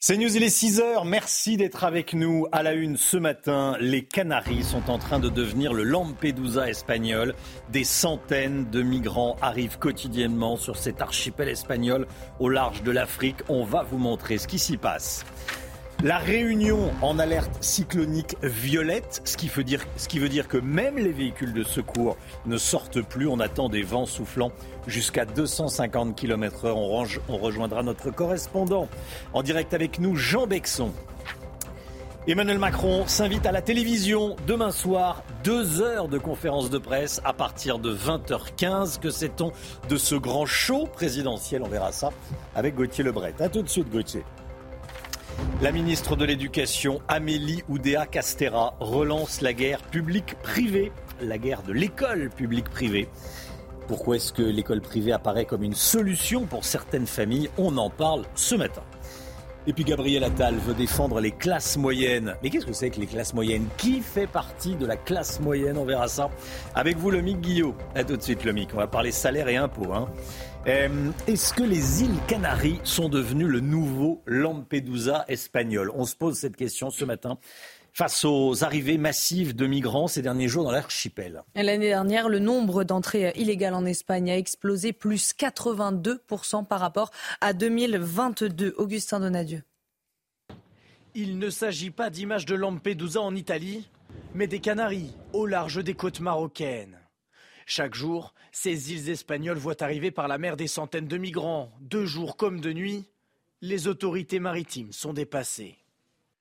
C'est News, il est 6 heures. Merci d'être avec nous. À la une ce matin, les Canaries sont en train de devenir le Lampedusa espagnol. Des centaines de migrants arrivent quotidiennement sur cet archipel espagnol au large de l'Afrique. On va vous montrer ce qui s'y passe. La Réunion en alerte cyclonique violette, ce qui, veut dire, que même les véhicules de secours ne sortent plus. On attend des vents soufflant jusqu'à 250 km/h. On, on rejoindra notre correspondant en direct avec nous, Jean Bexon. Emmanuel Macron s'invite à la télévision demain soir, deux heures de conférence de presse à partir de 20h15. Que sait-on de ce grand show présidentiel? On verra ça avec Gauthier Lebret. A tout de suite, Gauthier. La ministre de l'Éducation, Amélie Oudéa Castera, relance la guerre publique-privée, la guerre de l'école publique-privée. Pourquoi est-ce que l'école privée apparaît comme une solution pour certaines familles? On en parle ce matin. Et puis Gabriel Attal veut défendre les classes moyennes. Mais qu'est-ce que c'est que les classes moyennes? Qui fait partie de la classe moyenne? On verra ça. Avec vous, Lomic Guillot. A tout de suite, Lomic. On va parler salaire et impôts. Hein. Euh, est-ce que les îles Canaries sont devenues le nouveau Lampedusa espagnol On se pose cette question ce matin face aux arrivées massives de migrants ces derniers jours dans l'archipel. L'année dernière, le nombre d'entrées illégales en Espagne a explosé, plus 82% par rapport à 2022. Augustin Donadieu. Il ne s'agit pas d'images de Lampedusa en Italie, mais des Canaries au large des côtes marocaines. Chaque jour, ces îles espagnoles voient arriver par la mer des centaines de migrants. De jour comme de nuit, les autorités maritimes sont dépassées.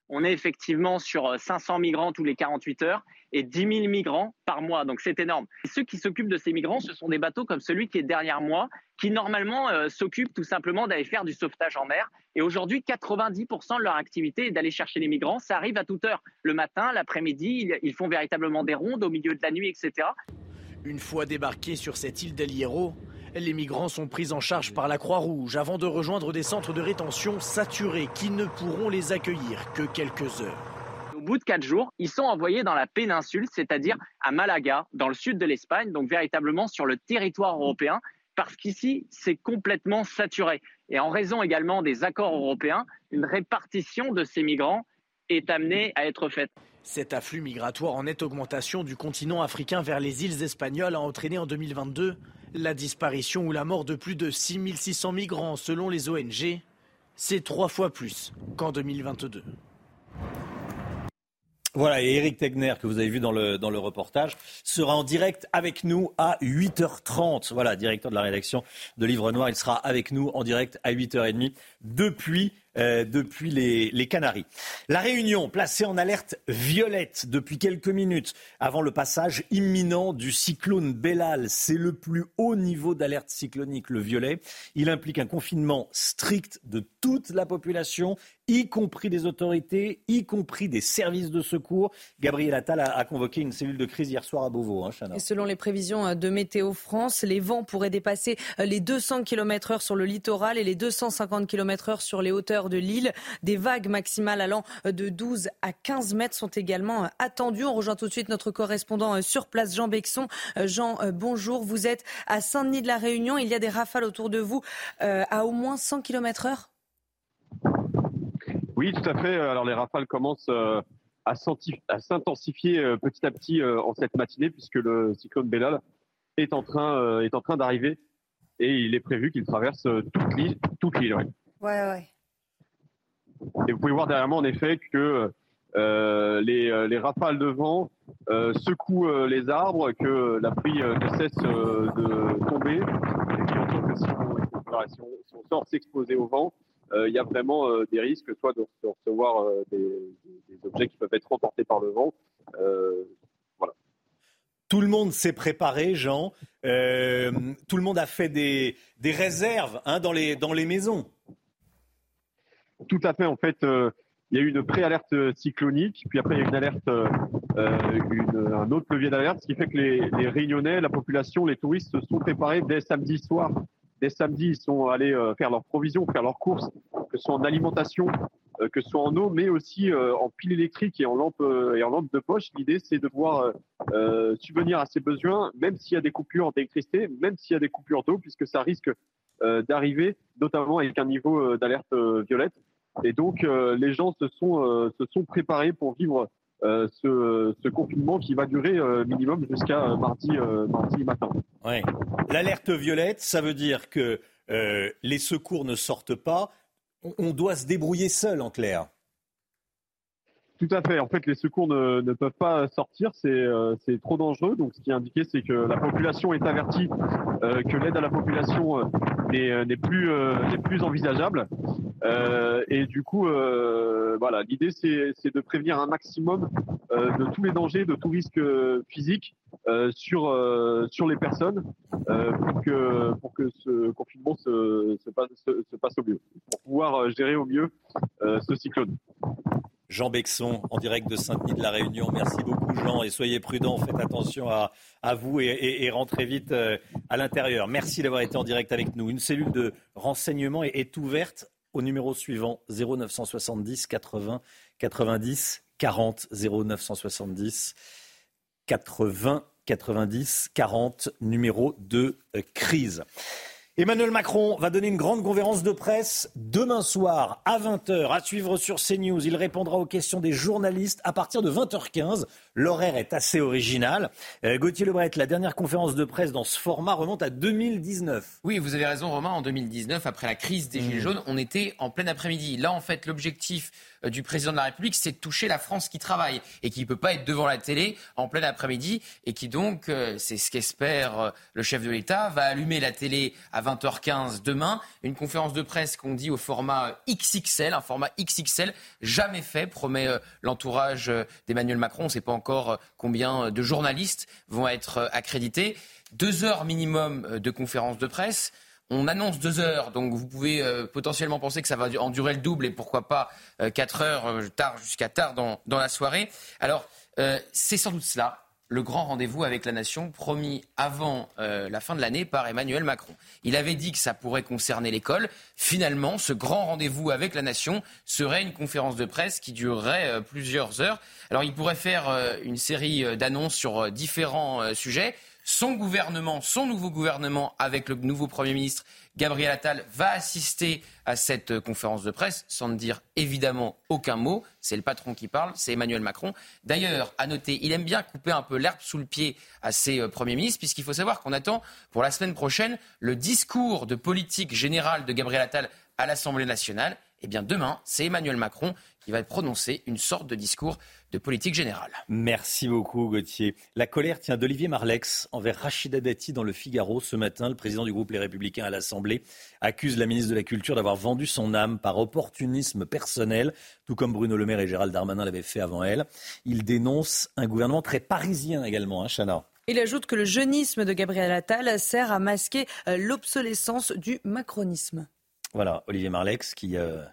On est effectivement sur 500 euh, migrants tous les 48 heures et 10 000 migrants par mois. Donc c'est énorme. ceux qui s'occupent de ces migrants, ce sont des bateaux comme celui qui est derrière moi, qui normalement euh, s'occupent tout simplement d'aller faire du sauvetage en mer. Et aujourd'hui, 90% de leur activité est d'aller chercher les migrants. Ça arrive à toute heure, le matin, l'après-midi. Ils, ils font véritablement des rondes au milieu de la nuit, etc. Une fois débarqués sur cette île d'El Hierro, les migrants sont pris en charge par la Croix-Rouge avant de rejoindre des centres de rétention saturés qui ne pourront les accueillir que quelques heures. Au bout de quatre jours, ils sont envoyés dans la péninsule, c'est-à-dire à Malaga, dans le sud de l'Espagne, donc véritablement sur le territoire européen, parce qu'ici, c'est complètement saturé. Et en raison également des accords européens, une répartition de ces migrants est amenée à être faite. Cet afflux migratoire en nette augmentation du continent africain vers les îles espagnoles a entraîné en 2022 la disparition ou la mort de plus de 6600 migrants selon les ONG. C'est trois fois plus qu'en 2022. Voilà, et Eric Tegner, que vous avez vu dans le, reportage, sera en direct avec nous à 8h30. Voilà, directeur de la rédaction de Livre Noir, il sera avec nous en direct à 8h30 depuis euh, depuis les, Canaries. La Réunion, placée en alerte violette depuis quelques minutes avant le passage imminent du cyclone Bellal. C'est le plus haut niveau d'alerte cyclonique, le violet. Il implique un confinement strict de toute la population y compris des autorités, y compris des services de secours. Gabriel Attal a, convoqué une cellule de crise hier soir à Beauvau. Hein, Et selon les prévisions de Météo France, les vents pourraient dépasser les 200 km/h sur le littoral et les 250 km/h sur les hauteurs de l'île. Des vagues maximales allant de 12 à 15 mètres sont également attendues. On rejoint tout de suite notre correspondant sur place, Jean Bexon. Jean, bonjour. Vous êtes à Saint-Denis de la Réunion. Il y a des rafales autour de vous euh, à au moins 100 km/h? Oui, tout à fait. Alors les rafales commencent euh, à s'intensifier euh, petit à petit euh, en cette matinée puisque le cyclone Bellal est en train d'arriver et il est prévu qu'il traverse toute l'île. Toute l'île. Ouais, Et vous pouvez voir derrière moi en effet que les, les, rafales de vent secouent les arbres, que la pluie ne cesse de tomber. Et bien entendu que si on, si on sort s'exposer au vent, euh, il y a vraiment euh, des risques, soit de, recevoir euh, des, objets qui peuvent être emportés par le vent. voilà. Tout le monde s'est préparé, Jean. tout le monde a fait des, réserves hein, dans, les, dans les maisons. Tout à fait. En fait, il y a eu une préalerte cyclonique, puis après il y a eu une alerte, un autre levier d'alerte, ce qui fait que les, Réunionnais, la population, les touristes se sont préparés dès samedi soir dès samedi, ils sont allés euh, faire leurs provisions, faire leurs courses, que ce soit en alimentation, euh, que ce soit en eau, mais aussi euh, en pile électrique et en lampe et en lampe de poche. L'idée, c'est de pouvoir subvenir à ces besoins, même s'il y a des coupures d'électricité, même s'il y a des coupures d'eau, puisque ça risque d'arriver, notamment avec un niveau d'alerte violette. Et donc, les gens se sont, se sont préparés pour vivre ce, ce, confinement qui va durer minimum jusqu'à mardi, mardi matin. Ouais. L'alerte violette, ça veut dire que les secours ne sortent pas. On doit se débrouiller seul, en clair. Tout à fait. En fait, les secours ne, ne peuvent pas sortir, c'est euh, trop dangereux. Donc, ce qui est indiqué, c'est que la population est avertie euh, que l'aide à la population euh, euh, n'est plus, envisageable. et du coup, voilà, l'idée, c'est de prévenir un maximum de tous les dangers, de tout risque physique sur sur les personnes pour que pour que ce confinement se, se, passe, se passe au mieux, pour pouvoir gérer au mieux ce cyclone. Jean Bexon, en direct de Saint-Denis de la Réunion. Merci beaucoup, Jean, et soyez prudents. Faites attention à, vous et, rentrez vite euh, à l'intérieur. Merci d'avoir été en direct avec nous. Cellule de renseignement est, ouverte au numéro suivant 0970 80 90 40 0970 80 90 40 numéro de euh, crise. Emmanuel Macron va donner une grande conférence de presse demain soir à 20h à suivre sur CNews. Il répondra aux questions des journalistes à partir de 20h15. L'horaire est assez original. Euh, Gauthier Lebret, la dernière conférence de presse dans ce format remonte à 2019. Oui, vous avez raison Romain, en 2019, après la crise des Gilets mmh. jaunes, on était en plein après-midi. Là, en fait, l'objectif euh, du président de la République, c'est de toucher la France qui travaille et qui ne peut pas être devant la télé en plein après-midi et qui donc, euh, c'est ce qu'espère le chef de l'État, va allumer la télé à 20h15 demain. Une conférence de presse qu'on dit au format XXL, un format XXL jamais fait, promet l'entourage d'Emmanuel Macron. On ne sait pas encore combien de journalistes vont être accrédités. Deux heures minimum de conférence de presse. On annonce deux heures, donc vous pouvez euh, potentiellement penser que ça va en durer le double et pourquoi pas euh, quatre heures, euh, tard jusqu'à tard dans, la soirée. Alors, c'est sans doute cela, le grand rendez-vous avec la nation promis avant la fin de l'année par Emmanuel Macron. Il avait dit que ça pourrait concerner l'école. Finalement, ce grand rendez-vous avec la nation serait une conférence de presse qui durerait plusieurs heures. Alors, il pourrait faire une série d'annonces sur différents sujets. Son gouvernement, son nouveau gouvernement, avec le nouveau Premier ministre Gabriel Attal, va assister à cette euh, conférence de presse sans ne dire évidemment aucun mot. C'est le patron qui parle, c'est Emmanuel Macron. D'ailleurs, à noter, il aime bien couper un peu l'herbe sous le pied à ses euh, premiers ministres, puisqu'il faut savoir qu'on attend pour la semaine prochaine le discours de politique générale de Gabriel Attal à l'Assemblée nationale. Eh bien, demain, c'est Emmanuel Macron qui va prononcer une sorte de discours de politique générale. Merci beaucoup Gauthier. La colère tient d'Olivier Marlex envers Rachida Dati dans le Figaro ce matin. Le président du groupe Les Républicains à l'Assemblée accuse la ministre de la Culture d'avoir vendu son âme par opportunisme personnel, tout comme Bruno Le Maire et Gérald Darmanin l'avaient fait avant elle. Il dénonce un gouvernement très parisien également, hein, Chana. Il ajoute que le jeunisme de Gabriel Attal sert à masquer euh, l'obsolescence du macronisme. Voilà, Olivier Marlex qui euh,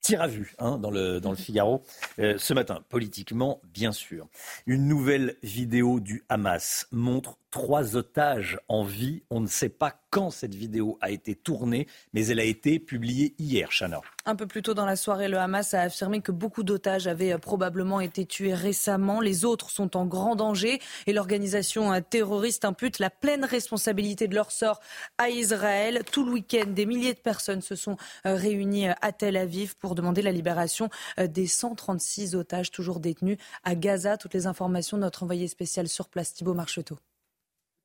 tire à vue hein, dans, le, dans le Figaro euh, ce matin, politiquement bien sûr. Une nouvelle vidéo du Hamas montre trois otages en vie. On ne sait pas quand cette vidéo a été tournée, mais elle a été publiée hier, Chana. Un peu plus tôt dans la soirée, le Hamas a affirmé que beaucoup d'otages avaient euh, probablement été tués récemment. Les autres sont en grand danger et l'organisation euh, terroriste impute la pleine responsabilité de leur sort à Israël. Tout le week-end, des milliers de personnes se sont euh, réunies à Tel Aviv pour demander la libération des 136 otages toujours détenus à Gaza. Toutes les informations de notre envoyé spécial sur place, Thibault Marcheteau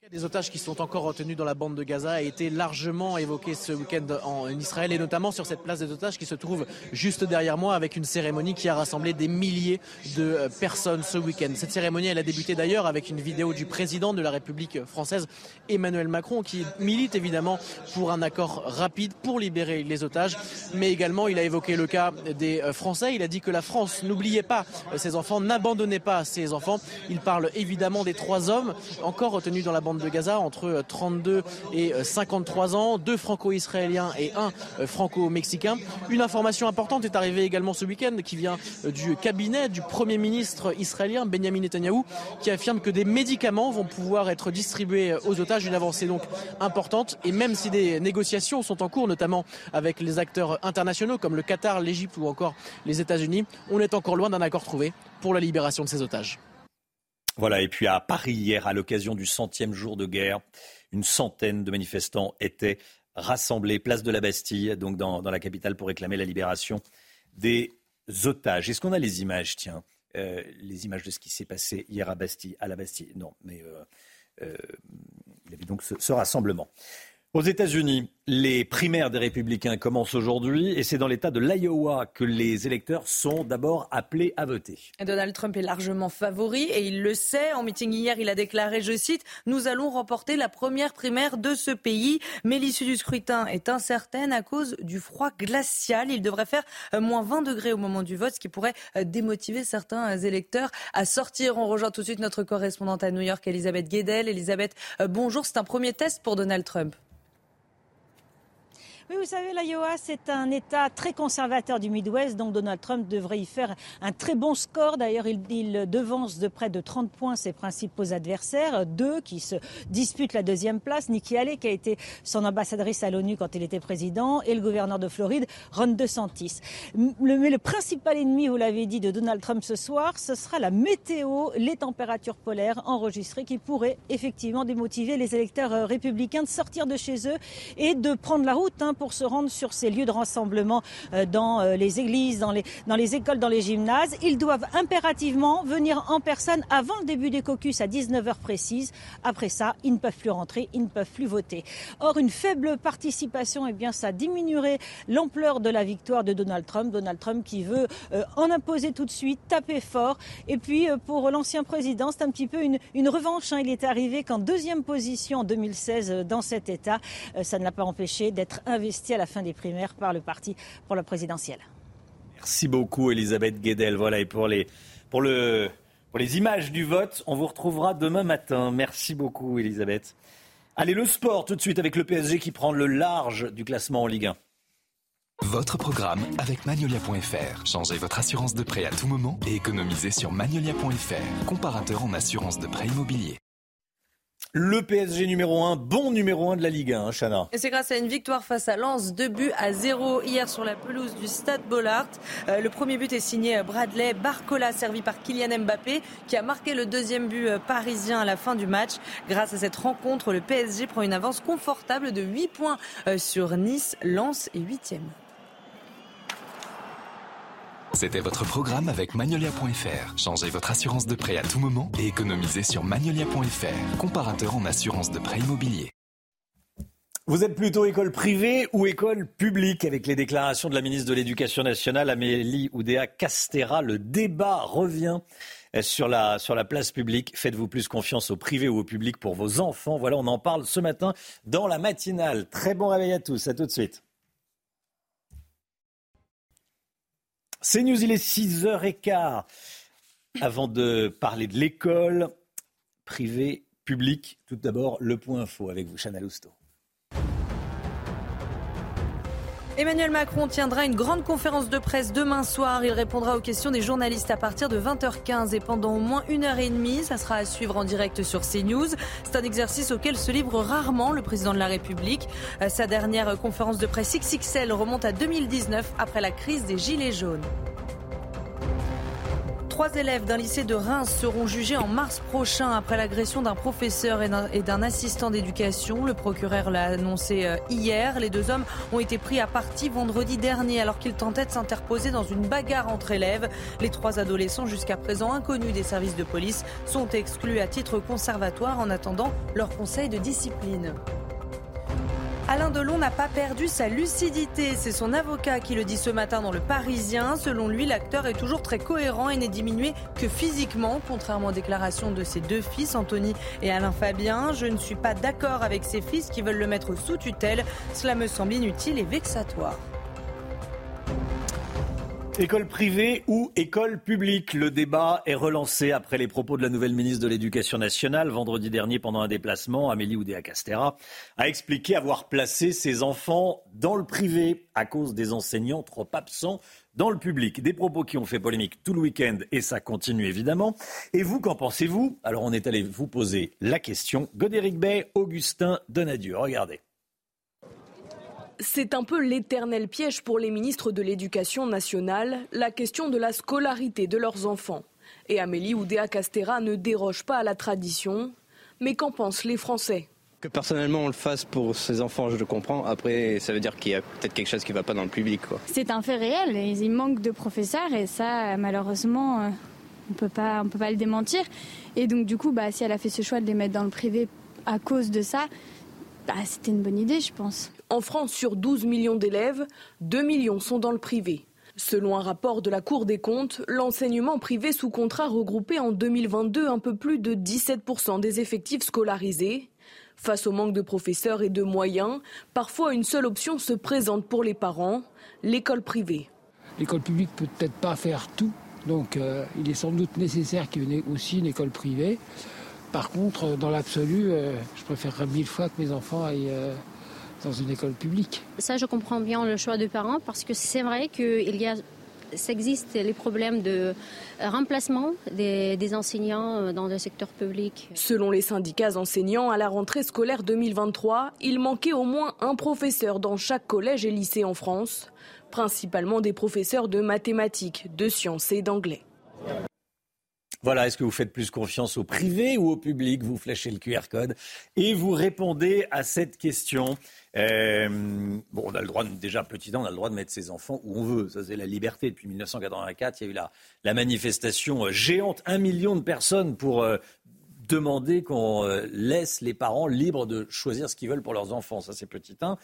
des otages qui sont encore retenus dans la bande de Gaza a été largement évoqué ce week-end en Israël et notamment sur cette place des otages qui se trouve juste derrière moi avec une cérémonie qui a rassemblé des milliers de personnes ce week-end. Cette cérémonie, elle a débuté d'ailleurs avec une vidéo du président de la République française, Emmanuel Macron, qui milite évidemment pour un accord rapide pour libérer les otages, mais également il a évoqué le cas des Français. Il a dit que la France n'oubliait pas ses enfants, n'abandonnait pas ses enfants. Il parle évidemment des trois hommes encore retenus dans la bande de Gaza entre 32 et 53 ans, deux franco-israéliens et un franco-mexicain. Une information importante est arrivée également ce week-end qui vient du cabinet du Premier ministre israélien Benjamin Netanyahou qui affirme que des médicaments vont pouvoir être distribués aux otages, une avancée donc importante et même si des négociations sont en cours notamment avec les acteurs internationaux comme le Qatar, l'Égypte ou encore les États-Unis, on est encore loin d'un accord trouvé pour la libération de ces otages. Voilà, et puis à Paris hier, à l'occasion du centième jour de guerre, une centaine de manifestants étaient rassemblés place de la Bastille, donc dans, la capitale, pour réclamer la libération des otages. Est-ce qu'on a les images, tiens euh, les images de ce qui s'est passé hier à Bastille, à la Bastille? Non, mais euh, euh, il y avait donc ce rassemblement. Aux États-Unis, les primaires des républicains commencent aujourd'hui et c'est dans l'État de l'Iowa que les électeurs sont d'abord appelés à voter. Donald Trump est largement favori et il le sait. En meeting hier, il a déclaré, je cite, Nous allons remporter la première primaire de ce pays. Mais l'issue du scrutin est incertaine à cause du froid glacial. Il devrait faire euh, moins 20 degrés au moment du vote, ce qui pourrait euh, démotiver certains électeurs à sortir. On rejoint tout de suite notre correspondante à New York, Elisabeth Guedel. Elisabeth, euh, bonjour. C'est un premier test pour Donald Trump. Oui, vous savez, l'Iowa, c'est un État très conservateur du Midwest, donc Donald Trump devrait y faire un très bon score. D'ailleurs, il, devance de près de 30 points ses principaux adversaires, deux qui se disputent la deuxième place, Nikki Haley, qui a été son ambassadrice à l'ONU quand il était président, et le gouverneur de Floride, Ron DeSantis. Le, mais le principal ennemi, vous l'avez dit, de Donald Trump ce soir, ce sera la météo, les températures polaires enregistrées qui pourraient effectivement démotiver les électeurs euh, républicains de sortir de chez eux et de prendre la route hein, pour se rendre sur ces lieux de rassemblement euh, dans euh, les églises, dans les, dans les écoles, dans les gymnases. Ils doivent impérativement venir en personne avant le début des caucus à 19h précises. Après ça, ils ne peuvent plus rentrer, ils ne peuvent plus voter. Or, une faible participation, eh bien, ça diminuerait l'ampleur de la victoire de Donald Trump. Donald Trump qui veut euh, en imposer tout de suite, taper fort. Et puis, pour l'ancien président, c'est un petit peu une, une revanche. Hein. Il est arrivé qu'en deuxième position en 2016 dans cet État. ça ne l'a pas empêché d'être investi à la fin des primaires par le parti pour la présidentielle. Merci beaucoup Elisabeth Guedel. Voilà, et pour les, pour, le, pour les images du vote, on vous retrouvera demain matin. Merci beaucoup Elisabeth. Allez, le sport tout de suite avec le PSG qui prend le large du classement en Ligue 1. Votre programme avec Magnolia.fr. Changez votre assurance de prêt à tout moment et économisez sur Magnolia.fr, comparateur en assurance de prêt immobilier. Le PSG numéro 1, bon numéro 1 de la Ligue 1, hein, Chana. Et c'est grâce à une victoire face à Lens, deux buts à zéro hier sur la pelouse du Stade Bollard. Euh, le premier but est signé Bradley Barcola, servi par Kylian Mbappé, qui a marqué le deuxième but euh, parisien à la fin du match. Grâce à cette rencontre, le PSG prend une avance confortable de 8 points euh, sur Nice. Lens est 8 c'était votre programme avec Magnolia.fr. Changez votre assurance de prêt à tout moment et économisez sur Magnolia.fr, comparateur en assurance de prêt immobilier. Vous êtes plutôt école privée ou école publique avec les déclarations de la ministre de l'Éducation nationale, Amélie Oudéa Castera. Le débat revient sur la, sur la place publique. Faites-vous plus confiance au privé ou au public pour vos enfants Voilà, on en parle ce matin dans la matinale. Très bon réveil à tous. À tout de suite. C'est News, il est 6h15. Avant de parler de l'école privée, publique, tout d'abord le point info avec vous, Chana Lousteau. Emmanuel Macron tiendra une grande conférence de presse demain soir. Il répondra aux questions des journalistes à partir de 20h15 et pendant au moins une heure et demie. Ça sera à suivre en direct sur CNews. C'est un exercice auquel se livre rarement le président de la République. Euh, sa dernière conférence de presse XXL remonte à 2019 après la crise des Gilets jaunes. Trois élèves d'un lycée de Reims seront jugés en mars prochain après l'agression d'un professeur et d'un assistant d'éducation. Le procureur l'a annoncé euh, hier. Les deux hommes ont été pris à partie vendredi dernier alors qu'ils tentaient de s'interposer dans une bagarre entre élèves. Les trois adolescents, jusqu'à présent inconnus des services de police, sont exclus à titre conservatoire en attendant leur conseil de discipline. Alain Delon n'a pas perdu sa lucidité. C'est son avocat qui le dit ce matin dans Le Parisien. Selon lui, l'acteur est toujours très cohérent et n'est diminué que physiquement, contrairement aux déclarations de ses deux fils, Anthony et Alain Fabien. Je ne suis pas d'accord avec ses fils qui veulent le mettre sous tutelle. Cela me semble inutile et vexatoire. École privée ou école publique Le débat est relancé après les propos de la nouvelle ministre de l'Éducation nationale. Vendredi dernier, pendant un déplacement, Amélie Oudéa-Castera a expliqué avoir placé ses enfants dans le privé à cause des enseignants trop absents dans le public. Des propos qui ont fait polémique tout le week-end et ça continue évidemment. Et vous, qu'en pensez-vous? Alors on est allé vous poser la question. Godéric Bay, Augustin Donadieu. Regardez. C'est un peu l'éternel piège pour les ministres de l'Éducation nationale, la question de la scolarité de leurs enfants. Et Amélie Oudéa Castera ne déroge pas à la tradition. Mais qu'en pensent les Français? Que personnellement on le fasse pour ses enfants, je le comprends. Après, ça veut dire qu'il y a peut-être quelque chose qui ne va pas dans le public. C'est un fait réel. Il manque de professeurs et ça, malheureusement, euh, on peut pas, on peut pas le démentir. Et donc du coup, bah, si elle a fait ce choix de les mettre dans le privé à cause de ça, bah, c'était une bonne idée, je pense. En France, sur 12 millions d'élèves, 2 millions sont dans le privé. Selon un rapport de la Cour des comptes, l'enseignement privé sous contrat regroupait en 2022 un peu plus de 17% des effectifs scolarisés. Face au manque de professeurs et de moyens, parfois une seule option se présente pour les parents, l'école privée. L'école publique peut peut-être pas faire tout, donc euh, il est sans doute nécessaire qu'il y ait aussi une école privée. Par contre, dans l'absolu, euh, je préférerais mille fois que mes enfants aillent euh, dans une école publique. Ça, je comprends bien le choix des parents parce que c'est vrai qu'il y a ça existe les problèmes de remplacement des, enseignants euh, dans le secteur public. Selon les syndicats enseignants, à la rentrée scolaire 2023, il manquait au moins un professeur dans chaque collège et lycée en France, principalement des professeurs de mathématiques, de sciences et d'anglais. Voilà, est-ce que vous faites plus confiance au privé ou au public? Vous flashez le QR code et vous répondez à cette question. Euh, bon, on a le droit, déjà petit on a le droit de mettre ses enfants où on veut. Ça, c'est la liberté. Depuis 1984, il y a eu la, la manifestation euh, géante, un million de personnes pour euh, demander qu'on laisse les parents libres de choisir ce qu'ils veulent pour leurs enfants. Ça, c'est petit 1.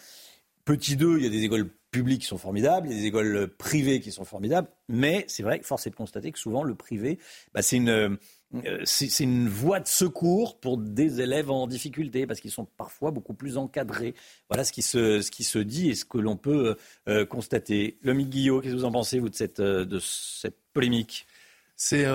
Petit 2, il y a des écoles publiques qui sont formidables, il y a des écoles privées qui sont formidables, mais c'est vrai, force est de constater que souvent le privé, bah, c'est une, euh, c'est une voie de secours pour des élèves en difficulté parce qu'ils sont parfois beaucoup plus encadrés. Voilà ce qui se, dit et ce que l'on peut euh, constater. Lomi Guillot, qu'est-ce que vous en pensez, vous, euh, de cette polémique? C'est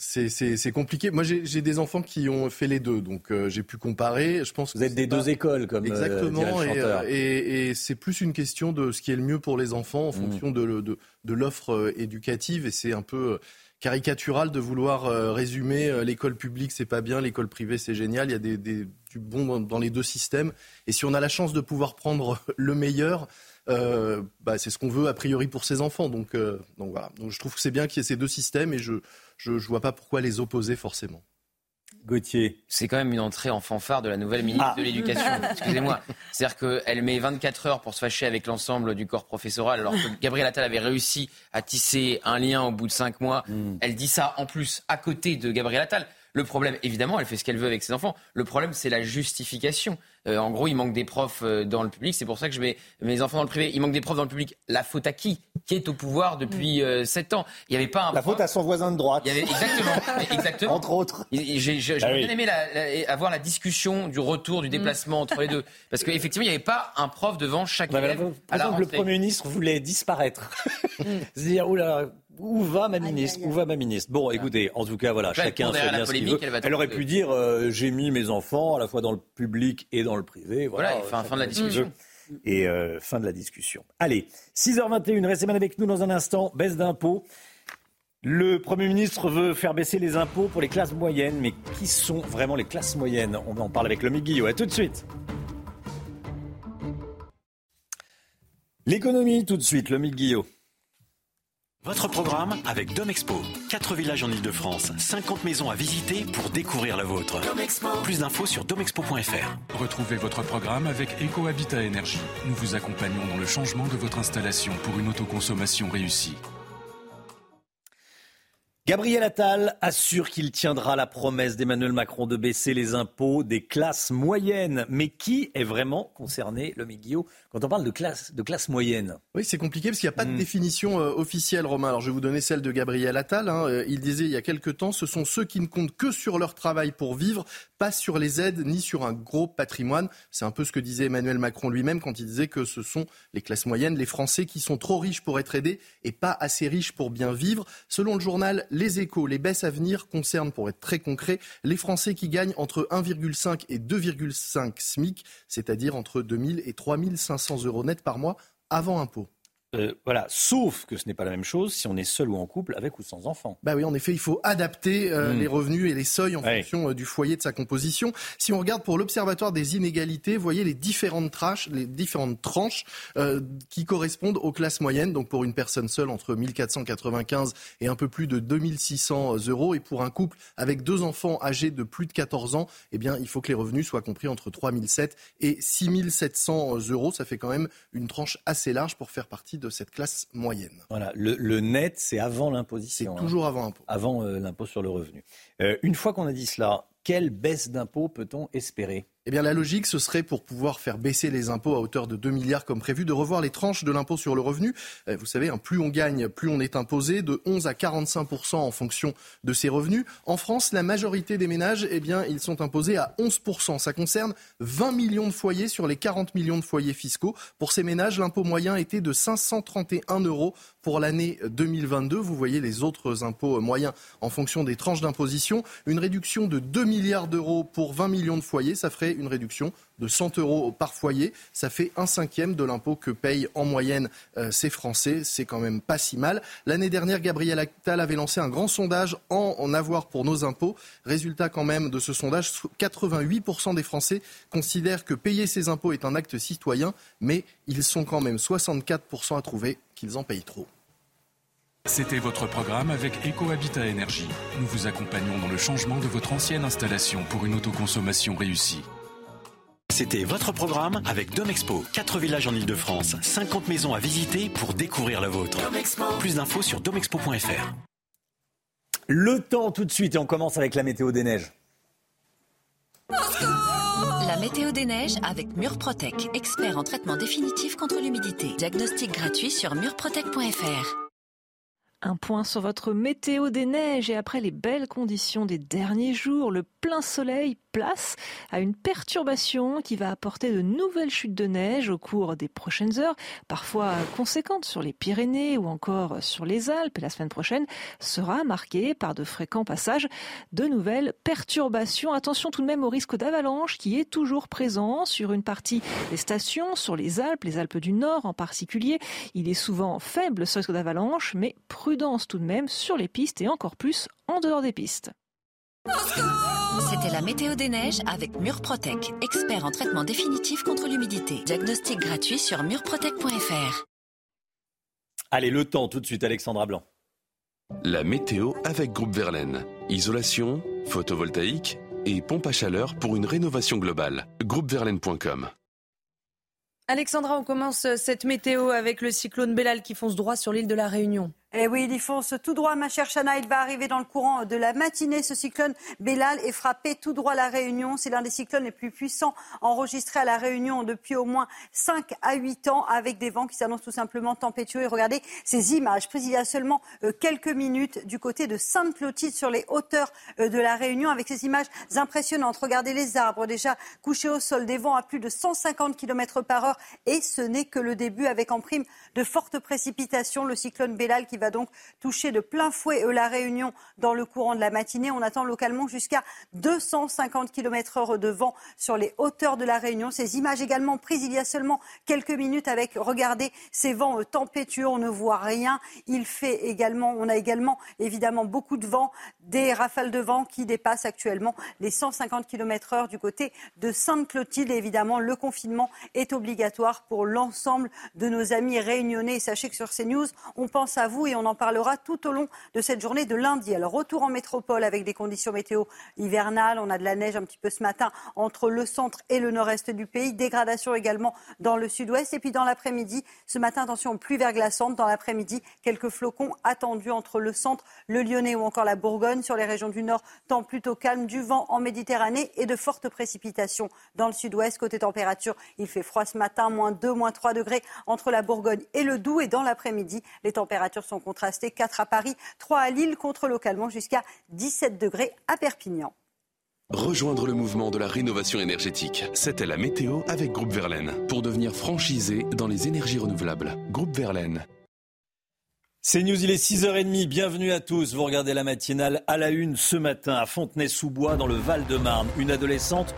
c'est compliqué. Moi, j'ai des enfants qui ont fait les deux, donc euh, j'ai pu comparer. Je pense vous êtes des deux écoles, comme euh, exactement. Euh, et, et, c'est plus une question de ce qui est le mieux pour les enfants en mmh. fonction de, de, de l'offre éducative. Et c'est un peu caricatural de vouloir résumer l'école publique, c'est pas bien, l'école privée, c'est génial. Il y a des, des, du bon dans les deux systèmes. Et si on a la chance de pouvoir prendre le meilleur, euh, bah, c'est ce qu'on veut a priori pour ses enfants. Donc, euh, donc voilà. Donc je trouve que c'est bien qu'il y ait ces deux systèmes et je ne vois pas pourquoi les opposer forcément. Gauthier. C'est quand même une entrée en fanfare de la nouvelle ministre de ah. l'Éducation. Excusez-moi. C'est-à-dire qu'elle met 24 heures pour se fâcher avec l'ensemble du corps professoral, alors que Gabriel Attal avait réussi à tisser un lien au bout de 5 mois. Hmm. Elle dit ça en plus à côté de Gabriel Attal. Le problème, évidemment, elle fait ce qu'elle veut avec ses enfants. Le problème, c'est la justification. Euh, en gros, il manque des profs euh, dans le public. C'est pour ça que je mets mes enfants dans le privé. Il manque des profs dans le public. La faute à qui? Qui est au pouvoir depuis euh, 7 ans? Il n'y avait pas un La faute à son voisin de droite. Il y avait exactement, exactement. Entre autres. J'ai ah bien aimé avoir la discussion du retour, du mm. déplacement entre les deux. Parce qu'effectivement, il n'y avait pas un prof devant chaque élève. le Premier ministre voulait disparaître. Mm. C'est-à-dire, oula, où va ma ministre? Où va ma ministre? Bon, écoutez, en tout cas, voilà, chacun fait bien ce qu'il veut. Elle, aurait pu dire euh, j'ai mis mes enfants à la fois dans le public et dans le privé. Voilà, fin, fin, de la discussion. Et euh, fin de la discussion. Allez, 6h21, restez bien avec nous dans un instant. Baisse d'impôts. Le Premier ministre veut faire baisser les impôts pour les classes moyennes, mais qui sont vraiment les classes moyennes? On en parle avec le Guillot. A tout de suite. L'économie, tout de suite, le Guillot. Votre programme avec Domexpo. 4 villages en Ile-de-France, 50 maisons à visiter pour découvrir la vôtre. Plus d'infos sur domexpo.fr. Retrouvez votre programme avec EcoHabitat Énergie. Nous vous accompagnons dans le changement de votre installation pour une autoconsommation réussie. Gabriel Attal assure qu'il tiendra la promesse d'Emmanuel Macron de baisser les impôts des classes moyennes. Mais qui est vraiment concerné, le Guillaume, quand on parle de classe, de classe moyenne? Oui, c'est compliqué parce qu'il n'y a pas de hmm. définition euh, officielle, Romain. Alors je vais vous donner celle de Gabriel Attal. Hein. Euh, il disait il y a quelque temps, ce sont ceux qui ne comptent que sur leur travail pour vivre, pas sur les aides ni sur un gros patrimoine. C'est un peu ce que disait Emmanuel Macron lui-même quand il disait que ce sont les classes moyennes, les Français qui sont trop riches pour être aidés et pas assez riches pour bien vivre. Selon le journal les échos, les baisses à venir concernent, pour être très concret, les Français qui gagnent entre 1,5 et 2,5 SMIC, c'est-à-dire entre 2000 et 3500 euros net par mois avant impôt. Euh, voilà, sauf que ce n'est pas la même chose si on est seul ou en couple, avec ou sans enfant. Bah oui, en effet, il faut adapter euh, Mm. les revenus et les seuils en Ouais. fonction euh, du foyer de sa composition. Si on regarde pour l'Observatoire des inégalités, vous voyez les différentes tranches, les différentes tranches euh, qui correspondent aux classes moyennes. Donc pour une personne seule entre 1495 et un peu plus de 2600 euros, et pour un couple avec deux enfants âgés de plus de 14 ans, eh bien il faut que les revenus soient compris entre 3007 et 6700 euros. Ça fait quand même une tranche assez large pour faire partie de cette classe moyenne. Voilà, le, le net, c'est avant l'imposition. C'est toujours avant impôt. Avant euh, l'impôt sur le revenu. Euh, une fois qu'on a dit cela, quelle baisse d'impôt peut-on espérer? Eh bien, la logique, ce serait pour pouvoir faire baisser les impôts à hauteur de 2 milliards comme prévu, de revoir les tranches de l'impôt sur le revenu. Euh, Vous savez, hein, plus on gagne, plus on est imposé, de 11 à 45 en fonction de ses revenus. En France, la majorité des ménages, eh bien, ils sont imposés à 11 Ça concerne 20 millions de foyers sur les 40 millions de foyers fiscaux. Pour ces ménages, l'impôt moyen était de 531 euros pour l'année 2022. Vous voyez les autres impôts moyens en fonction des tranches d'imposition. Une réduction de 2 milliards d'euros pour 20 millions de foyers, ça ferait une réduction de 100 euros par foyer. Ça fait un cinquième de l'impôt que payent en moyenne euh, ces Français. C'est quand même pas si mal. L'année dernière, Gabriel Attal avait lancé un grand sondage en, en avoir pour nos impôts. Résultat quand même de ce sondage, 88% des Français considèrent que payer ses impôts est un acte citoyen, mais ils sont quand même 64% à trouver qu'ils en payent trop. C'était votre programme avec EcoHabitat Énergie. Nous vous accompagnons dans le changement de votre ancienne installation pour une autoconsommation réussie. C'était votre programme avec Domexpo. 4 villages en Ile-de-France, 50 maisons à visiter pour découvrir la vôtre. Plus d'infos sur domexpo.fr. Le temps tout de suite et on commence avec la météo des neiges. La météo des neiges avec Murprotec, expert en traitement définitif contre l'humidité. Diagnostic gratuit sur murprotec.fr. Un point sur votre météo des neiges et après les belles conditions des derniers jours, le plein soleil place à une perturbation qui va apporter de nouvelles chutes de neige au cours des prochaines heures, parfois conséquentes sur les Pyrénées ou encore sur les Alpes. La semaine prochaine sera marquée par de fréquents passages de nouvelles perturbations. Attention tout de même au risque d'avalanche qui est toujours présent sur une partie des stations, sur les Alpes, les Alpes du Nord en particulier. Il est souvent faible ce risque d'avalanche, mais prudence tout de même sur les pistes et encore plus en dehors des pistes. C'était la météo des neiges avec Murprotec, expert en traitement définitif contre l'humidité. Diagnostic gratuit sur murprotec.fr. Allez, le temps tout de suite, Alexandra Blanc. La météo avec Groupe Verlaine. Isolation, photovoltaïque et pompe à chaleur pour une rénovation globale. Groupeverlaine.com. Alexandra, on commence cette météo avec le cyclone Bellal qui fonce droit sur l'île de la Réunion. Eh oui, il y fonce tout droit, ma chère Chana. Il va arriver dans le courant de la matinée. Ce cyclone Bellal est frappé tout droit la Réunion. C'est l'un des cyclones les plus puissants enregistrés à la Réunion depuis au moins 5 à 8 ans, avec des vents qui s'annoncent tout simplement tempétueux. Regardez ces images prises il y a seulement euh, quelques minutes du côté de Sainte-Clotilde sur les hauteurs euh, de la Réunion, avec ces images impressionnantes. Regardez les arbres déjà couchés au sol, des vents à plus de 150 km par heure. Et ce n'est que le début, avec en prime de fortes précipitations. Le cyclone Bellal qui va donc toucher de plein fouet euh, la Réunion dans le courant de la matinée. On attend localement jusqu'à 250 km heure de vent sur les hauteurs de la Réunion. Ces images également prises il y a seulement quelques minutes avec, regardez, ces vents euh, tempétueux. On ne voit rien. Il fait également, on a également évidemment beaucoup de vent, des rafales de vent qui dépassent actuellement les 150 km heure du côté de Sainte-Clotilde. Évidemment, le confinement est obligatoire pour l'ensemble de nos amis réunionnais. Sachez que sur CNews, on pense à vous et on en parlera tout au long de cette journée de lundi. Alors, retour en métropole avec des conditions météo hivernales. On a de la neige un petit peu ce matin entre le centre et le nord-est du pays. Dégradation également dans le sud-ouest. Et puis dans l'après-midi, ce matin, attention aux pluies verglaçantes. Dans l'après-midi, quelques flocons attendus entre le centre, le Lyonnais ou encore la Bourgogne. Sur les régions du nord, temps plutôt calme, du vent en Méditerranée et de fortes précipitations dans le sud-ouest. Côté température, il fait froid ce matin, moins 2, moins 3 degrés entre la Bourgogne et le Doubs. Et dans l'après-midi, les températures sont contrastées. 4 à Paris, 3 à Lille, contre localement jusqu'à 17 degrés à Perpignan. Rejoindre le mouvement de la rénovation énergétique. C'était la météo avec Groupe Verlaine. Pour devenir franchisé dans les énergies renouvelables. Groupe Verlaine. C'est News, il est 6h30, bienvenue à tous. Vous regardez la matinale à la une ce matin à Fontenay-sous-Bois dans le Val-de-Marne. Une adolescente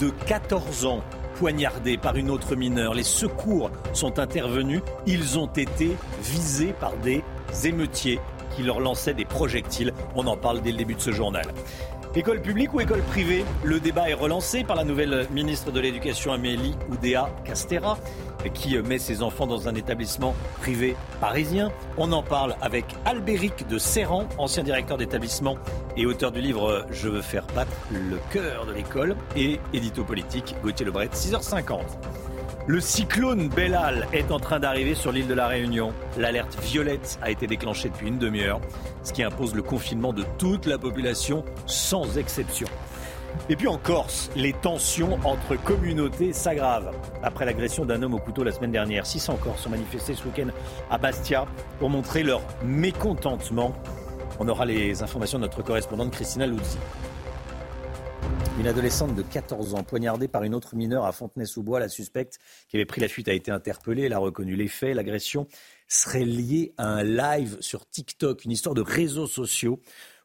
de 14 ans poignardé par une autre mineure. Les secours sont intervenus. Ils ont été visés par des émeutiers qui leur lançaient des projectiles. On en parle dès le début de ce journal. École publique ou école privée? Le débat est relancé par la nouvelle ministre de l'Éducation Amélie Oudéa Castera qui met ses enfants dans un établissement privé parisien. On en parle avec Albéric de Serran, ancien directeur d'établissement et auteur du livre Je veux faire battre le cœur de l'école et édito politique Gauthier Lebret, 6h50. Le cyclone Bellal est en train d'arriver sur l'île de la Réunion. L'alerte violette a été déclenchée depuis une demi-heure, ce qui impose le confinement de toute la population sans exception. Et puis en Corse, les tensions entre communautés s'aggravent. Après l'agression d'un homme au couteau la semaine dernière, 600 Corses ont manifesté ce week-end à Bastia pour montrer leur mécontentement. On aura les informations de notre correspondante Christina Luzzi. Une adolescente de 14 ans poignardée par une autre mineure à Fontenay-sous-Bois, la suspecte qui avait pris la fuite a été interpellée. Elle a reconnu les faits. L'agression serait liée à un live sur TikTok, une histoire de réseaux sociaux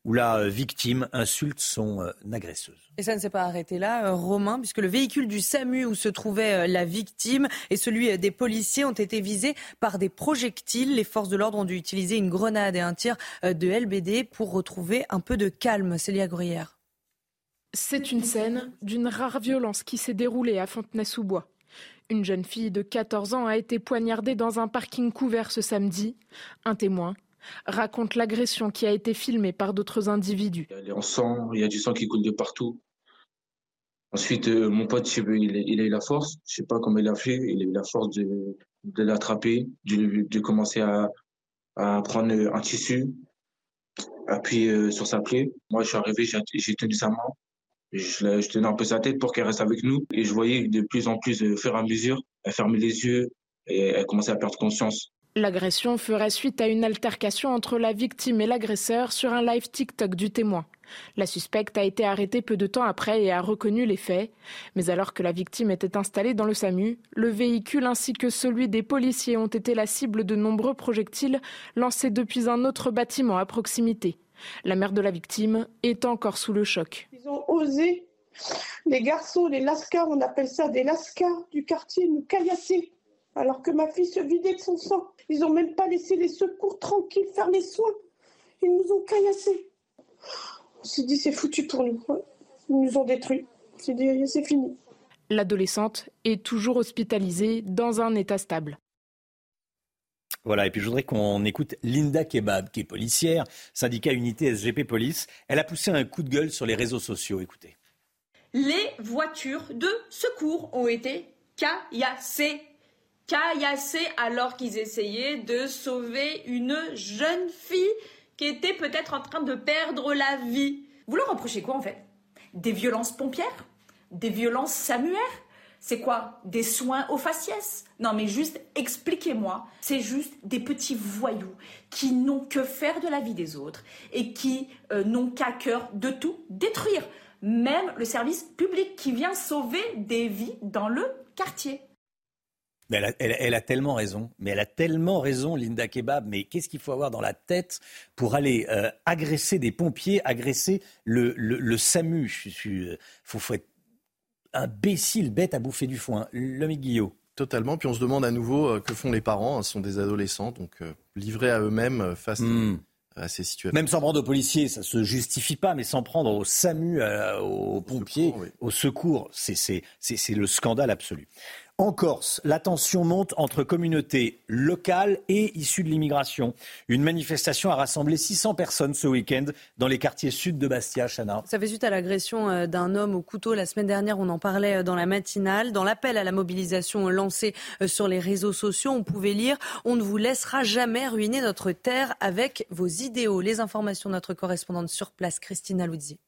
où la victime insulte son euh, agresseuse. Et ça ne s'est pas arrêté là, euh, Romain, puisque le véhicule du SAMU où se trouvait euh, la victime et celui des policiers ont été visés par des projectiles. Les forces de l'ordre ont dû utiliser une grenade et un tir de LBD pour retrouver un peu de calme. Célia Gruyère. C'est une scène d'une rare violence qui s'est déroulée à Fontenay-sous-Bois. Une jeune fille de 14 ans a été poignardée dans un parking couvert ce samedi. Un témoin raconte l'agression qui a été filmée par d'autres individus. Y a en sang, il y a du sang qui coule de partout. Ensuite, euh, mon pote, il a eu la force, je ne sais pas comment il a fait, il a eu la force de, l'attraper, de, commencer à, prendre un tissu, appuyer euh, sur sa plaie. Moi, je suis arrivé, j'ai tenu sa main, je, tenais un peu sa tête pour qu'elle reste avec nous. Et je voyais de plus en plus, au fur et à mesure, elle fermait les yeux et elle commençait à perdre conscience. L'agression ferait suite à une altercation entre la victime et l'agresseur sur un live TikTok du témoin. La suspecte a été arrêtée peu de temps après et a reconnu les faits. Mais alors que la victime était installée dans le SAMU, le véhicule ainsi que celui des policiers ont été la cible de nombreux projectiles lancés depuis un autre bâtiment à proximité. La mère de la victime est encore sous le choc. Ils ont osé, les garçons, les lascars, on appelle ça des lascars du quartier, nous caillasser, alors que ma fille se vidait de son sang. Ils n'ont même pas laissé les secours tranquilles faire les soins. Ils nous ont caillassés. On s'est dit, c'est foutu pour nous. Ils nous ont détruits. C'est fini. L'adolescente est toujours hospitalisée dans un état stable. Voilà, et puis je voudrais qu'on écoute Linda Kebab, qui est policière, syndicat unité SGP Police. Elle a poussé un coup de gueule sur les réseaux sociaux. Écoutez. Les voitures de secours ont été caillassées. Caillassées alors qu'ils essayaient de sauver une jeune fille qui était peut-être en train de perdre la vie. Vous leur reprochez quoi en fait? Des violences pompières? Des violences samuaires? C'est quoi? Des soins aux faciès? Non mais juste expliquez-moi. C'est juste des petits voyous qui n'ont que faire de la vie des autres et qui euh, n'ont qu'à cœur de tout détruire. Même le service public qui vient sauver des vies dans le quartier. elle, a, tellement raison, mais elle a tellement raison, Linda Kebab. Mais qu'est-ce qu'il faut avoir dans la tête pour aller euh, agresser des pompiers, agresser le, SAMU? Il euh, faut, faut être imbécile, bête à bouffer du foin. L'homme Guillot. Totalement. Puis on se demande à nouveau euh, que font les parents? Ce sont des adolescents, donc euh, livrés à eux-mêmes euh, face hmm. à ces situations. Même s'en prendre aux policiers, ça se justifie pas, mais s'en prendre au SAMU, aux pompiers, au secours, c'est le scandale absolu. En Corse, la tension monte entre communautés locales et issues de l'immigration. Une manifestation a rassemblé 600 personnes ce week-end dans les quartiers sud de Bastia, Chana. Ça fait suite à l'agression euh, d'un homme au couteau la semaine dernière. On en parlait euh, dans la matinale. Dans l'appel à la mobilisation lancé euh, sur les réseaux sociaux, on pouvait lire On ne vous laissera jamais ruiner notre terre avec vos idéaux. Les informations de notre correspondante sur place, Christina Luzzi.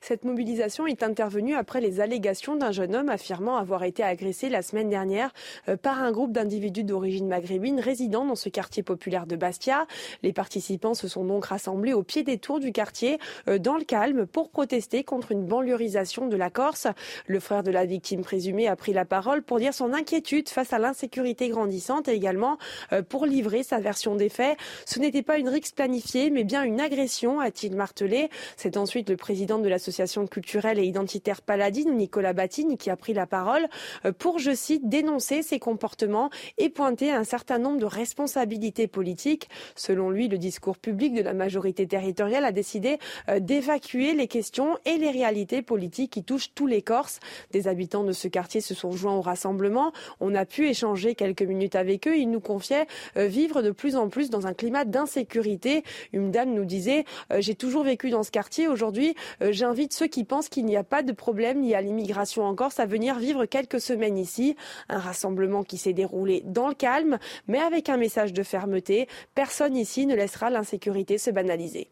Cette mobilisation est intervenue après les allégations d'un jeune homme affirmant avoir été agressé la semaine dernière euh, par un groupe d'individus d'origine maghrébine résidant dans ce quartier populaire de Bastia. Les participants se sont donc rassemblés au pied des tours du quartier euh, dans le calme pour protester contre une banlieusisation de la Corse. Le frère de la victime présumée a pris la parole pour dire son inquiétude face à l'insécurité grandissante et également euh, pour livrer sa version des faits. Ce n'était pas une rixe planifiée mais bien une agression, a-t-il martelé. C'est ensuite le président de de l'association culturelle et identitaire Paladine, Nicolas Battine, qui a pris la parole euh, pour, je cite, dénoncer ces comportements et pointer un certain nombre de responsabilités politiques. Selon lui, le discours public de la majorité territoriale a décidé euh, d'évacuer les questions et les réalités politiques qui touchent tous les Corses. Des habitants de ce quartier se sont joints au rassemblement. On a pu échanger quelques minutes avec eux. Ils nous confiaient euh, vivre de plus en plus dans un climat d'insécurité. Une dame nous disait J'ai toujours vécu dans ce quartier. Aujourd'hui, j'invite ceux qui pensent qu'il n'y a pas de problème lié à l'immigration en Corse à venir vivre quelques semaines ici. Un rassemblement qui s'est déroulé dans le calme, mais avec un message de fermeté. Personne ici ne laissera l'insécurité se banaliser.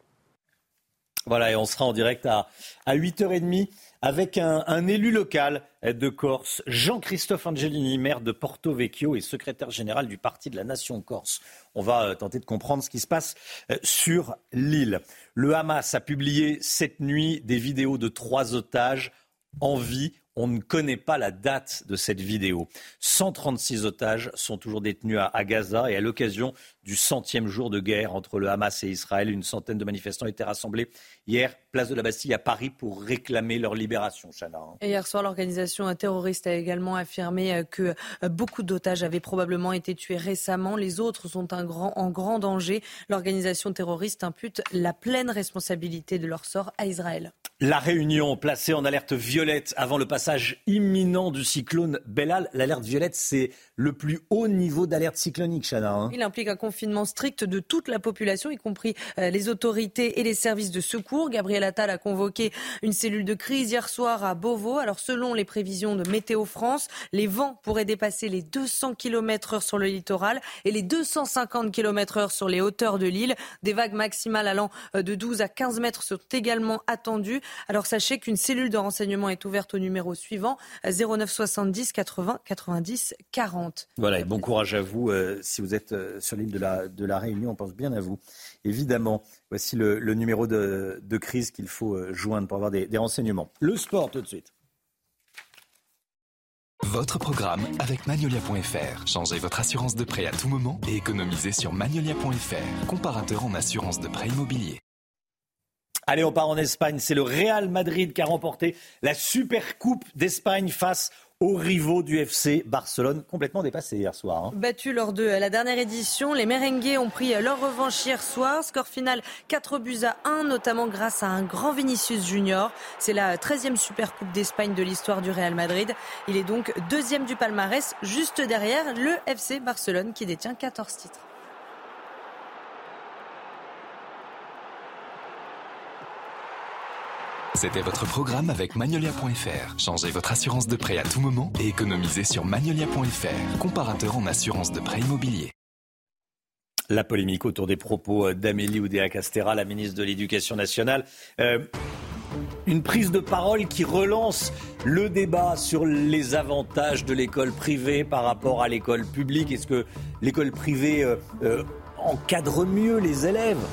Voilà, et on sera en direct à, à 8h30 avec un, élu local de Corse, Jean-Christophe Angelini, maire de Porto Vecchio et secrétaire général du Parti de la Nation Corse. On va euh, tenter de comprendre ce qui se passe euh, sur l'île. Le Hamas a publié cette nuit des vidéos de trois otages en vie on ne connaît pas la date de cette vidéo. 136 otages sont toujours détenus à, Gaza et à l'occasion du centième jour de guerre entre le Hamas et Israël, une centaine de manifestants étaient rassemblés hier, place de la Bastille à Paris, pour réclamer leur libération. Et hier soir, l'organisation terroriste a également affirmé euh, que euh, beaucoup d'otages avaient probablement été tués récemment. Les autres sont en grand danger. L'organisation terroriste impute la pleine responsabilité de leur sort à Israël. La Réunion, placée en alerte violette avant le passage imminent du cyclone Bellal. L'alerte violette, c'est le plus haut niveau d'alerte cyclonique, Chana. Hein. Il implique un confinement strict de toute la population, y compris euh, les autorités et les services de secours. Gabriel Attal a convoqué une cellule de crise hier soir à Beauvau. Alors, selon les prévisions de Météo France, les vents pourraient dépasser les 200 km heure sur le littoral et les 250 km heure sur les hauteurs de l'île. Des vagues maximales allant euh, de 12 à 15 mètres sont également attendues. Alors sachez qu'une cellule de renseignement est ouverte au numéro suivant 09 70 80 90 40. Voilà, et bon courage à vous euh, si vous êtes euh, sur l'île de la, de la Réunion, on pense bien à vous. Évidemment, voici le, numéro de, crise qu'il faut euh, joindre pour avoir des, des renseignements. Le sport tout de suite. Votre programme avec Magnolia.fr. Changez votre assurance de prêt à tout moment et économisez sur Magnolia.fr, comparateur en assurance de prêt immobilier. Allez, on part en Espagne. C'est le Real Madrid qui a remporté la Super Coupe d'Espagne face aux rivaux du FC Barcelone, complètement dépassé hier soir. Hein. Battu lors de la dernière édition, les merengues ont pris leur revanche hier soir. Score final 4 buts à 1, notamment grâce à un grand Vinicius Junior. C'est la 13e Super Coupe d'Espagne de l'histoire du Real Madrid. Il est donc deuxième du palmarès, juste derrière le FC Barcelone qui détient 14 titres. C'était votre programme avec Magnolia.fr. Changez votre assurance de prêt à tout moment et économisez sur Magnolia.fr, comparateur en assurance de prêt immobilier. La polémique autour des propos d'Amélie Oudéa-Castera, la ministre de l'Éducation nationale. Euh, une prise de parole qui relance le débat sur les avantages de l'école privée par rapport à l'école publique. Est-ce que l'école privée euh, euh, encadre mieux les élèves?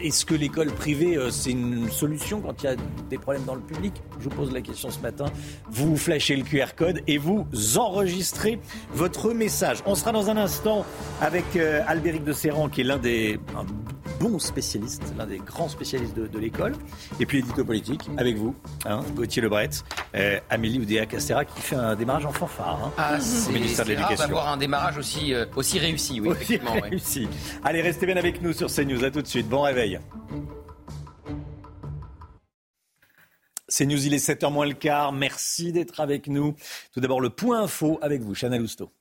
Est-ce que l'école privée, euh, c'est une solution quand il y a des problèmes dans le public? Je vous pose la question ce matin. Vous flashez le QR code et vous enregistrez votre message. On sera dans un instant avec euh, Albéric de Serran, qui est l'un des bon spécialiste, l'un des grands spécialistes de, l'école. Et puis édito politique, avec vous, hein, Gauthier Lebret, euh, Amélie Oudéa Castera, qui fait un démarrage en fanfare hein, ah, au ministère de l'Éducation. d'avoir un démarrage aussi, aussi réussi, oui. Aussi réussi. Allez, restez bien avec nous sur CNews. À tout de suite. Bon réveil. C'est News, il est 7h moins le quart. Merci d'être avec nous. Tout d'abord, le point info avec vous, Chanel Housteau.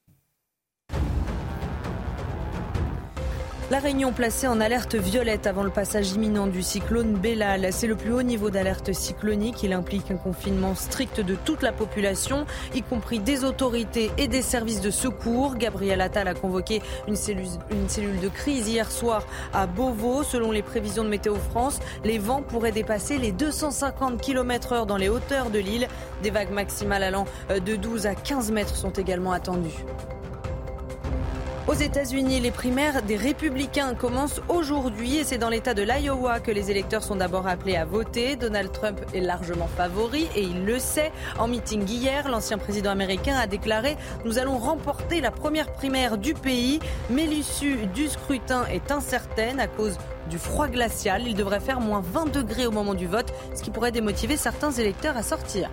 La Réunion placée en alerte violette avant le passage imminent du cyclone Bellal. C'est le plus haut niveau d'alerte cyclonique. Il implique un confinement strict de toute la population, y compris des autorités et des services de secours. Gabriel Attal a convoqué une cellule, de crise hier soir à Beauvau. Selon les prévisions de Météo France, les vents pourraient dépasser les 250 km heure dans les hauteurs de l'île. Des vagues maximales allant de 12 à 15 mètres sont également attendues. Aux États-Unis, les primaires des républicains commencent aujourd'hui et c'est dans l'État de l'Iowa que les électeurs sont d'abord appelés à voter. Donald Trump est largement favori et il le sait. En meeting hier, l'ancien président américain a déclaré Nous allons remporter la première primaire du pays, mais l'issue du scrutin est incertaine à cause du froid glacial. Il devrait faire moins 20 degrés au moment du vote, ce qui pourrait démotiver certains électeurs à sortir.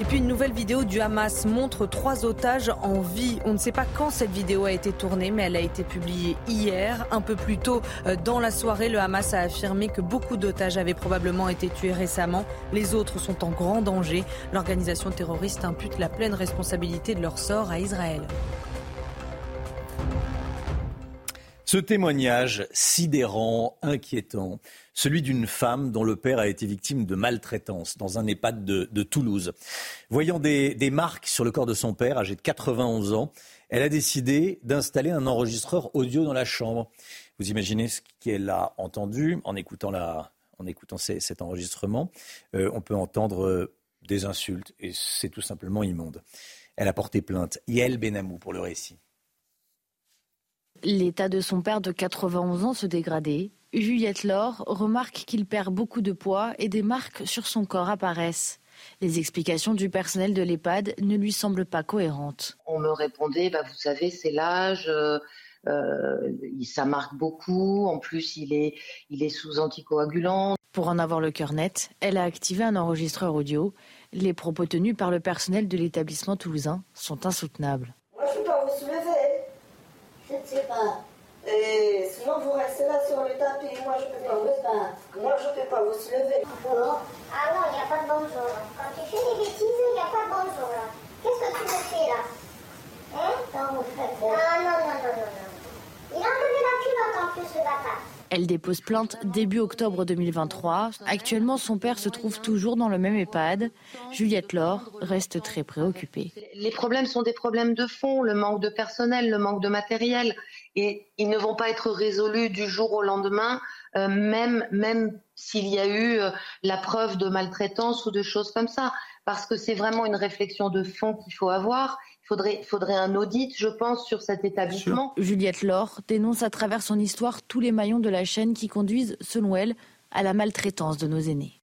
Et puis une nouvelle vidéo du Hamas montre trois otages en vie. On ne sait pas quand cette vidéo a été tournée, mais elle a été publiée hier. Un peu plus tôt euh, dans la soirée, le Hamas a affirmé que beaucoup d'otages avaient probablement été tués récemment. Les autres sont en grand danger. L'organisation terroriste impute la pleine responsabilité de leur sort à Israël. Ce témoignage sidérant, inquiétant, celui d'une femme dont le père a été victime de maltraitance dans un EHPAD de, Toulouse. Voyant des, marques sur le corps de son père, âgé de 91 ans, elle a décidé d'installer un enregistreur audio dans la chambre. Vous imaginez ce qu'elle a entendu en écoutant, cet enregistrement. Euh, on peut entendre euh, des insultes et c'est tout simplement immonde. Elle a porté plainte. Yael Benamou pour le récit. L'état de son père de 91 ans se dégradait. Juliette Laure remarque qu'il perd beaucoup de poids et des marques sur son corps apparaissent. Les explications du personnel de l'EHPAD ne lui semblent pas cohérentes. On me répondait, bah, vous savez, c'est l'âge, euh, euh, ça marque beaucoup, en plus il est, il est sous anticoagulant. Pour en avoir le cœur net, elle a activé un enregistreur audio. Les propos tenus par le personnel de l'établissement toulousain sont insoutenables. Je ne sais pas. Et sinon, vous restez là sur le tapis. Moi, je ne peux pas vous battre. Moi, je ne peux pas vous lever. Ah non, il n'y a pas de bonjour. Quand tu fais des bêtises, il n'y a pas de bonjour. Qu'est-ce que tu me fais là? Hein? Non, vous faites... Ah non, non, non, non, non. Il a enlevé la culotte en plus, le bâtard. Elle dépose plainte début octobre 2023. Actuellement, son père se trouve toujours dans le même EHPAD. Juliette Laure reste très préoccupée. Les problèmes sont des problèmes de fond, le manque de personnel, le manque de matériel. Et ils ne vont pas être résolus du jour au lendemain, euh, même, s'il y a eu euh, la preuve de maltraitance ou de choses comme ça. Parce que c'est vraiment une réflexion de fond qu'il faut avoir faudrait, faudrait un audit, je pense, sur cet établissement. Juliette Laure dénonce à travers son histoire tous les maillons de la chaîne qui conduisent, selon elle, à la maltraitance de nos aînés.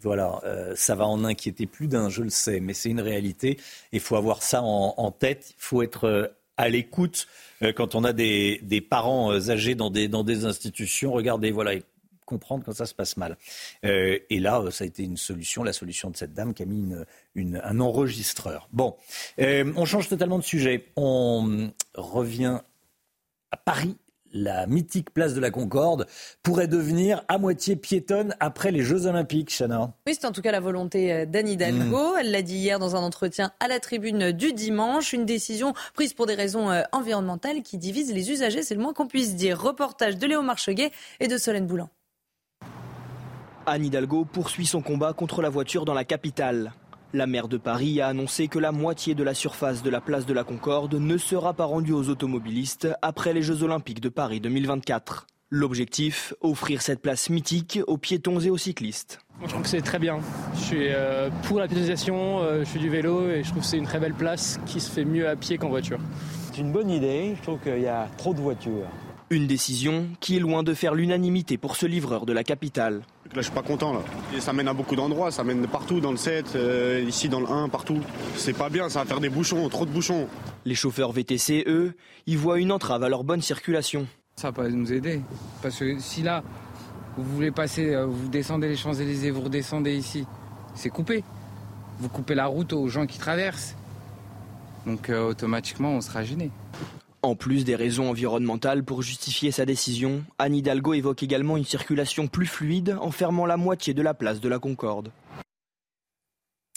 Voilà, euh, ça va en inquiéter plus d'un, je le sais, mais c'est une réalité. Il faut avoir ça en, tête. Il faut être euh, à l'écoute euh, quand on a des, des parents âgés dans des, dans des institutions. Regardez, voilà, comprendre quand ça se passe mal. Euh, et là, ça a été une solution, la solution de cette dame qui a mis une, un enregistreur. Bon, euh, on change totalement de sujet. On revient à Paris. La mythique place de la Concorde pourrait devenir à moitié piétonne après les Jeux Olympiques, Chana. Oui, c'est en tout cas la volonté euh, d'Anne Hidalgo. Hmm. Elle l'a dit hier dans un entretien à la tribune du dimanche. Une décision prise pour des raisons environnementales qui divise les usagers, c'est le moins qu'on puisse dire. Reportage de Léo Marcheguet et de Solène Boulan. Anne Hidalgo poursuit son combat contre la voiture dans la capitale. La maire de Paris a annoncé que la moitié de la surface de la place de la Concorde ne sera pas rendue aux automobilistes après les Jeux Olympiques de Paris 2024. L'objectif, offrir cette place mythique aux piétons et aux cyclistes. Je trouve que c'est très bien. Je suis euh, pour la piétonisation, euh, je suis du vélo et je trouve que c'est une très belle place qui se fait mieux à pied qu'en voiture. C'est une bonne idée, je trouve qu'il y a trop de voitures. Une décision qui est loin de faire l'unanimité pour ce livreur de la capitale. Là, je suis pas content. Là. ça mène à beaucoup d'endroits, ça mène partout, dans le 7, euh, ici dans le 1, partout. C'est pas bien, ça va faire des bouchons, trop de bouchons. Les chauffeurs VTC, eux, y voient une entrave à leur bonne circulation. Ça va pas nous aider. Parce que si là, vous voulez passer, euh, vous descendez les Champs-Élysées, vous redescendez ici, c'est coupé. Vous coupez la route aux gens qui traversent. Donc euh, automatiquement, on sera gêné. En plus des raisons environnementales pour justifier sa décision, Anne Hidalgo évoque également une circulation plus fluide en fermant la moitié de la place de la Concorde.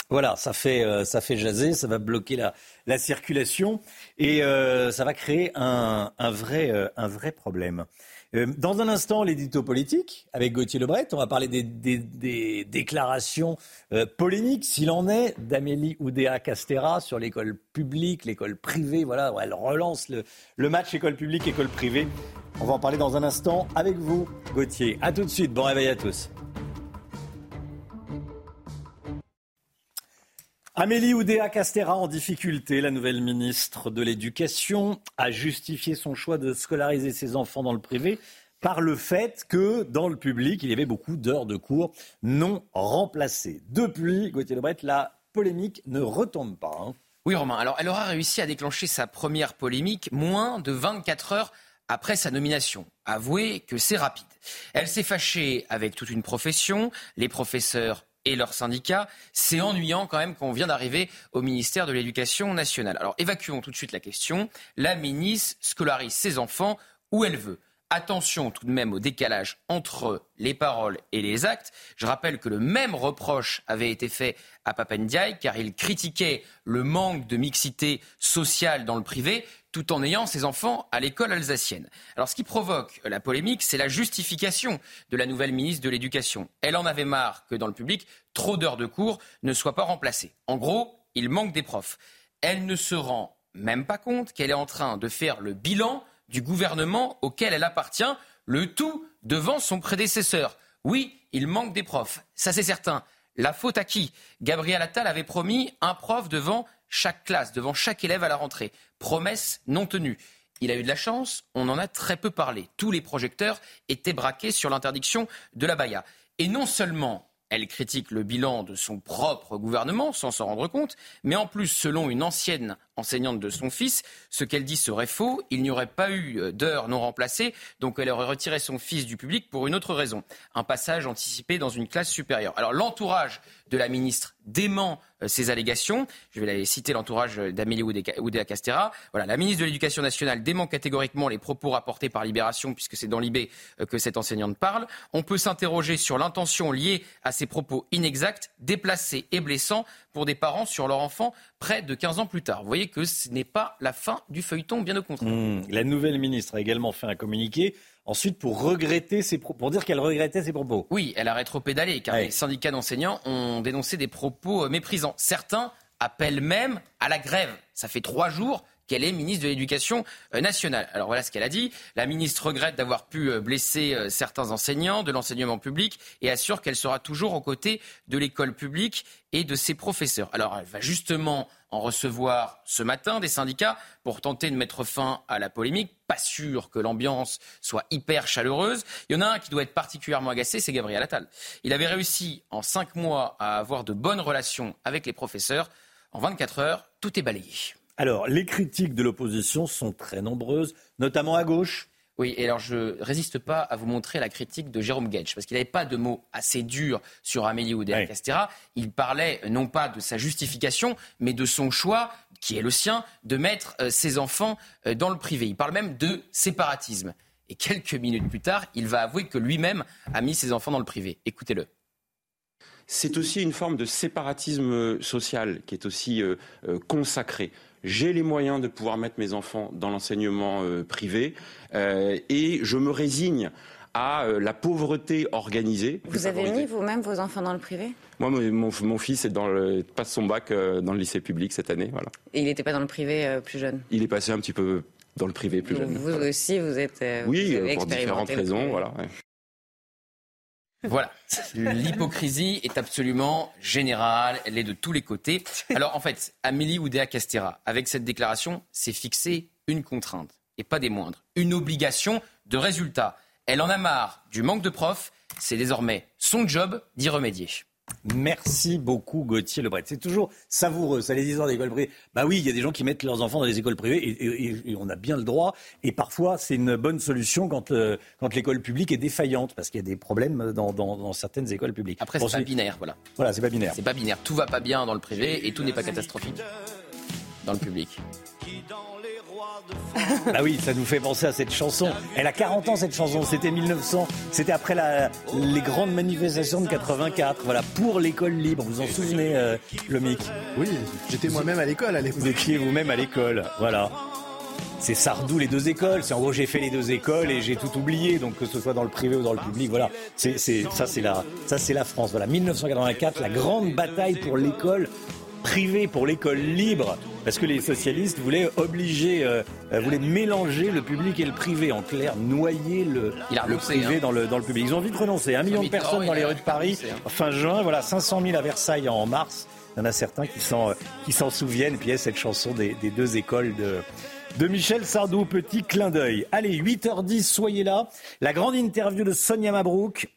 Voilà, ça fait, euh, ça fait jaser, ça va bloquer la, la circulation et euh, ça va créer un, un, vrai, euh, un vrai problème. Dans un instant, l'édito politique avec Gauthier Lebret. On va parler des, déclarations euh, polémiques, s'il en est, d'Amélie Oudéa Castera sur l'école publique, l'école privée. Voilà, elle relance le, le match école publique, école privée. On va en parler dans un instant avec vous, Gauthier. A tout de suite. Bon réveil à tous. Amélie Oudéa Castera en difficulté. La nouvelle ministre de l'Éducation a justifié son choix de scolariser ses enfants dans le privé par le fait que dans le public, il y avait beaucoup d'heures de cours non remplacées. Depuis, Gauthier Lebret, la polémique ne retombe pas. Hein. Oui, Romain. Alors, elle aura réussi à déclencher sa première polémique moins de 24 heures après sa nomination. Avouez que c'est rapide. Elle s'est fâchée avec toute une profession, les professeurs et leurs syndicats. C'est ennuyant quand même qu'on vient d'arriver au ministère de l'Éducation nationale. Alors évacuons tout de suite la question. La ministre scolarise ses enfants où elle veut. Attention tout de même au décalage entre les paroles et les actes. Je rappelle que le même reproche avait été fait à Papendiaï car il critiquait le manque de mixité sociale dans le privé tout en ayant ses enfants à l'école alsacienne. Alors ce qui provoque la polémique, c'est la justification de la nouvelle ministre de l'Éducation. Elle en avait marre que dans le public, trop d'heures de cours ne soient pas remplacées. En gros, il manque des profs. Elle ne se rend même pas compte qu'elle est en train de faire le bilan du gouvernement auquel elle appartient, le tout devant son prédécesseur. Oui, il manque des profs, ça c'est certain. La faute à qui? Gabriel Attal avait promis un prof devant chaque classe, devant chaque élève à la rentrée. Promesse non tenue. Il a eu de la chance, on en a très peu parlé. Tous les projecteurs étaient braqués sur l'interdiction de la baya. Et non seulement elle critique le bilan de son propre gouvernement sans s'en rendre compte, mais en plus, selon une ancienne enseignante de son fils, ce qu'elle dit serait faux. Il n'y aurait pas eu euh, d'heures non remplacées, donc elle aurait retiré son fils du public pour une autre raison. Un passage anticipé dans une classe supérieure. Alors l'entourage de la ministre dément euh, ces allégations. Je vais citer l'entourage d'Amélie Oudéa Castera. Voilà, la ministre de l'Éducation nationale dément catégoriquement les propos rapportés par Libération, puisque c'est dans l'IB euh, que cette enseignante parle. On peut s'interroger sur l'intention liée à ces propos inexacts, déplacés et blessants pour des parents sur leur enfant près de 15 ans plus tard. Vous voyez que ce n'est pas la fin du feuilleton, bien au contraire. Mmh. La nouvelle ministre a également fait un communiqué Ensuite, pour regretter ses pour dire qu'elle regrettait ses propos. Oui, elle a rétropédalé, car les syndicats d'enseignants ont dénoncé des propos euh, méprisants. Certains appellent même à la grève. Ça fait trois jours qu'elle est ministre de l'Éducation euh, nationale. Alors voilà ce qu'elle a dit. La ministre regrette d'avoir pu euh, blesser certains enseignants de l'enseignement public et assure qu'elle sera toujours aux côtés de l'école publique et de ses professeurs. Alors elle va justement en recevoir ce matin des syndicats pour tenter de mettre fin à la polémique. Pas sûr que l'ambiance soit hyper chaleureuse. Il y en a un qui doit être particulièrement agacé, c'est Gabriel Attal. Il avait réussi en cinq mois à avoir de bonnes relations avec les professeurs. En 24 heures, tout est balayé. Alors, les critiques de l'opposition sont très nombreuses, notamment à gauche. Oui, et alors je ne résiste pas à vous montrer la critique de Jérôme Gage, parce qu'il n'avait pas de mots assez durs sur Amélie Oudéa Castera. Il parlait non pas de sa justification, mais de son choix, qui est le sien, de mettre euh, ses enfants euh, dans le privé. Il parle même de séparatisme. Et quelques minutes plus tard, il va avouer que lui-même a mis ses enfants dans le privé. Écoutez-le c'est aussi une forme de séparatisme social qui est aussi euh, consacré j'ai les moyens de pouvoir mettre mes enfants dans l'enseignement euh, privé euh, et je me résigne à euh, la pauvreté organisée. Vous avez mis vous-même vos enfants dans le privé? Moi, mon, fils est dans le, passe son bac dans le lycée public cette année. Voilà. Et il n'était pas dans le privé plus jeune? Il est passé un petit peu dans le privé plus jeune. Vous aussi, vous êtes. oui, pour différentes raisons. Voilà. Voilà, l'hypocrisie est absolument générale, elle est de tous les côtés. Alors en fait, Amélie Oudéa Castera, avec cette déclaration, s'est fixée une contrainte, et pas des moindres, une obligation de résultat. Elle en a marre du manque de profs, c'est désormais son job d'y remédier. Merci beaucoup Gauthier Lebret. C'est toujours savoureux, ça les histoires d'école privée. Bah oui, il y a des gens qui mettent leurs enfants dans les écoles privées et, on a bien le droit. Et parfois, c'est une bonne solution quand, euh, quand l'école publique est défaillante, parce qu'il y a des problèmes dans, dans, certaines écoles publiques. Après, c'est pas binaire, voilà. Voilà, c'est pas binaire. C'est pas binaire. Tout va pas bien dans le privé et tout n'est pas catastrophique dans le public. Ah oui, ça nous fait penser à cette chanson. Elle a 40 ans cette chanson, c'était 1900, c'était après la, les grandes manifestations de 84, voilà, pour l'école libre. Vous vous en souvenez, euh, le mic Oui, j'étais moi-même à l'école à l'époque. Vous étiez vous-même à l'école, voilà. C'est Sardou les deux écoles. C'est en gros j'ai fait les deux écoles et j'ai tout oublié. Donc que ce soit dans le privé ou dans le public, voilà. C'est, ça c'est la ça c'est la France. Voilà 1984, la grande bataille pour l'école privé pour l'école libre, parce que les socialistes voulaient obliger, euh, euh, voulaient mélanger le public et le privé, en clair, noyer le, le privé hein. dans, le, dans le public. Ils ont vite renoncé. Un million de personnes dans les rues de Paris, hein. fin juin, voilà, 500 000 à Versailles en mars. Il y en a certains qui s'en, qui s'en souviennent. Puis il y a cette chanson des, deux écoles de, de Michel Sardou. Petit clin d'œil. Allez, 8h10, soyez là. La grande interview de Sonia Mabrouk.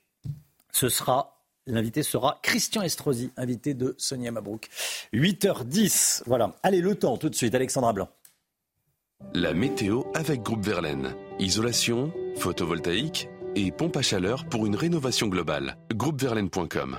Ce sera L'invité sera Christian Estrosi, invité de Sonia Mabrouk. 8h10, voilà. Allez, le temps tout de suite, Alexandra Blanc. La météo avec Groupe Verlaine. Isolation, photovoltaïque et pompe à chaleur pour une rénovation globale. Groupeverlaine.com.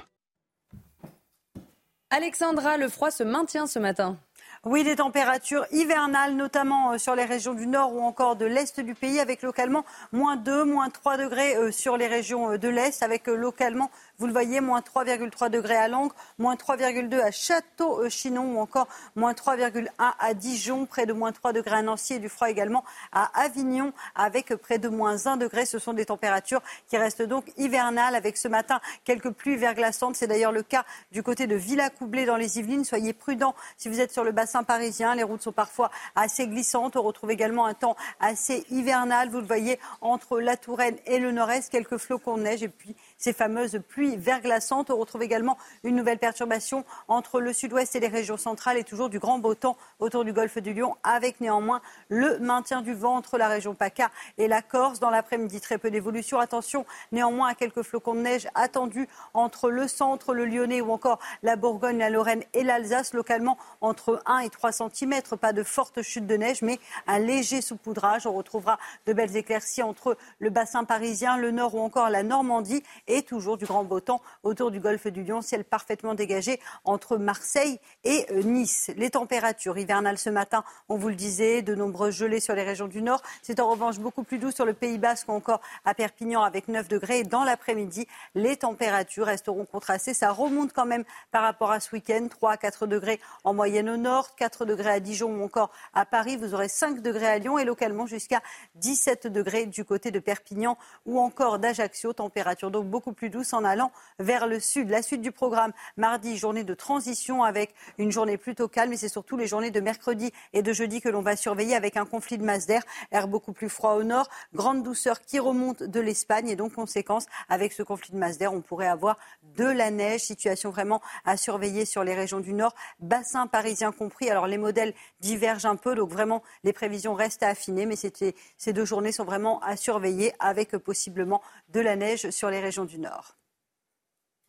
Alexandra, le froid se maintient ce matin. Oui, des températures hivernales, notamment euh, sur les régions du nord ou encore de l'est du pays, avec localement moins 2, moins 3 degrés euh, sur les régions euh, de l'est, avec localement vous le voyez, moins 3,3 degrés à Langres, moins 3,2 à Château-Chinon ou encore moins 3,1 à Dijon, près de moins 3 degrés à Nancy et du froid également à Avignon avec près de moins 1 degré. Ce sont des températures qui restent donc hivernales avec ce matin quelques pluies verglaçantes. C'est d'ailleurs le cas du côté de Villacoublay dans les Yvelines. Soyez prudents si vous êtes sur le bassin parisien. Les routes sont parfois assez glissantes. On retrouve également un temps assez hivernal. Vous le voyez entre la Touraine et le nord-est, quelques flocons de neige et puis ces fameuses pluies verglaçantes. On retrouve également une nouvelle perturbation entre le sud-ouest et les régions centrales et toujours du grand beau temps autour du golfe du Lion avec néanmoins le maintien du vent entre la région PACA et la Corse. Dans l'après-midi, très peu d'évolution. Attention néanmoins à quelques flocons de neige attendus entre le centre, le Lyonnais ou encore la Bourgogne, la Lorraine et l'Alsace. Localement entre 1 et 3 cm. Pas de fortes chutes de neige, mais un léger saupoudrage. On retrouvera de belles éclaircies entre le bassin parisien, le nord ou encore la Normandie toujours du grand beau temps autour du golfe du Lion, ciel parfaitement dégagé entre Marseille et euh, Nice. Les températures hivernales ce matin, on vous le disait, de nombreux gelées sur les régions du nord. C'est en revanche beaucoup plus doux sur le Pays Basque ou encore à Perpignan avec 9 degrés. dans l'après-midi, les températures resteront contrastées. Ça remonte quand même par rapport à ce week-end. 3 à 4 degrés en moyenne au nord, 4 degrés à Dijon ou encore à Paris. Vous aurez 5 degrés à Lyon et localement jusqu'à 17 degrés du côté de Perpignan ou encore d'Ajaccio. Température donc beaucoup plus douce en allant vers le sud. La suite du programme, mardi, journée de transition avec une journée plutôt calme. Et c'est surtout les journées de mercredi et de jeudi que l'on va surveiller avec un conflit de masse d'air, air beaucoup plus froid au nord, grande douceur qui remonte de l'Espagne. Et donc conséquence avec ce conflit de masse d'air, on pourrait avoir de la neige, situation vraiment à surveiller sur les régions du nord, bassin parisien compris. Alors les modèles divergent un peu, donc vraiment les prévisions restent à affiner, mais ces deux journées sont vraiment à surveiller avec possiblement de la neige sur les régions du Nord.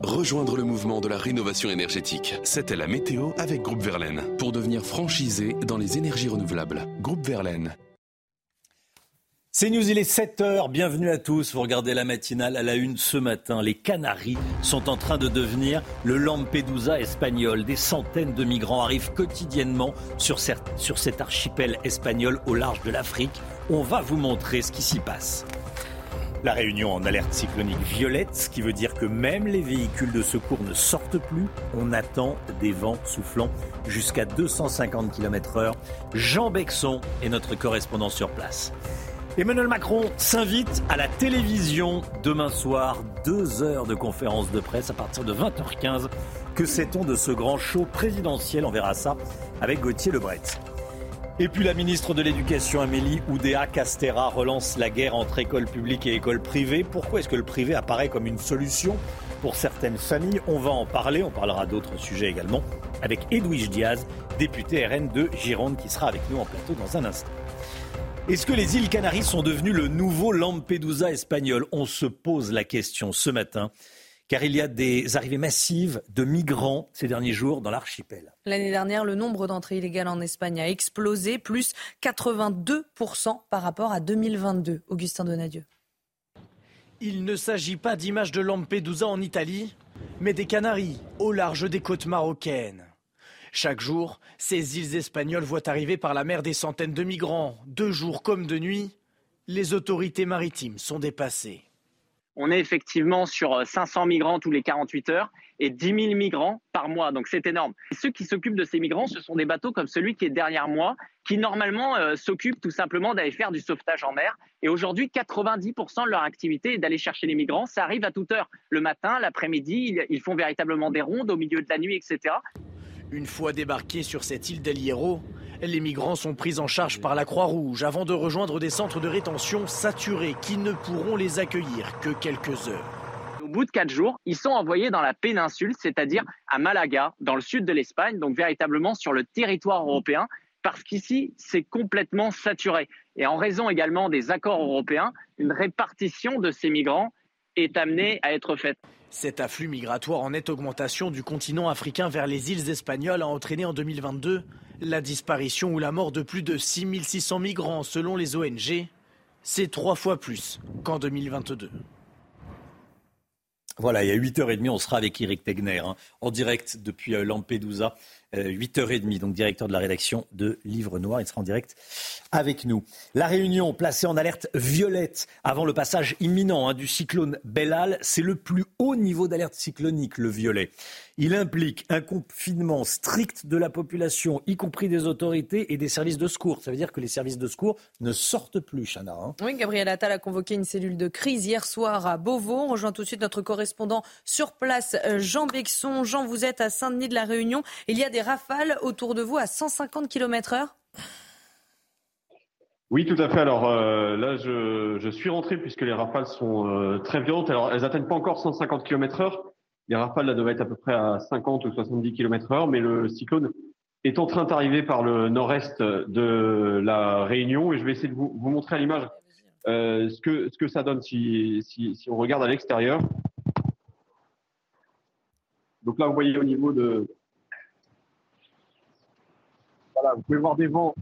Rejoindre le mouvement de la rénovation énergétique. C'était la météo avec Groupe Verlaine. Pour devenir franchisé dans les énergies renouvelables. Groupe Verlaine. C'est News, il est 7h, bienvenue à tous. Vous regardez la matinale à la une ce matin. Les Canaries sont en train de devenir le Lampedusa espagnol. Des centaines de migrants arrivent quotidiennement sur, sur cet archipel espagnol au large de l'Afrique. On va vous montrer ce qui s'y passe. La Réunion en alerte cyclonique violette, ce qui veut dire que même les véhicules de secours ne sortent plus. On attend des vents soufflant jusqu'à 250 km/h. Jean Bexon est notre correspondant sur place. Emmanuel Macron s'invite à la télévision demain soir, deux heures de conférence de presse à partir de 20h15. Que sait-on de ce grand show présidentiel? On verra ça avec Gauthier Lebret. Et puis la ministre de l'Éducation, Amélie Oudéa Castera, relance la guerre entre écoles publiques et écoles privées. Pourquoi est-ce que le privé apparaît comme une solution pour certaines familles? On va en parler, on parlera d'autres sujets également, avec Edwige Diaz, député RN de Gironde, qui sera avec nous en plateau dans un instant. Est-ce que les îles Canaries sont devenues le nouveau Lampedusa espagnol? On se pose la question ce matin car il y a des arrivées massives de migrants ces derniers jours dans l'archipel. L'année dernière, le nombre d'entrées illégales en Espagne a explosé, plus 82% par rapport à 2022. Augustin Donadieu. Il ne s'agit pas d'images de Lampedusa en Italie, mais des Canaries au large des côtes marocaines. Chaque jour, ces îles espagnoles voient arriver par la mer des centaines de migrants. De jour comme de nuit, les autorités maritimes sont dépassées on est effectivement sur 500 euh, migrants tous les 48 heures et 10 000 migrants par mois. Donc c'est énorme. Ceux qui s'occupent de ces migrants, ce sont des bateaux comme celui qui est derrière moi, qui normalement euh, s'occupent tout simplement d'aller faire du sauvetage en mer. Et aujourd'hui, 90% de leur activité est d'aller chercher les migrants. Ça arrive à toute heure, le matin, l'après-midi. Ils, font véritablement des rondes au milieu de la nuit, etc. Une fois débarqués sur cette île d'El Hierro, les migrants sont pris en charge par la Croix-Rouge avant de rejoindre des centres de rétention saturés qui ne pourront les accueillir que quelques heures. Au bout de quatre jours, ils sont envoyés dans la péninsule, c'est-à-dire à Malaga, dans le sud de l'Espagne, donc véritablement sur le territoire européen, parce qu'ici, c'est complètement saturé. Et en raison également des accords européens, une répartition de ces migrants est amenée à être faite. Cet afflux migratoire en nette augmentation du continent africain vers les îles espagnoles a entraîné en 2022 la disparition ou la mort de plus de 6600 migrants selon les ONG. C'est trois fois plus qu'en 2022. Voilà, il y a 8h30, on sera avec Eric Tegner hein, en direct depuis euh, Lampedusa. 8h30, euh, donc directeur de la rédaction de Livre Noir. Il sera en direct avec nous. La Réunion, placée en alerte violette avant le passage imminent hein, du cyclone Bellal, c'est le plus haut niveau d'alerte cyclonique, le violet. Il implique un confinement strict de la population, y compris des autorités et des services de secours. Ça veut dire que les services de secours ne sortent plus, Chana. Hein. Oui, Gabriel Attal a convoqué une cellule de crise hier soir à Beauvau. On rejoint tout de suite notre correspondant sur place, euh, Jean Bexon. Jean, vous êtes à Saint-Denis de la Réunion. Il y a des rafales autour de vous à 150 km/h oui, tout à fait. Alors euh, là, je, suis rentré puisque les rafales sont euh, très violentes. Alors, elles n'atteignent pas encore 150 km/h. Les rafales là, devraient être à peu près à 50 ou 70 km/h, mais le cyclone est en train d'arriver par le nord-est de la Réunion et je vais essayer de vous, montrer à l'image euh, ce, que, ça donne si on regarde à l'extérieur. Donc là, vous voyez au niveau de, vous pouvez voir des vents,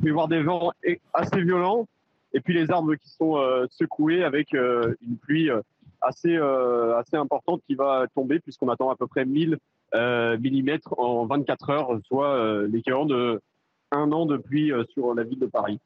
pouvez voir des vents assez violents, et puis les arbres qui sont euh, secoués avec euh, une pluie euh, assez importante qui va tomber puisqu'on attend à peu près 1000 mm en 24 heures, soit l'équivalent de un an de pluie sur la ville de Paris.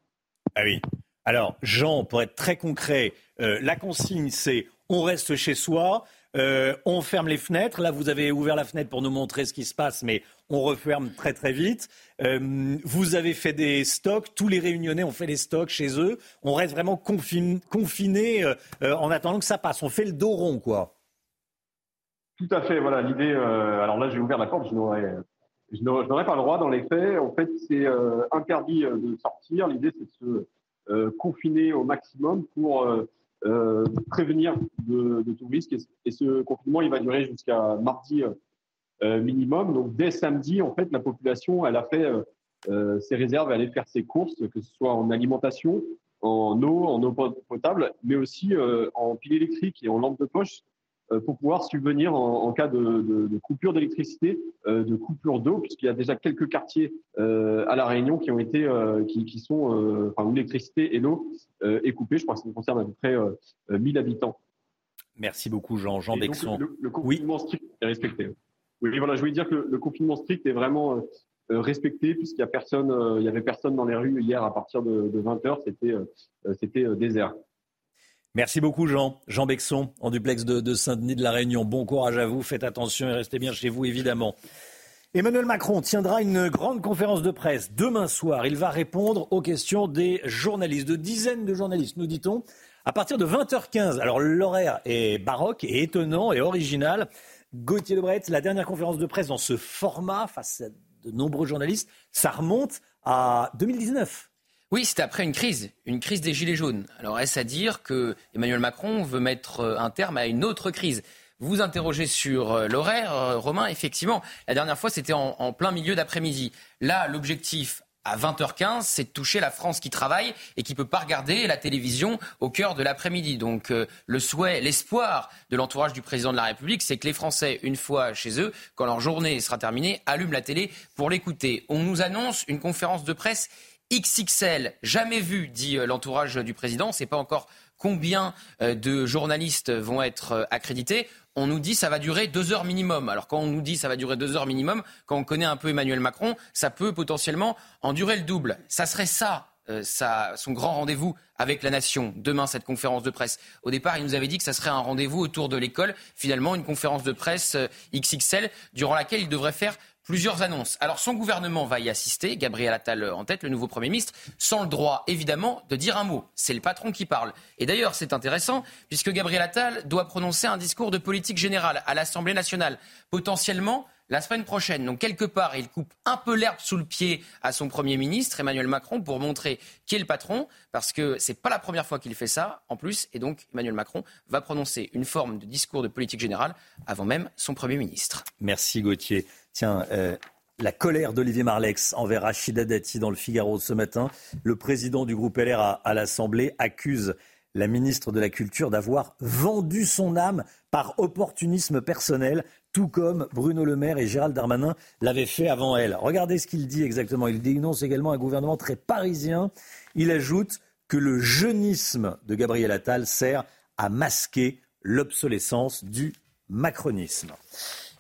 Ah oui. Alors Jean, pour être très concret, la consigne c'est on reste chez soi. On ferme les fenêtres. Là, vous avez ouvert la fenêtre pour nous montrer ce qui se passe, mais on referme très très vite. Euh, vous avez fait des stocks. Tous les réunionnais ont fait des stocks chez eux. On reste vraiment confiné euh, en attendant que ça passe. On fait le dos rond, quoi. Tout à fait. Voilà l'idée. alors là, j'ai ouvert la porte. Je n'aurais, pas le droit dans les faits. En fait, c'est interdit de sortir. L'idée, c'est de se confiner au maximum pour euh, prévenir de, tout risque. Et, ce confinement, il va durer jusqu'à mardi euh, minimum. Donc dès samedi, en fait, la population, elle a fait euh, ses réserves, elle allait faire ses courses, que ce soit en alimentation, en eau, en eau potable, mais aussi en pile électrique et en lampe de poche euh, pour pouvoir subvenir en, cas de, coupure d'électricité, euh, de coupure d'eau, puisqu'il y a déjà quelques quartiers euh, à la Réunion qui ont été, qui, sont, enfin, où l'électricité et l'eau est coupée. Je crois que ça concerne à peu près 1000 habitants. Merci beaucoup, Jean. Jean Bexon. Le, confinement strict est respecté. Oui, voilà, je voulais dire que le, confinement strict est vraiment respecté puisqu'il y a personne, il y avait personne dans les rues hier à partir de, 20 h C'était, c'était désert. Merci beaucoup Jean. Jean Bexon, en duplex de, Saint-Denis de la Réunion. Bon courage à vous, faites attention et restez bien chez vous évidemment. Emmanuel Macron tiendra une grande conférence de presse demain soir. Il va répondre aux questions des journalistes, de dizaines de journalistes, nous dit-on, à partir de 20h15. Alors l'horaire est baroque et étonnant et original. Gauthier Lebret, la dernière conférence de presse dans ce format face à de nombreux journalistes, ça remonte à 2019. Oui, c'est après une crise, une crise des Gilets jaunes. Alors est-ce à dire que Emmanuel Macron veut mettre euh, un terme à une autre crise? Vous interrogez sur euh, l'horaire, euh, Romain. Effectivement, la dernière fois, c'était en, plein milieu d'après-midi. Là, l'objectif à 20h15, c'est de toucher la France qui travaille et qui ne peut pas regarder la télévision au cœur de l'après-midi. Donc le souhait, l'espoir de l'entourage du président de la République, c'est que les Français, une fois chez eux, quand leur journée sera terminée, allument la télé pour l'écouter. On nous annonce une conférence de presse XXL, jamais vu, dit euh, l'entourage du président. Sait pas encore combien euh, de journalistes vont être euh, accrédités. On nous dit ça va durer deux heures minimum. Alors quand on nous dit ça va durer deux heures minimum, quand on connaît un peu Emmanuel Macron, ça peut potentiellement en durer le double. Ça serait ça, son grand rendez-vous avec la nation demain cette conférence de presse. Au départ, il nous avait dit que ça serait un rendez-vous autour de l'école. Finalement, une conférence de presse XXL durant laquelle il devrait faire plusieurs annonces. Alors son gouvernement va y assister, Gabriel Attal en tête, le nouveau Premier ministre, sans le droit évidemment de dire un mot. C'est le patron qui parle. Et d'ailleurs c'est intéressant puisque Gabriel Attal doit prononcer un discours de politique générale à l'Assemblée nationale, potentiellement la semaine prochaine. Donc quelque part, il coupe un peu l'herbe sous le pied à son Premier ministre, Emmanuel Macron, pour montrer qui est le patron, parce que ce n'est pas la première fois qu'il fait ça, en plus, et donc Emmanuel Macron va prononcer une forme de discours de politique générale avant même son Premier ministre. Merci Gauthier. Tiens, euh, la colère d'Olivier Marlex envers Rachida Dati dans le Figaro ce matin. Le président du groupe LR à, l'Assemblée accuse la ministre de la Culture d'avoir vendu son âme par opportunisme personnel, tout comme Bruno Le Maire et Gérald Darmanin l'avaient fait avant elle. Regardez ce qu'il dit exactement. Il dénonce également un gouvernement très parisien. Il ajoute que le jeunisme de Gabriel Attal sert à masquer l'obsolescence du macronisme.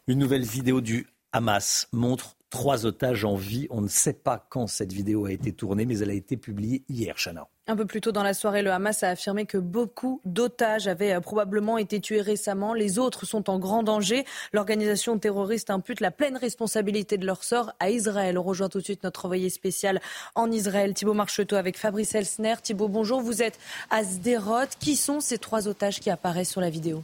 Une nouvelle vidéo du Hamas montre trois otages en vie. On ne sait pas quand cette vidéo a été tournée, mais elle a été publiée hier, Chana. Un peu plus tôt dans la soirée, le Hamas a affirmé que beaucoup d'otages avaient euh, probablement été tués récemment. Les autres sont en grand danger. L'organisation terroriste impute la pleine responsabilité de leur sort à Israël. On rejoint tout de suite notre envoyé spécial en Israël, Thibault Marcheteau, avec Fabrice Elsner. Thibault, bonjour. Vous êtes à Sderot. Qui sont ces trois otages qui apparaissent sur la vidéo?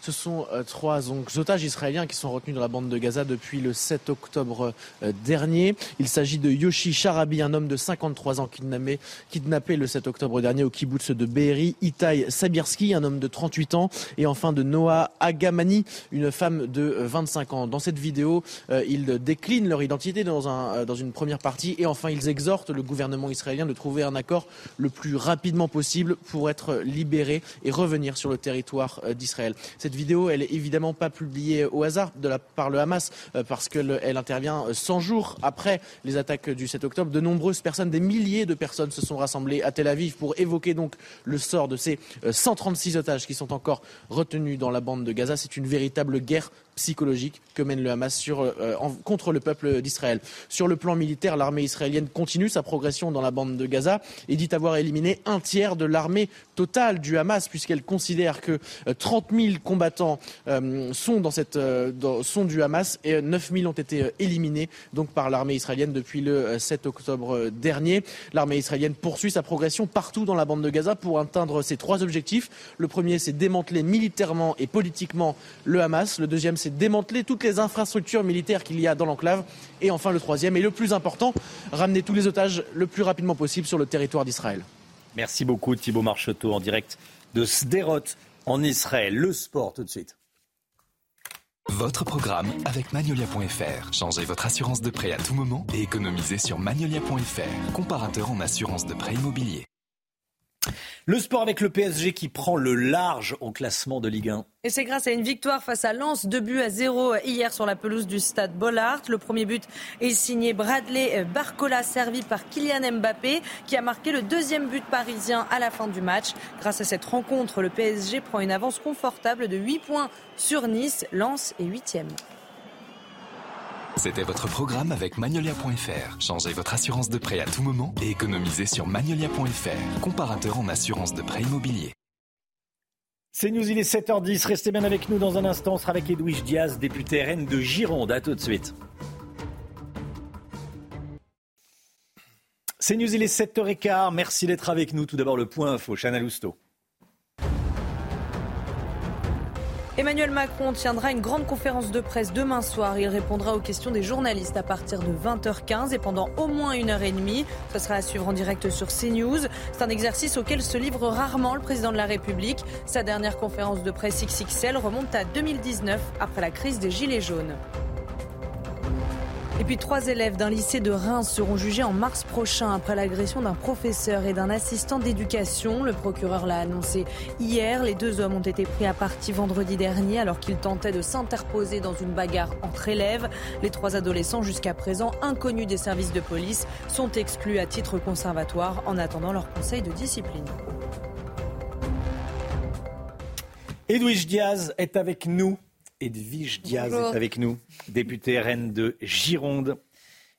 Ce sont euh, trois otages israéliens qui sont retenus dans la bande de Gaza depuis le 7 octobre euh, dernier. Il s'agit de Yoshi Sharabi, un homme de 53 ans kidnappé, le 7 octobre dernier au kibbutz de Be'eri. Itai Sabirski, un homme de 38 ans. Et enfin de Noah Agamani, une femme de 25 ans. Dans cette vidéo, euh, ils déclinent leur identité dans, un, dans une première partie. Et enfin, ils exhortent le gouvernement israélien de trouver un accord le plus rapidement possible pour être libéré et revenir sur le territoire d'Israël. Cette vidéo, elle est évidemment pas publiée au hasard par le Hamas euh, parce qu'elle intervient 100 jours après les attaques du 7 octobre. De nombreuses personnes, des milliers de personnes se sont rassemblées à Tel Aviv pour évoquer donc le sort de ces 136 euh, otages qui sont encore retenus dans la bande de Gaza. C'est une véritable guerre psychologique que mène le Hamas sur, euh, contre le peuple d'Israël. Sur le plan militaire, l'armée israélienne continue sa progression dans la bande de Gaza et dit avoir éliminé un tiers de l'armée totale du Hamas puisqu'elle considère que 30 euh, 000 combattants euh, sont, dans cette, sont du Hamas et 9 000 ont été éliminés donc par l'armée israélienne depuis le 7 octobre dernier. L'armée israélienne poursuit sa progression partout dans la bande de Gaza pour atteindre ses trois objectifs. Le premier, c'est démanteler militairement et politiquement le Hamas. Le deuxième, démanteler toutes les infrastructures militaires qu'il y a dans l'enclave. Et enfin, le troisième et le plus important, ramener tous les otages le plus rapidement possible sur le territoire d'Israël. Merci beaucoup Thibault Marcheteau en direct de Sderot en Israël. Le sport tout de suite. Votre programme avec Magnolia.fr. Changez votre assurance de prêt à tout moment et économisez sur Magnolia.fr, comparateur en assurance de prêt immobilier. Le sport avec le PSG qui prend le large au classement de Ligue 1. Et c'est grâce à une victoire face à Lens, 2 buts à 0 hier sur la pelouse du stade Bollard. Le premier but est signé Bradley Barcola, servi par Kylian Mbappé, qui a marqué le deuxième but parisien à la fin du match. Grâce à cette rencontre, le PSG prend une avance confortable de 8 points sur Nice. Lens est 8 c'était votre programme avec Magnolia.fr. Changez votre assurance de prêt à tout moment et économisez sur Magnolia.fr, comparateur en assurance de prêt immobilier. C'est News, il est 7h10. Restez bien avec nous dans un instant. On sera avec Edwige Diaz, député RN de Gironde. A tout de suite. C'est News, il est 7h15. Merci d'être avec nous. Tout d'abord, le point info. Chana Lousteau. Emmanuel Macron tiendra une grande conférence de presse demain soir. Il répondra aux questions des journalistes à partir de 20h15 et pendant au moins une heure et demie. Ce sera à suivre en direct sur CNews. C'est un exercice auquel se livre rarement le président de la République. Sa dernière conférence de presse XXL remonte à 2019 après la crise des Gilets jaunes. Et puis trois élèves d'un lycée de Reims seront jugés en mars prochain après l'agression d'un professeur et d'un assistant d'éducation. Le procureur l'a annoncé hier. Les deux hommes ont été pris à partie vendredi dernier alors qu'ils tentaient de s'interposer dans une bagarre entre élèves. Les trois adolescents, jusqu'à présent inconnus des services de police, sont exclus à titre conservatoire en attendant leur conseil de discipline. Edwige Diaz est avec nous Edwige Diaz est avec nous, députée RN de Gironde,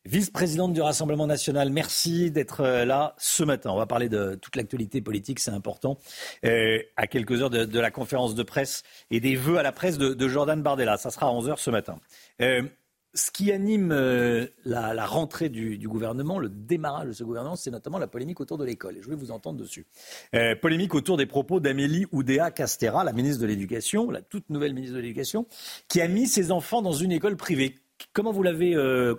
vice-présidente du Rassemblement national. Merci d'être euh, là ce matin. On va parler de toute l'actualité politique, c'est important. Euh, à quelques heures de, la conférence de presse et des vœux à la presse de, Jordan Bardella. Ça sera à 11h ce matin. Euh, ce qui anime euh, la, rentrée du, gouvernement, le démarrage de ce gouvernement, c'est notamment la polémique autour de l'école. Et je vais vous entendre dessus. Euh, polémique autour des propos d'Amélie Oudéa Castera, la ministre de l'Éducation, la toute nouvelle ministre de l'Éducation, qui a mis ses enfants dans une école privée. Comment vous l'avez, euh,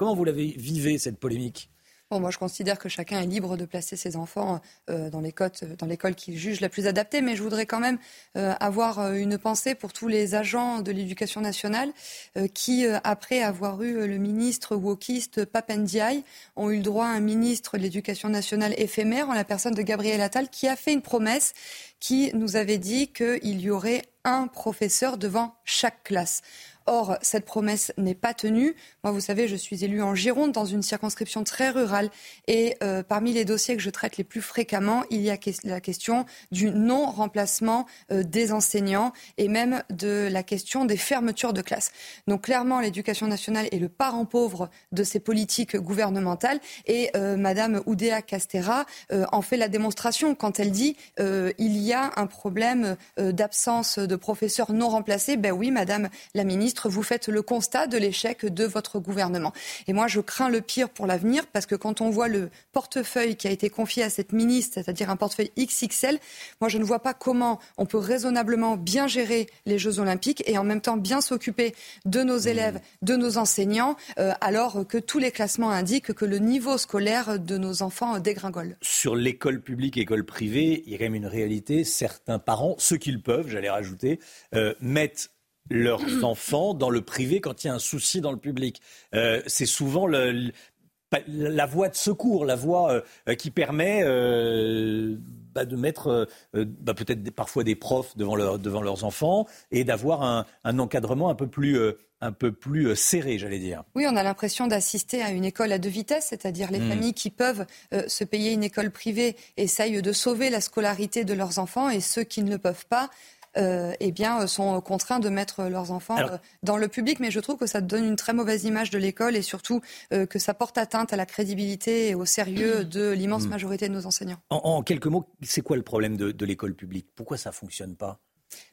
cette polémique? Bon, moi, je considère que chacun est libre de placer ses enfants euh, dans l'école qu'il juge la plus adaptée, mais je voudrais quand même euh, avoir euh, une pensée pour tous les agents de l'éducation nationale qui, après avoir eu le ministre wokiste Papendiaï, ont eu le droit à un ministre de l'éducation nationale éphémère en la personne de Gabriel Attal, qui a fait une promesse qui nous avait dit qu'il y aurait un professeur devant chaque classe. Or, cette promesse n'est pas tenue. Moi, vous savez, je suis élue en Gironde, dans une circonscription très rurale. Et euh, parmi les dossiers que je traite les plus fréquemment, il y a la question du non-remplacement euh, des enseignants et même de la question des fermetures de classes. Donc, clairement, l'éducation nationale est le parent pauvre de ces politiques gouvernementales. Et euh, Madame Oudéa Castera en fait la démonstration quand elle dit il y a un problème d'absence de professeurs non remplacés. Ben oui, Madame la ministre vous faites le constat de l'échec de votre gouvernement. Et moi, je crains le pire pour l'avenir parce que quand on voit le portefeuille qui a été confié à cette ministre, c'est-à-dire un portefeuille XXL, moi, je ne vois pas comment on peut raisonnablement bien gérer les Jeux Olympiques et en même temps bien s'occuper de nos mmh. élèves, de nos enseignants, euh, alors que tous les classements indiquent que le niveau scolaire de nos enfants dégringole. Sur l'école publique, école privée, il y a quand même une réalité. Certains parents, ceux qu'ils peuvent, j'allais rajouter, euh, mettent leurs enfants dans le privé quand il y a un souci dans le public. Euh, c'est souvent la voie de secours, la voie euh, qui permet euh, bah, de mettre bah, peut-être parfois des profs devant, leurs enfants et d'avoir un, encadrement un peu plus un peu plus serré, j'allais dire. Oui, on a l'impression d'assister à une école à deux vitesses, c'est-à-dire les mmh. familles qui peuvent se payer une école privée essayent de sauver la scolarité de leurs enfants et ceux qui ne le peuvent pas euh, eh bien, sont contraints de mettre leurs enfants euh, dans le public. Mais je trouve que ça donne une très mauvaise image de l'école et surtout euh, que ça porte atteinte à la crédibilité et au sérieux de l'immense mm. majorité de nos enseignants. En, quelques mots, c'est quoi le problème de, l'école publique? Pourquoi ça ne fonctionne pas?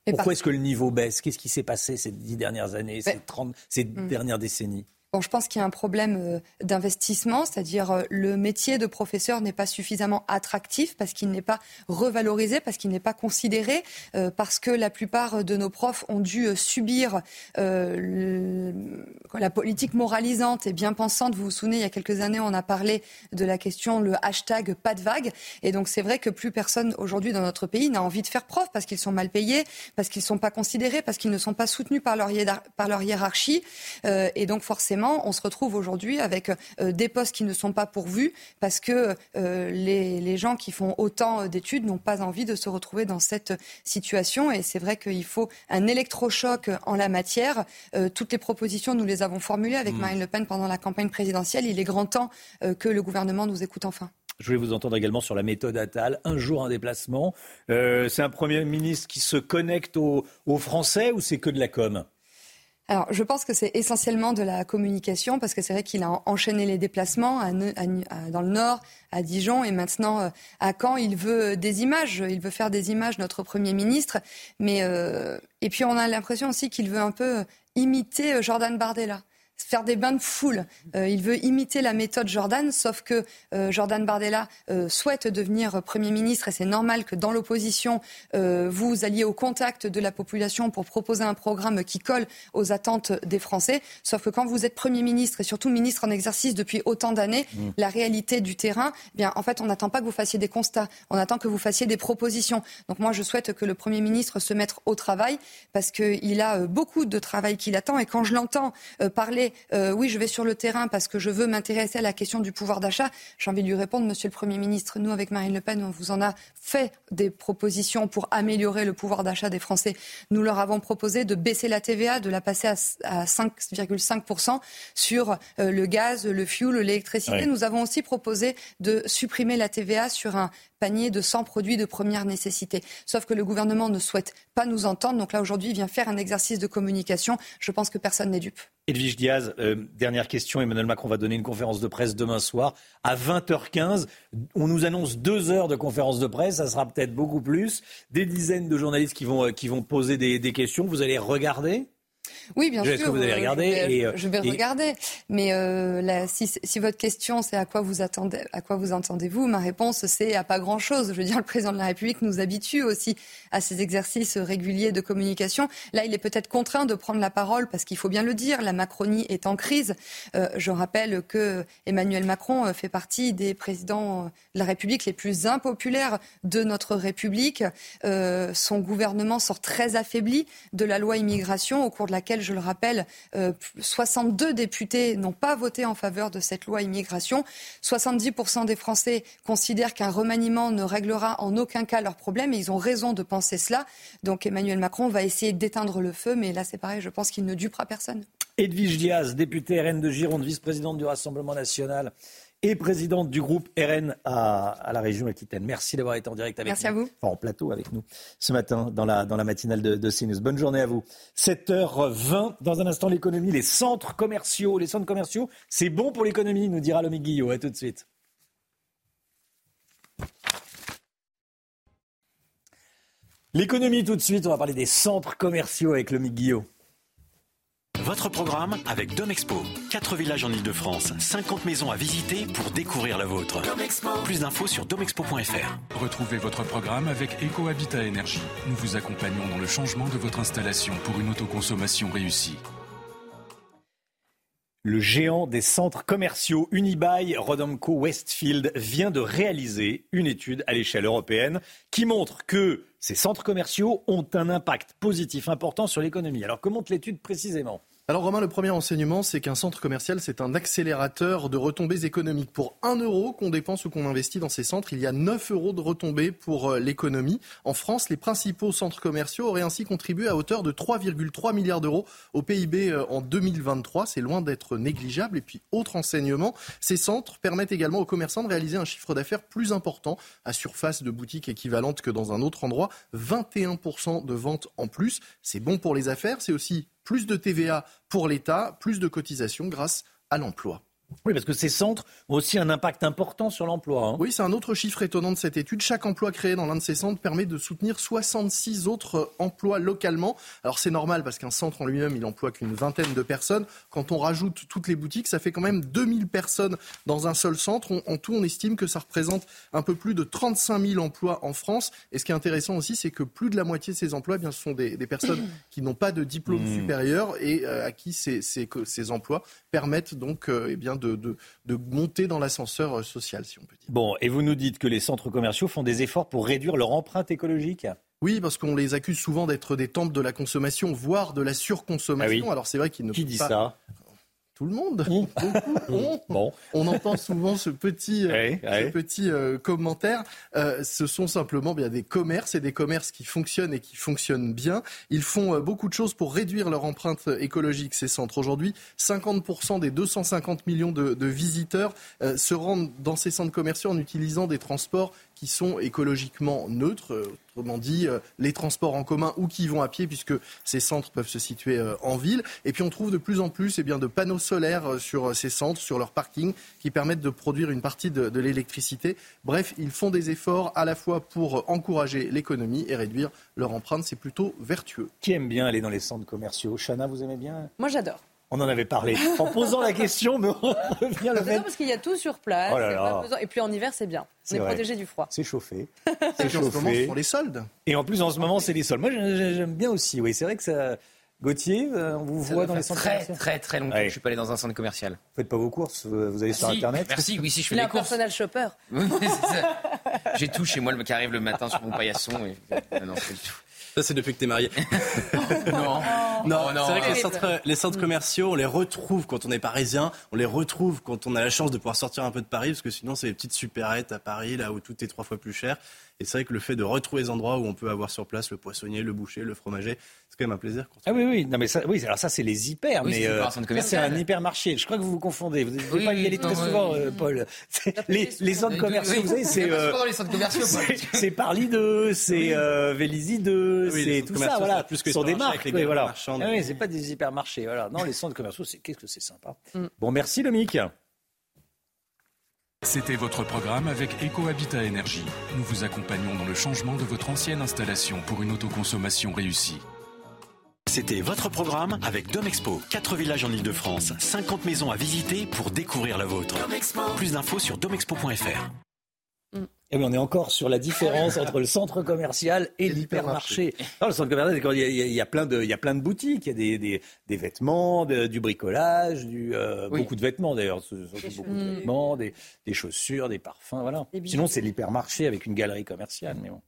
Pourquoi est-ce que le niveau baisse? Qu'est-ce qui s'est passé ces dix dernières années, ces, 30, ces mm. dernières décennies? Je pense qu'il y a un problème euh, d'investissement, c'est-à-dire euh, le métier de professeur n'est pas suffisamment attractif parce qu'il n'est pas revalorisé, parce qu'il n'est pas considéré, euh, parce que la plupart de nos profs ont dû subir la politique moralisante et bien pensante. Vous vous souvenez, il y a quelques années, on a parlé de la question, le hashtag pas de vague. Et donc c'est vrai que plus personne aujourd'hui dans notre pays n'a envie de faire prof parce qu'ils sont mal payés, parce qu'ils ne sont pas considérés, parce qu'ils ne sont pas soutenus par leur, par leur hiérarchie. et donc forcément, on se retrouve aujourd'hui avec euh, des postes qui ne sont pas pourvus parce que euh, les, gens qui font autant d'études n'ont pas envie de se retrouver dans cette situation. Et c'est vrai qu'il faut un électrochoc en la matière. Euh, toutes les propositions, nous les avons formulées avec mmh. Marine Le Pen pendant la campagne présidentielle. Il est grand temps que le gouvernement nous écoute enfin. Je voulais vous entendre également sur la méthode Attal. Un jour, un déplacement. c'est un Premier ministre qui se connecte aux Français ou c'est que de la com? Alors, je pense que c'est essentiellement de la communication parce que c'est vrai qu'il a enchaîné les déplacements dans le Nord, à Dijon et maintenant euh, à Caen. Il veut des images, il veut faire des images, notre Premier ministre. Mais, euh, et puis, on a l'impression aussi qu'il veut un peu imiter euh, Jordan Bardella faire des bains de foule. Euh, il veut imiter la méthode Jordan, sauf que euh, Jordan Bardella euh, souhaite devenir Premier ministre et c'est normal que dans l'opposition, vous alliez au contact de la population pour proposer un programme qui colle aux attentes des Français. Sauf que quand vous êtes Premier ministre et surtout ministre en exercice depuis autant d'années, mmh. la réalité du terrain, eh bien en fait, on n'attend pas que vous fassiez des constats, on attend que vous fassiez des propositions. Donc moi, je souhaite que le Premier ministre se mette au travail parce qu'il a beaucoup de travail qui l'attend et quand je l'entends parler euh, oui, je vais sur le terrain parce que je veux m'intéresser à la question du pouvoir d'achat, j'ai envie de lui répondre, Monsieur le Premier ministre, nous, avec Marine Le Pen, on vous en a fait des propositions pour améliorer le pouvoir d'achat des Français. Nous leur avons proposé de baisser la TVA, de la passer à, 5,5% sur euh, le gaz, le fuel, l'électricité. Nous avons aussi proposé de supprimer la TVA sur un panier de 100 produits de première nécessité. Sauf que le gouvernement ne souhaite pas nous entendre. Donc là, aujourd'hui, il vient faire un exercice de communication. Je pense que personne n'est dupe. Edwige Diaz, euh, dernière question. Emmanuel Macron va donner une conférence de presse demain soir à 20h15. On nous annonce deux heures de conférence de presse. Ça sera peut-être beaucoup plus. Des dizaines de journalistes qui vont, euh, poser des questions. Vous allez regarder? Oui, bien Est-ce sûr. que vous allez euh, regarder Je vais, et, euh, je vais et- regarder. Mais euh, là, si, si votre question c'est à quoi vous attendez, à quoi vous entendez-vous, ma réponse c'est à pas grand-chose. Je veux dire, le président de la République nous habitue aussi à ces exercices réguliers de communication. Là, il est peut-être contraint de prendre la parole parce qu'il faut bien le dire, la Macronie est en crise. Euh, je rappelle que Emmanuel Macron fait partie des présidents de la République les plus impopulaires de notre République. Euh, son gouvernement sort très affaibli de la loi immigration, au cours de laquelle, je le rappelle, euh, 62 députés n'ont pas voté en faveur de cette loi immigration. 70% des Français considèrent qu'un remaniement ne réglera en aucun cas leurs problèmes et ils ont raison de penser cela. Donc Emmanuel Macron va essayer d'éteindre le feu, mais là c'est pareil, je pense qu'il ne dupera personne. Edwige Diaz, députée RN de Gironde, vice-présidente du Rassemblement national et présidente du groupe RN à, à la région Aquitaine. Merci d'avoir été en direct avec Merci nous. à vous. Enfin, en plateau avec nous ce matin dans la, dans la matinale de, de CNews. Bonne journée à vous. 7h20, dans un instant l'économie, les centres commerciaux. Les centres commerciaux, c'est bon pour l'économie, nous dira Lomi Guillot. À tout de suite. L'économie tout de suite, on va parler des centres commerciaux avec Lomi Guillot. Votre programme avec Domexpo. 4 villages en Ile-de-France, 50 maisons à visiter pour découvrir la vôtre. Plus d'infos sur domexpo.fr. Retrouvez votre programme avec EcoHabitat Énergie. Nous vous accompagnons dans le changement de votre installation pour une autoconsommation réussie. Le géant des centres commerciaux Unibail Rodamco Westfield vient de réaliser une étude à l'échelle européenne qui montre que ces centres commerciaux ont un impact positif important sur l'économie. Alors que montre l'étude précisément? Alors Romain, le premier enseignement, c'est qu'un centre commercial, c'est un accélérateur de retombées économiques. Pour 1 euro qu'on dépense ou qu'on investit dans ces centres, il y a 9 euros de retombées pour euh, l'économie. En France, les principaux centres commerciaux auraient ainsi contribué à hauteur de 3,3 milliards d'euros au PIB euh, en 2023. C'est loin d'être négligeable. Et puis, autre enseignement, ces centres permettent également aux commerçants de réaliser un chiffre d'affaires plus important à surface de boutique équivalente que dans un autre endroit. 21% de ventes en plus. C'est bon pour les affaires. C'est aussi plus de TVA pour l'État, plus de cotisations grâce à l'emploi. Oui, parce que ces centres ont aussi un impact important sur l'emploi. hein. Oui, c'est un autre chiffre étonnant de cette étude. Chaque emploi créé dans l'un de ces centres permet de soutenir 66 autres emplois localement. Alors c'est normal parce qu'un centre en lui-même, il emploie qu'une vingtaine de personnes. Quand on rajoute toutes les boutiques, ça fait quand même 2000 personnes dans un seul centre. On- en tout, on estime que ça représente un peu plus de 35 000 emplois en France. Et ce qui est intéressant aussi, c'est que plus de la moitié de ces emplois, eh bien, ce sont des, des personnes qui n'ont pas de diplôme Mmh. supérieur et euh, à qui ces, ces- ces emplois permettent donc euh, eh bien, de, de- de monter dans l'ascenseur euh, social, si on peut dire. Bon, et vous nous dites que les centres commerciaux font des efforts pour réduire leur empreinte écologique? Oui, parce qu'on les accuse souvent d'être des temples de la consommation, voire de la surconsommation. Ah oui. Alors c'est vrai qu'ils ne Qui dit pas- ça? Tout le monde. Beaucoup. On, Bon. on entend souvent ce petit, euh, ce petit euh, commentaire. Euh, ce sont simplement bien des commerces et des commerces qui fonctionnent et qui fonctionnent bien. Ils font euh, beaucoup de choses pour réduire leur empreinte écologique, ces centres. Aujourd'hui, 50% des 250 millions de, de visiteurs euh, se rendent dans ces centres commerciaux en utilisant des transports qui sont écologiquement neutres, euh, autrement dit euh, les transports en commun ou qui vont à pied puisque ces centres peuvent se situer euh, en ville. Et puis on trouve de plus en plus eh bien, de panneaux solaires sur ces centres, sur leurs parkings, qui permettent de produire une partie de, de l'électricité. Bref, ils font des efforts à la fois pour encourager l'économie et réduire leur empreinte. C'est plutôt vertueux. Qui aime bien aller dans les centres commerciaux? Chana, vous aimez bien? Moi, j'adore. On en avait parlé. En posant la question, mais on revient le fait. parce qu'il y a tout sur place. Oh là là. besoin- Et puis en hiver, c'est bien. On C'est est vrai. protégé du froid. C'est chauffé. C'est puis en ce moment, ce chauffé. sont les soldes. Et en plus, en ce moment, c'est les sols. Moi, j'ai- j'aime bien aussi. Oui, c'est vrai que ça. Gauthier, euh, on vous Ça voit dans les centres très, commerciaux très, très longtemps Ouais. que je suis pas allé dans un centre commercial. Vous faites pas vos courses, vous allez sur Si, Internet Merci, oui, si je fais a des un courses. personnel shopper. J'ai tout chez moi le qui arrive le matin sur mon paillasson. Et... Ah non, c'est tout. Ça, c'est depuis que t'es marié. Non. Non, Oh non, c'est vrai que les centres, les centres commerciaux, on les retrouve quand on est parisien, on les retrouve quand on a la chance de pouvoir sortir un peu de Paris, parce que sinon, c'est les petites supérettes à Paris, là où tout est trois fois plus cher. Et c'est vrai que le fait de retrouver les endroits où on peut avoir sur place le poissonnier, le boucher, le fromager, c'est quand même un plaisir. Ah oui, oui, non, mais ça, oui, alors ça, c'est les hyper, Oui, mais c'est euh, c'est commercial. un hypermarché. Je crois que vous vous confondez. Vous ne Oui, pas y aller très non, souvent, euh, Paul. Les, les centres commerciaux, vous savez, c'est. Euh, Paul. c'est- Parly 2, c'est euh, Vélizy 2, Oui, les c'est tout ça, voilà. c'est plus que Ce sont des marques, avec les oui, voilà. marchands, Ah oui, c'est pas des hypermarchés, voilà. Non, les centres commerciaux, c'est qu'est-ce que c'est sympa. Mm. Bon, merci, Lomic. C'était votre programme avec EcoHabitat Énergie. Nous vous accompagnons dans le changement de votre ancienne installation pour une autoconsommation réussie. C'était votre programme avec Domexpo. 4 villages en Ile-de-France, 50 maisons à visiter pour découvrir la vôtre. Plus d'infos sur domexpo.fr. Et on est encore sur la différence entre le centre commercial et l'hypermarché. le centre commercial, il y, a, plein de, il y a plein de boutiques, il y a des, des, des vêtements, du bricolage, du, euh, beaucoup de vêtements d'ailleurs, beaucoup de vêtements, des, des, chaussures, des parfums, voilà. Sinon, c'est l'hypermarché avec une galerie commerciale, mais bon.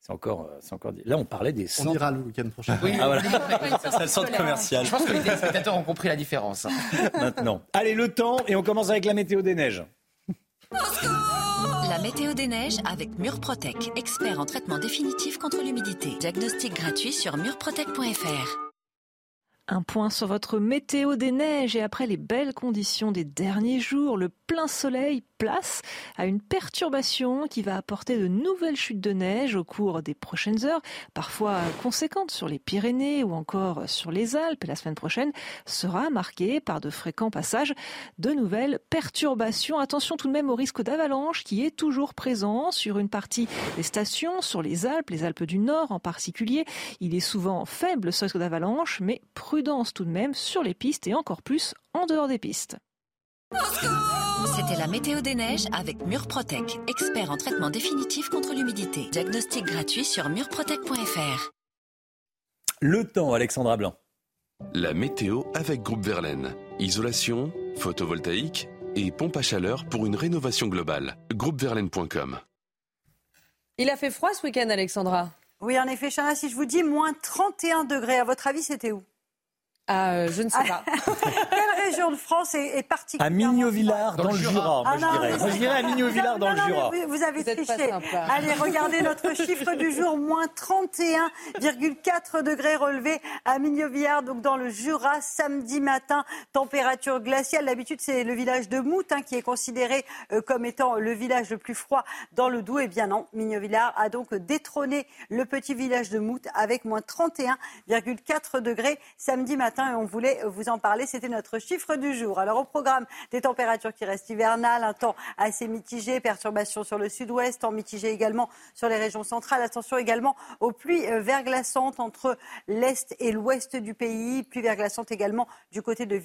C'est encore, euh, c'est encore. Là, on parlait des. Centres... On ira le week-end prochain. Oui, ah, voilà. c'est le centre commercial. Je pense que les téléspectateurs ont compris la différence. Maintenant. Allez, le temps, et on commence avec la météo des neiges. La météo des neiges avec Murprotec, expert en traitement définitif contre l'humidité. Diagnostic gratuit sur murprotec.fr. Un point sur votre météo des neiges et après les belles conditions des derniers jours, le plein soleil place à une perturbation qui va apporter de nouvelles chutes de neige au cours des prochaines heures, parfois conséquentes sur les Pyrénées ou encore sur les Alpes. Et la semaine prochaine sera marquée par de fréquents passages de nouvelles perturbations. Attention tout de même au risque d'avalanche qui est toujours présent sur une partie des stations, sur les Alpes, les Alpes du Nord en particulier. Il est souvent faible ce risque d'avalanche, mais prudence tout de même sur les pistes et encore plus en dehors des pistes. C'était la météo des neiges avec Murprotec, expert en traitement définitif contre l'humidité. Diagnostic gratuit sur murprotec.fr. Le temps, Alexandra Blanc. La météo avec Groupe Verlaine. Isolation, photovoltaïque et pompe à chaleur pour une rénovation globale. Groupeverlaine.com. Il a fait froid ce week-end, Alexandra Oui, en effet, Chana, si je vous dis moins 31 degrés, à votre avis, c'était où? Ah, je ne sais pas. Quelle région de France est, est particulièrement... À Mignot-Villard, dans, le Jura, moi, je ah dirais. Moi, je dirais à Mignot-Villard, dans le Jura. Vous, avez triché. Allez, regardez notre chiffre du jour, moins 31,4 degrés relevés à Mignot-Villard, donc dans le Jura, samedi matin. Température glaciale. D'habitude, c'est le village de Mout hein, qui est considéré euh, comme étant le village le plus froid dans le Doubs. Eh bien non, Mignot-Villard a donc détrôné le petit village de Mout avec moins 31,4 degrés samedi matin et on voulait vous en parler. C'était notre chiffre du jour. Alors au programme des températures qui restent hivernales, un temps assez mitigé, perturbations sur le sud-ouest, temps mitigé également sur les régions centrales. Attention également aux pluies euh, verglaçantes entre l'est et l'ouest du pays, pluies verglaçantes également du côté de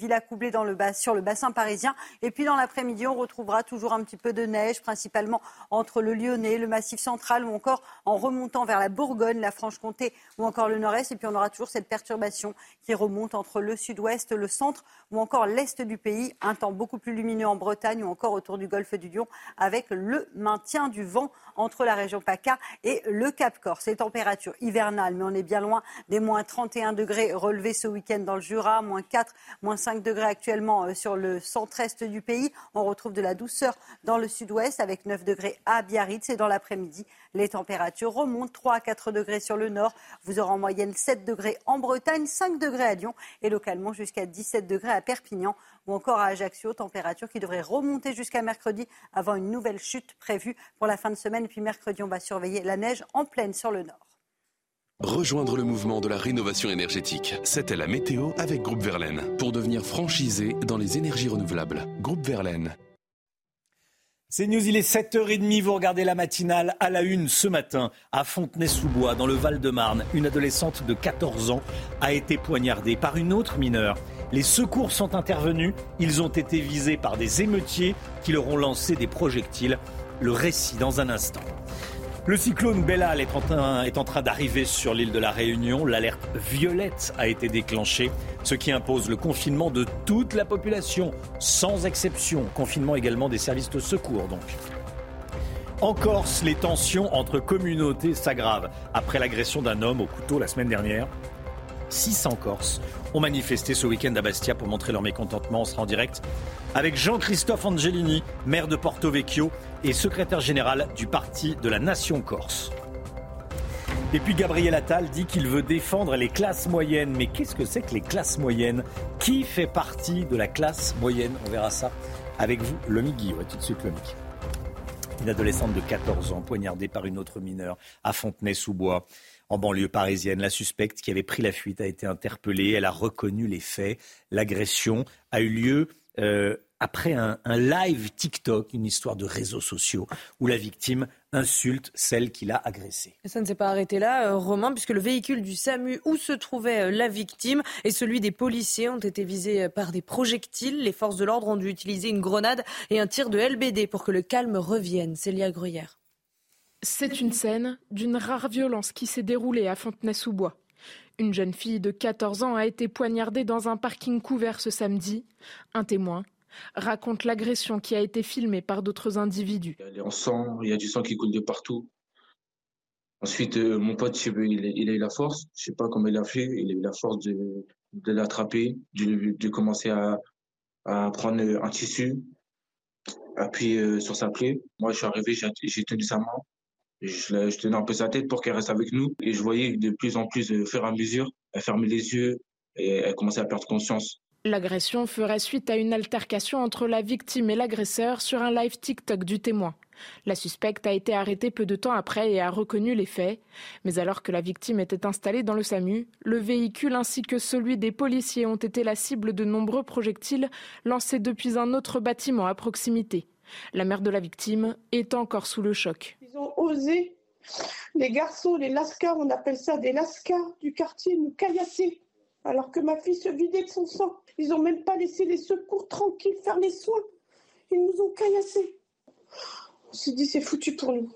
bas, sur le bassin parisien. Et puis dans l'après-midi, on retrouvera toujours un petit peu de neige, principalement entre le Lyonnais, le Massif central ou encore en remontant vers la Bourgogne, la Franche-Comté ou encore le Nord-Est. Et puis on aura toujours cette perturbation qui remonte entre le sud-ouest, le centre ou encore l'est du pays. Un temps beaucoup plus lumineux en Bretagne ou encore autour du golfe du Lion avec le maintien du vent entre la région PACA et le Cap Corse. Les températures hivernales, mais on est bien loin des moins 31 degrés relevés ce week-end dans le Jura, moins 4, moins 5 degrés actuellement euh, sur le centre-est du pays. On retrouve de la douceur dans le sud-ouest avec 9 degrés à Biarritz et dans l'après-midi, les températures remontent 3 à 4 degrés sur le nord. Vous aurez en moyenne 7 degrés en Bretagne, 5 degrés à Lyon et localement jusqu'à 17 degrés à Perpignan ou encore à Ajaccio. Température qui devrait remonter jusqu'à mercredi avant une nouvelle chute prévue pour la fin de semaine. Puis mercredi, on va surveiller la neige en pleine sur le nord. Rejoindre le mouvement de la rénovation énergétique. C'était la météo avec Groupe Verlaine. Pour devenir franchisé dans les énergies renouvelables. Groupe Verlaine. C'est News, il est 7h30, vous regardez la matinale à la une ce matin à Fontenay-sous-Bois, dans le Val-de-Marne. Une adolescente de 14 ans a été poignardée par une autre mineure. Les secours sont intervenus, ils ont été visés par des émeutiers qui leur ont lancé des projectiles. Le récit dans un instant. Le cyclone Bellal est en train, d'arriver sur l'île de la Réunion. L'alerte violette a été déclenchée, ce qui impose le confinement de toute la population, sans exception. Confinement également des services de secours, donc. En Corse, les tensions entre communautés s'aggravent après l'agression d'un homme au couteau la semaine dernière. 600 Corses ont manifesté ce week-end à Bastia pour montrer leur mécontentement. On sera en direct avec Jean-Christophe Angelini, maire de Porto Vecchio et secrétaire général du Parti de la Nation Corse. Et puis Gabriel Attal dit qu'il veut défendre les classes moyennes. Mais qu'est-ce que c'est que les classes moyennes? Qui fait partie de la classe moyenne? On verra ça avec vous, Lomi Guillaume. Tout de suite, Lomi. Une adolescente de 14 ans poignardée par une autre mineure à Fontenay-sous-Bois. En banlieue parisienne, la suspecte qui avait pris la fuite a été interpellée. Elle a reconnu les faits. L'agression a eu lieu euh, après un, live TikTok, une histoire de réseaux sociaux, où la victime insulte celle qui l'a agressée. ça ne s'est pas arrêté là, euh, Romain, puisque le véhicule du SAMU où se trouvait euh, la victime et celui des policiers ont été visés par des projectiles. Les forces de l'ordre ont dû utiliser une grenade et un tir de LBD pour que le calme revienne. Célia Gruyère. C'est une scène d'une rare violence qui s'est déroulée à Fontenay-sous-Bois. Une jeune fille de 14 ans a été poignardée dans un parking couvert ce samedi. Un témoin raconte l'agression qui a été filmée par d'autres individus. Y a en sang, il y a du sang qui coule de partout. Ensuite, euh, mon pote, il a eu la force, je ne sais pas comment il a fait, il a eu la force de, l'attraper, de, commencer à, prendre un tissu, appuyer euh, sur sa plaie. Moi, je suis arrivé, j'ai tenu sa main, je, tenais un peu sa tête pour qu'elle reste avec nous. Et je voyais de plus en plus, au fur et à mesure, elle fermait les yeux et elle commençait à perdre conscience. L'agression ferait suite à une altercation entre la victime et l'agresseur sur un live TikTok du témoin. La suspecte a été arrêtée peu de temps après et a reconnu les faits. Mais alors que la victime était installée dans le SAMU, le véhicule ainsi que celui des policiers ont été la cible de nombreux projectiles lancés depuis un autre bâtiment à proximité. La mère de la victime est encore sous le choc. Ont osé, les garçons, les lascars, on appelle ça des lascars du quartier, nous caillasser, alors que ma fille se vidait de son sang. Ils n'ont même pas laissé les secours tranquilles faire les soins. Ils nous ont caillassés. On s'est dit, c'est foutu pour nous.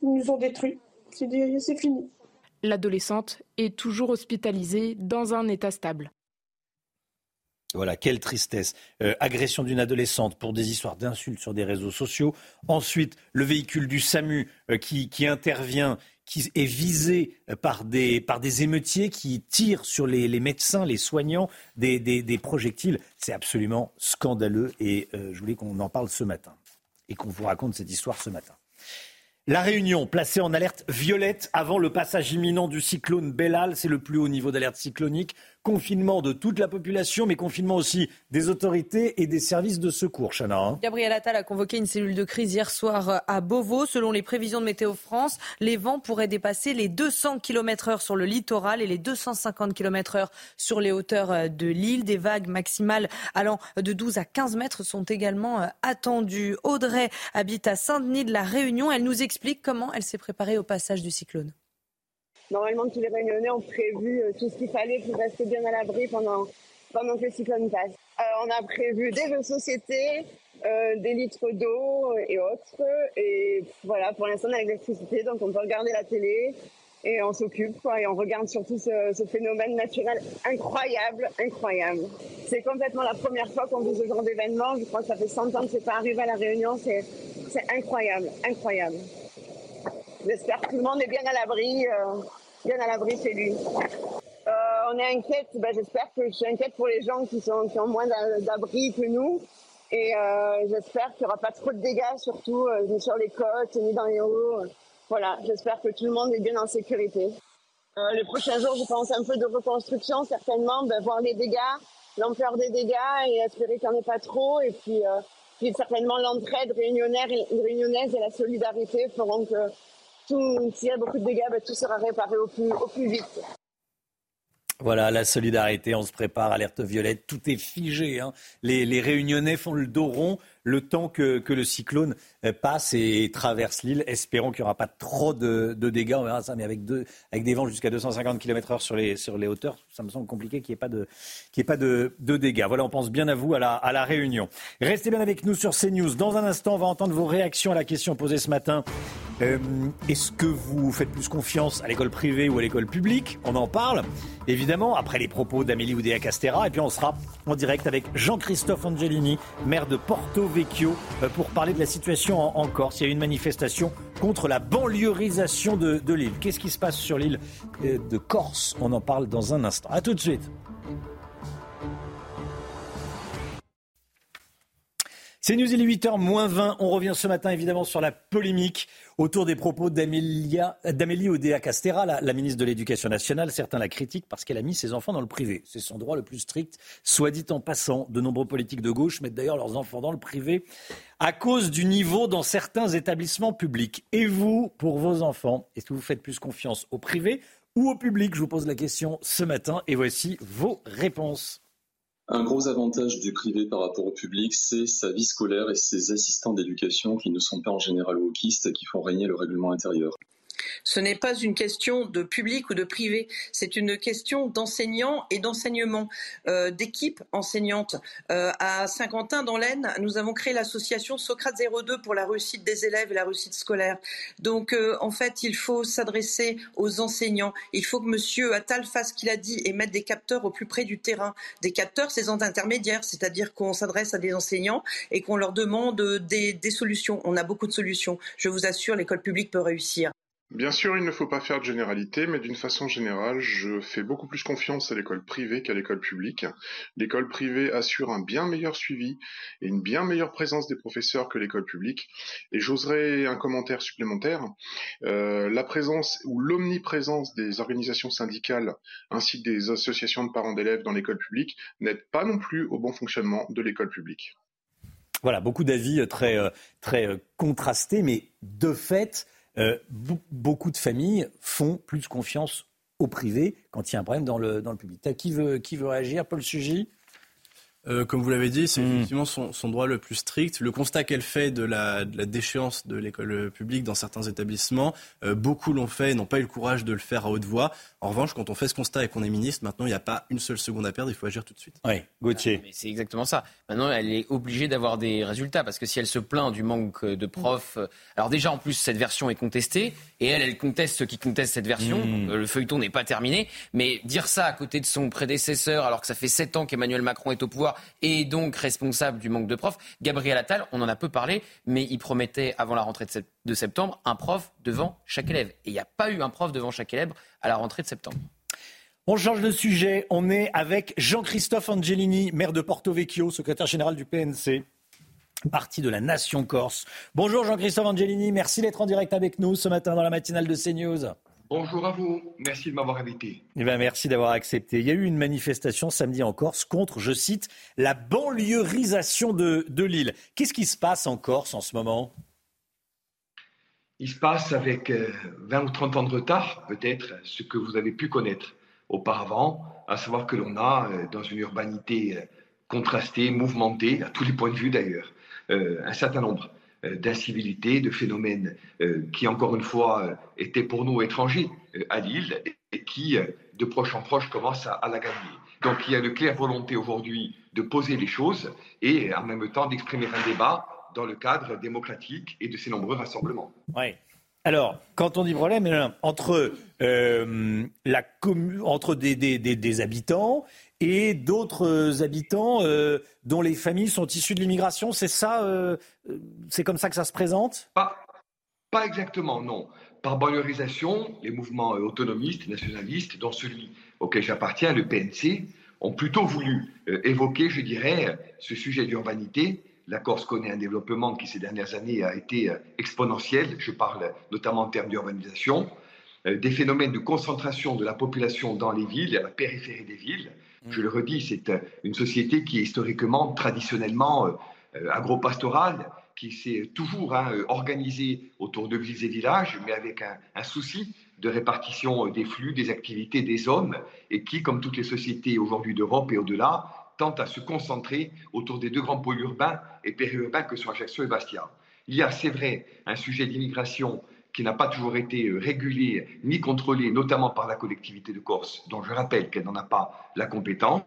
Ils nous ont détruits. C'est dit, c'est fini. L'adolescente est toujours hospitalisée dans un état stable. Voilà, quelle tristesse. Euh, agression d'une adolescente pour des histoires d'insultes sur des réseaux sociaux. Ensuite, le véhicule du SAMU euh, qui, intervient, qui est visé euh, par des, par des émeutiers qui tirent sur les, médecins, les soignants, des, des, projectiles. C'est absolument scandaleux et je voulais qu'on en parle ce matin et qu'on vous raconte cette histoire ce matin. La Réunion, placée en alerte violette avant le passage imminent du cyclone Bellal, c'est le plus haut niveau d'alerte cyclonique confinement de toute la population, mais confinement aussi des autorités et des services de secours. Chana. Hein. Gabriel Attal a convoqué une cellule de crise hier soir à Beauvau. Selon les prévisions de Météo France, les vents pourraient dépasser les 200 km/h sur le littoral et les 250 km/h sur les hauteurs de l'île. Des vagues maximales allant de 12 à 15 mètres sont également attendues. Audrey habite à Saint-Denis de la Réunion. Elle nous explique comment elle s'est préparée au passage du cyclone. Normalement, tous les réunionnais ont prévu euh, tout ce qu'il fallait pour rester bien à l'abri pendant, pendant que le cyclone passe. Euh, on a prévu des jeux de société, euh, des litres d'eau et autres. Et voilà, pour l'instant, on a l'électricité, donc on peut regarder la télé et on s'occupe, et on regarde surtout ce, phénomène naturel incroyable, incroyable. C'est complètement la première fois qu'on vit ce genre d'événement. Je crois que ça fait 100 ans que c'est pas arrivé à la Réunion. C'est incroyable, incroyable. J'espère que tout le monde est bien à l'abri bien à l'abri chez lui. Euh, on est inquiète, ben, j'espère que je suis inquiète pour les gens qui, sont, qui ont moins d'abri que nous. Et euh, j'espère qu'il n'y aura pas trop de dégâts, surtout euh, ni sur les côtes, ni dans les hauts. Voilà, j'espère que tout le monde est bien en sécurité. les prochains jours, je pense un peu de reconstruction, certainement, ben, voir les dégâts, l'ampleur des dégâts et espérer qu'il n'y en ait pas trop. Et puis, puis certainement l'entraide réunionnaise et la solidarité feront que s'il y a beaucoup de dégâts, ben, tout sera réparé au plus, au plus vite. Voilà, la solidarité, on se prépare, alerte violette, tout est figé. Hein. Les, Réunionnais font le dos rond le temps que, le cyclone euh, passe et traverse l'île. Espérons qu'il n'y aura pas trop de, dégâts. On verra ça, mais avec, des vents jusqu'à 250 km/h sur les, hauteurs, ça me semble compliqué qu'il n'y ait pas, de, dégâts. Voilà, on pense bien à vous à la, à la Réunion. Restez bien avec nous sur CNews. Dans un instant, on va entendre vos réactions à la question posée ce matin. Euh, est-ce que vous faites plus confiance à l'école privée ou à l'école publique? On en parle, évidemment, après les propos d'Amélie Oudéa Castera. Et puis on sera en direct avec Jean-Christophe Angelini, maire de Porto Vecchio euh, pour parler de la situation en, Corse. Il y a eu une manifestation contre la banlieusisation de, l'île. Qu'est-ce qui se passe sur l'île euh, de Corse? On en parle dans un instant. A tout de suite. C'est News, il est 8h moins 20. On revient ce matin évidemment sur la polémique autour des propos d'Amélie Odea Castera, la, ministre de l'Éducation nationale. Certains la critiquent parce qu'elle a mis ses enfants dans le privé. C'est son droit le plus strict. Soit dit en passant, de nombreux politiques de gauche mettent d'ailleurs leurs enfants dans le privé à cause du niveau dans certains établissements publics. Et vous, pour vos enfants, est-ce que vous faites plus confiance au privé ou au public? Je vous pose la question ce matin et voici vos réponses. Un gros avantage du privé par rapport au public, c'est sa vie scolaire et ses assistants d'éducation qui ne sont pas en général wokistes et qui font régner le règlement intérieur. Ce n'est pas une question de public ou de privé, c'est une question d'enseignants et d'enseignement, euh, d'équipes enseignantes. Euh, à Saint-Quentin, dans l'Aisne, nous avons créé l'association Socrate 02 pour la réussite des élèves et la réussite scolaire. Donc, euh, en fait, il faut s'adresser aux enseignants. Il faut que Monsieur Attal fasse ce qu'il a dit et mettre des capteurs au plus près du terrain. Des capteurs, c'est des intermédiaires, c'est-à-dire qu'on s'adresse à des enseignants et qu'on leur demande des, des solutions. On a beaucoup de solutions. Je vous assure, l'école publique peut réussir. Bien sûr, il ne faut pas faire de généralité, mais d'une façon générale, je fais beaucoup plus confiance à l'école privée qu'à l'école publique. L'école privée assure un bien meilleur suivi et une bien meilleure présence des professeurs que l'école publique. Et j'oserais un commentaire supplémentaire. Euh, la présence ou l'omniprésence des organisations syndicales ainsi que des associations de parents d'élèves dans l'école publique n'aide pas non plus au bon fonctionnement de l'école publique. Voilà, beaucoup d'avis très, euh, très euh, contrastés, mais de fait, euh, beaucoup de familles font plus confiance au privé quand il y a un problème dans le, dans le public. Qui veut, réagir? Paul Sugy? Euh, comme vous l'avez dit, c'est hmm. effectivement son, son, droit le plus strict. Le constat qu'elle fait de la, de la, déchéance de l'école publique dans certains établissements, euh, beaucoup l'ont fait et n'ont pas eu le courage de le faire à haute voix. En revanche, quand on fait ce constat et qu'on est ministre, maintenant, il n'y a pas une seule seconde à perdre, il faut agir tout de suite. Oui, Gauthier. c'est exactement ça. Maintenant, elle est obligée d'avoir des résultats parce que si elle se plaint du manque de profs, euh, alors déjà, en plus, cette version est contestée et elle, elle conteste ceux qui contestent cette version. Hmm. le feuilleton n'est pas terminé. Mais dire ça à côté de son prédécesseur, alors que ça fait sept ans qu'Emmanuel Macron est au pouvoir et donc responsable du manque de profs. Gabriel Attal, on en a peu parlé, mais il promettait avant la rentrée de septembre un prof devant chaque élève. Et il n'y a pas eu un prof devant chaque élève à la rentrée de septembre. On change de sujet. On est avec Jean-Christophe Angelini, maire de Porto Vecchio, secrétaire général du PNC parti de la Nation Corse. Bonjour Jean-Christophe Angelini, merci d'être en direct avec nous ce matin dans la matinale de CNews. Bonjour à vous, merci de m'avoir invité. Eh ben, merci d'avoir accepté. Il y a eu une manifestation samedi en Corse contre, je cite, la banlieusisation de, de l'île. Qu'est-ce qui se passe en Corse en ce moment? Il se passe avec 20 euh, ou 30 ans de retard, peut-être, ce que vous avez pu connaître auparavant, à savoir que l'on a, euh, dans une urbanité euh, contrastée, mouvementée, à tous les points de vue d'ailleurs, un certain nombre d'incivilité, de phénomènes euh, qui, encore une fois, euh, étaient pour nous étrangers à Lille et qui, de proche en proche, commencent à, la gagner. Donc il y a une claire volonté aujourd'hui de poser les choses et en même temps d'exprimer un débat dans le cadre démocratique et de ces nombreux rassemblements. Oui. Alors, quand on dit problème, entre, la entre des, des, des, habitants et d'autres habitants euh, dont les familles sont issues de l'immigration. C'est ça, euh, c'est comme ça que ça se présente? Pas, exactement, non. Par banlieusisation, les mouvements autonomistes, nationalistes, dont celui auquel j'appartiens, le PNC, ont plutôt voulu euh, évoquer, je dirais, ce sujet d'urbanité. La Corse connaît un développement qui ces dernières années a été exponentiel. Je parle notamment en termes d'urbanisation, des phénomènes de concentration de la population dans les villes, à la périphérie des villes, je le redis, c'est euh, une société qui est historiquement, traditionnellement euh, euh, agro-pastorale, qui s'est toujours hein, organisée autour de villes et villages, mais avec un, souci de répartition des flux, des activités, des hommes, et qui, comme toutes les sociétés aujourd'hui d'Europe et au-delà, tente à se concentrer autour des deux grands pôles urbains et périurbains que sont Ajaccio et Bastia. Il y a, c'est vrai, un sujet d'immigration qui n'a pas toujours été euh, régulée ni contrôlée, notamment par la collectivité de Corse, dont je rappelle qu'elle n'en a pas la compétence.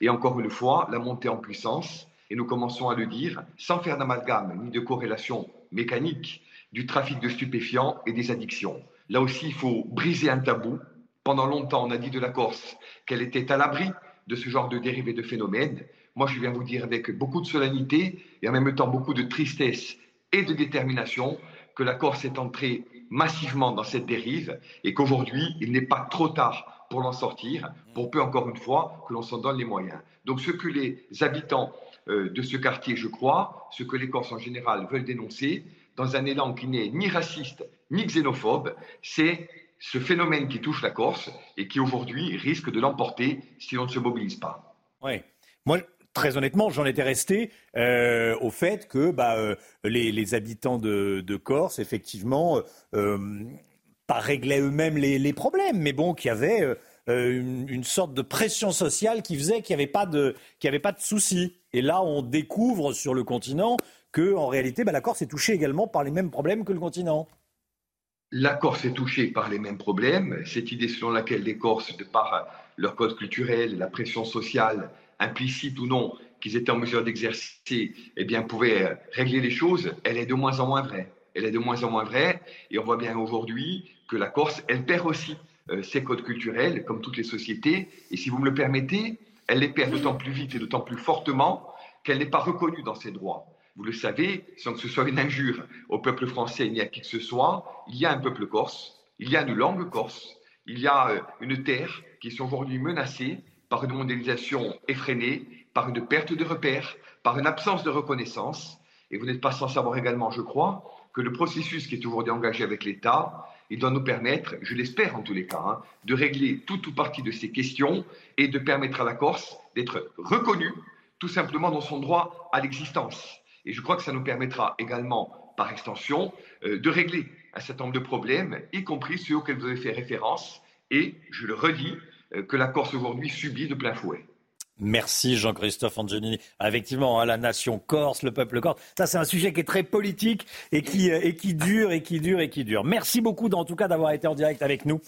Et encore une fois, la montée en puissance, et nous commençons à le dire, sans faire d'amalgame ni de corrélation mécanique du trafic de stupéfiants et des addictions. Là aussi, il faut briser un tabou. Pendant longtemps, on a dit de la Corse qu'elle était à l'abri de ce genre de dérivés de phénomènes. Moi, je viens vous dire avec beaucoup de solennité et en même temps beaucoup de tristesse et de détermination que la Corse est entrée massivement dans cette dérive et qu'aujourd'hui, il n'est pas trop tard pour l'en sortir, pour peu encore une fois que l'on s'en donne les moyens. Donc ce que les habitants euh, de ce quartier, je crois, ce que les Corses en général veulent dénoncer, dans un élan qui n'est ni raciste ni xénophobe, c'est ce phénomène qui touche la Corse et qui aujourd'hui risque de l'emporter si on ne se mobilise pas. Oui. Moi, très honnêtement, j'en étais resté euh, au fait que bah, euh, les, habitants de, Corse, effectivement, euh, pas réglaient eux-mêmes les, problèmes, mais bon, qu'il y avait une, sorte de pression sociale qui faisait qu'il n'y avait pas de, avait pas de soucis. Et là, on découvre sur le continent que, en réalité, bah, la Corse est touchée également par les mêmes problèmes que le continent. La Corse est touchée par les mêmes problèmes. Cette idée selon laquelle les Corses, de par leur code culturel, la pression sociale, implicite ou non, qu'ils étaient en mesure d'exercer, eh bien, pouvaient régler les choses, elle est de moins en moins vraie. Elle est de moins en moins vraie. Et on voit bien aujourd'hui que la Corse, elle perd aussi euh, ses codes culturels, comme toutes les sociétés. Et si vous me le permettez, elle les perd d'autant plus vite et d'autant plus fortement qu'elle n'est pas reconnue dans ses droits. Vous le savez, sans que ce soit une injure au peuple français ni à qui que ce soit, il y a un peuple corse, il y a une langue corse, il y a euh, une terre qui est aujourd'hui menacée par une mondialisation effrénée, par une perte de repères, par une absence de reconnaissance. Et vous n'êtes pas sans savoir également, je crois, que le processus qui est aujourd'hui engagé avec l'État, il doit nous permettre, je l'espère en tous les cas, hein, de régler toute ou partie de ces questions et de permettre à la Corse d'être reconnue tout simplement dans son droit à l'existence. Et je crois que ça nous permettra également, par extension, euh, de régler un certain nombre de problèmes, y compris ceux auxquels vous avez fait référence, et, je le redis, que la Corse aujourd'hui subit de plein fouet. Merci Jean-Christophe Angelini. Effectivement, hein, la nation corse, le peuple corse, ça c'est un sujet qui est très politique et qui, euh, et qui dure et qui dure et qui dure. Merci beaucoup en tout cas d'avoir été en direct avec nous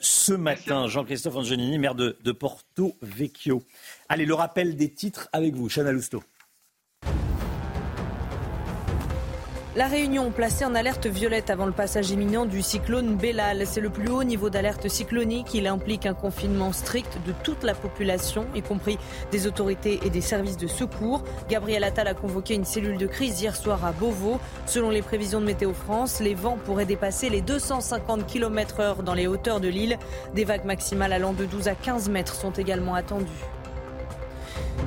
ce matin. Jean-Christophe Angelini, maire de, de, Porto Vecchio. Allez, le rappel des titres avec vous, Chana Lousteau. La Réunion placée en alerte violette avant le passage imminent du cyclone Bellal. C'est le plus haut niveau d'alerte cyclonique. Il implique un confinement strict de toute la population, y compris des autorités et des services de secours. Gabriel Attal a convoqué une cellule de crise hier soir à Beauvau. Selon les prévisions de Météo France, les vents pourraient dépasser les 250 km heure dans les hauteurs de l'île. Des vagues maximales allant de 12 à 15 mètres sont également attendues.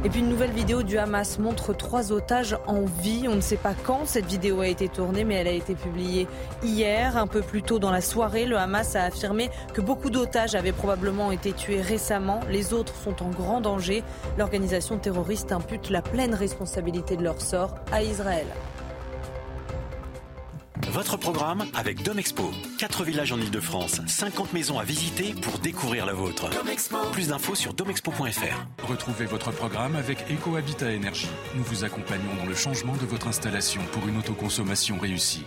Et puis une nouvelle vidéo du Hamas montre trois otages en vie. On ne sait pas quand cette vidéo a été tournée, mais elle a été publiée hier. Un peu plus tôt dans la soirée, le Hamas a affirmé que beaucoup d'otages avaient probablement été tués récemment. Les autres sont en grand danger. L'organisation terroriste impute la pleine responsabilité de leur sort à Israël. Votre programme avec Domexpo. 4 villages en Ile-de-France, 50 maisons à visiter pour découvrir la vôtre. Plus d'infos sur domexpo.fr. Retrouvez votre programme avec EcoHabitat Énergie. Nous vous accompagnons dans le changement de votre installation pour une autoconsommation réussie.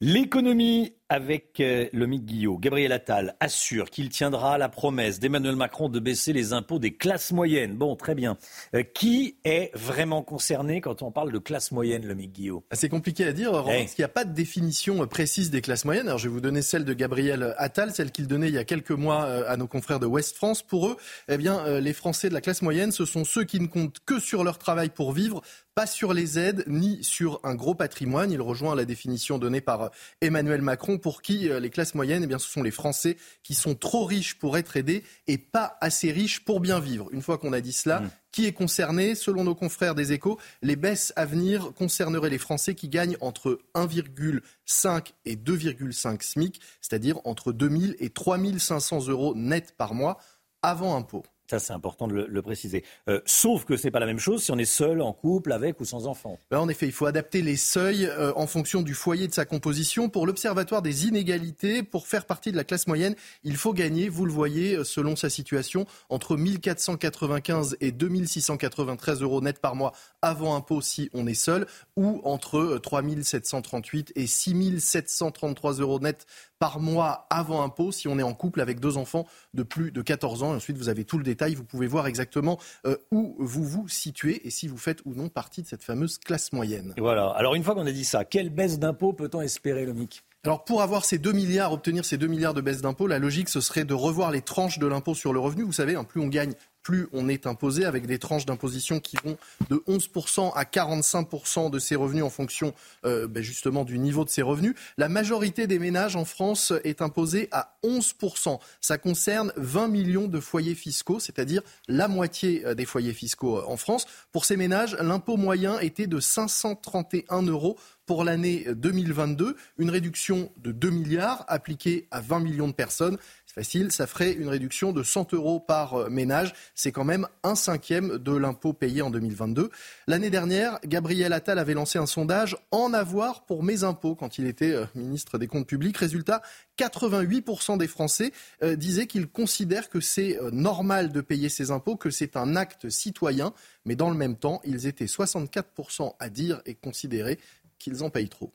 L'économie avec euh, le Guillot. Gabriel Attal assure qu'il tiendra la promesse d'Emmanuel Macron de baisser les impôts des classes moyennes. Bon, très bien. Euh, qui est vraiment concerné quand on parle de classe moyenne, le Guillot C'est compliqué à dire, parce qu'il n'y a pas de définition euh, précise des classes moyennes. Alors, je vais vous donner celle de Gabriel Attal, celle qu'il donnait il y a quelques mois à nos confrères de West France. Pour eux, eh bien, les Français de la classe moyenne, ce sont ceux qui ne comptent que sur leur travail pour vivre, pas sur les aides ni sur un gros patrimoine. Il rejoint la définition donnée par Emmanuel Macron pour qui euh, les classes moyennes, eh bien, ce sont les Français qui sont trop riches pour être aidés et pas assez riches pour bien vivre. Une fois qu'on a dit cela, mmh. qui est concerné? Selon nos confrères des échos, les baisses à venir concerneraient les Français qui gagnent entre 1,5 et 2,5 SMIC, c'est-à-dire entre 2000 et 3500 euros net par mois avant impôt. Ça, c'est important de le, préciser. Euh, sauf que ce n'est pas la même chose si on est seul, en couple, avec ou sans enfant. Ben, en effet, il faut adapter les seuils euh, en fonction du foyer de sa composition. Pour l'Observatoire des inégalités, pour faire partie de la classe moyenne, il faut gagner, vous le voyez, euh, selon sa situation, entre 1495 et 2693 euros net par mois avant impôt si on est seul, ou entre 3738 et 6733 euros net par mois avant impôt si on est en couple avec deux enfants de plus de 14 ans. Et ensuite, vous avez tout le détail. Vous pouvez voir exactement euh, où vous vous situez et si vous faites ou non partie de cette fameuse classe moyenne. voilà. Alors, une fois qu'on a dit ça, quelle baisse d'impôt peut-on espérer, Lomic? Alors pour avoir ces 2 milliards, obtenir ces 2 milliards de baisse d'impôt, la logique ce serait de revoir les tranches de l'impôt sur le revenu. Vous savez, hein, plus on gagne, plus on est imposé, avec des tranches d'imposition qui vont de 11% à 45% de ses revenus en fonction euh, ben, justement du niveau de ses revenus. La majorité des ménages en France est imposée à 11%. Ça concerne 20 millions de foyers fiscaux, c'est-à-dire la moitié euh, des foyers fiscaux euh, en France. Pour ces ménages, l'impôt moyen était de 531 euros pour l'année 2022. Une réduction de 2 milliards appliquée à 20 millions de personnes. C'est facile, ça ferait une réduction de 100 euros par euh, ménage. C'est quand même un cinquième de l'impôt payé en 2022. L'année dernière, Gabriel Attal avait lancé un sondage en avoir pour mes impôts quand il était euh, ministre des Comptes publics. Résultat, 88% des Français euh, disaient qu'ils considèrent que c'est normal de payer ses impôts, que c'est un acte citoyen. Mais dans le même temps, ils étaient 64% à dire et considérer qu'ils en payent trop.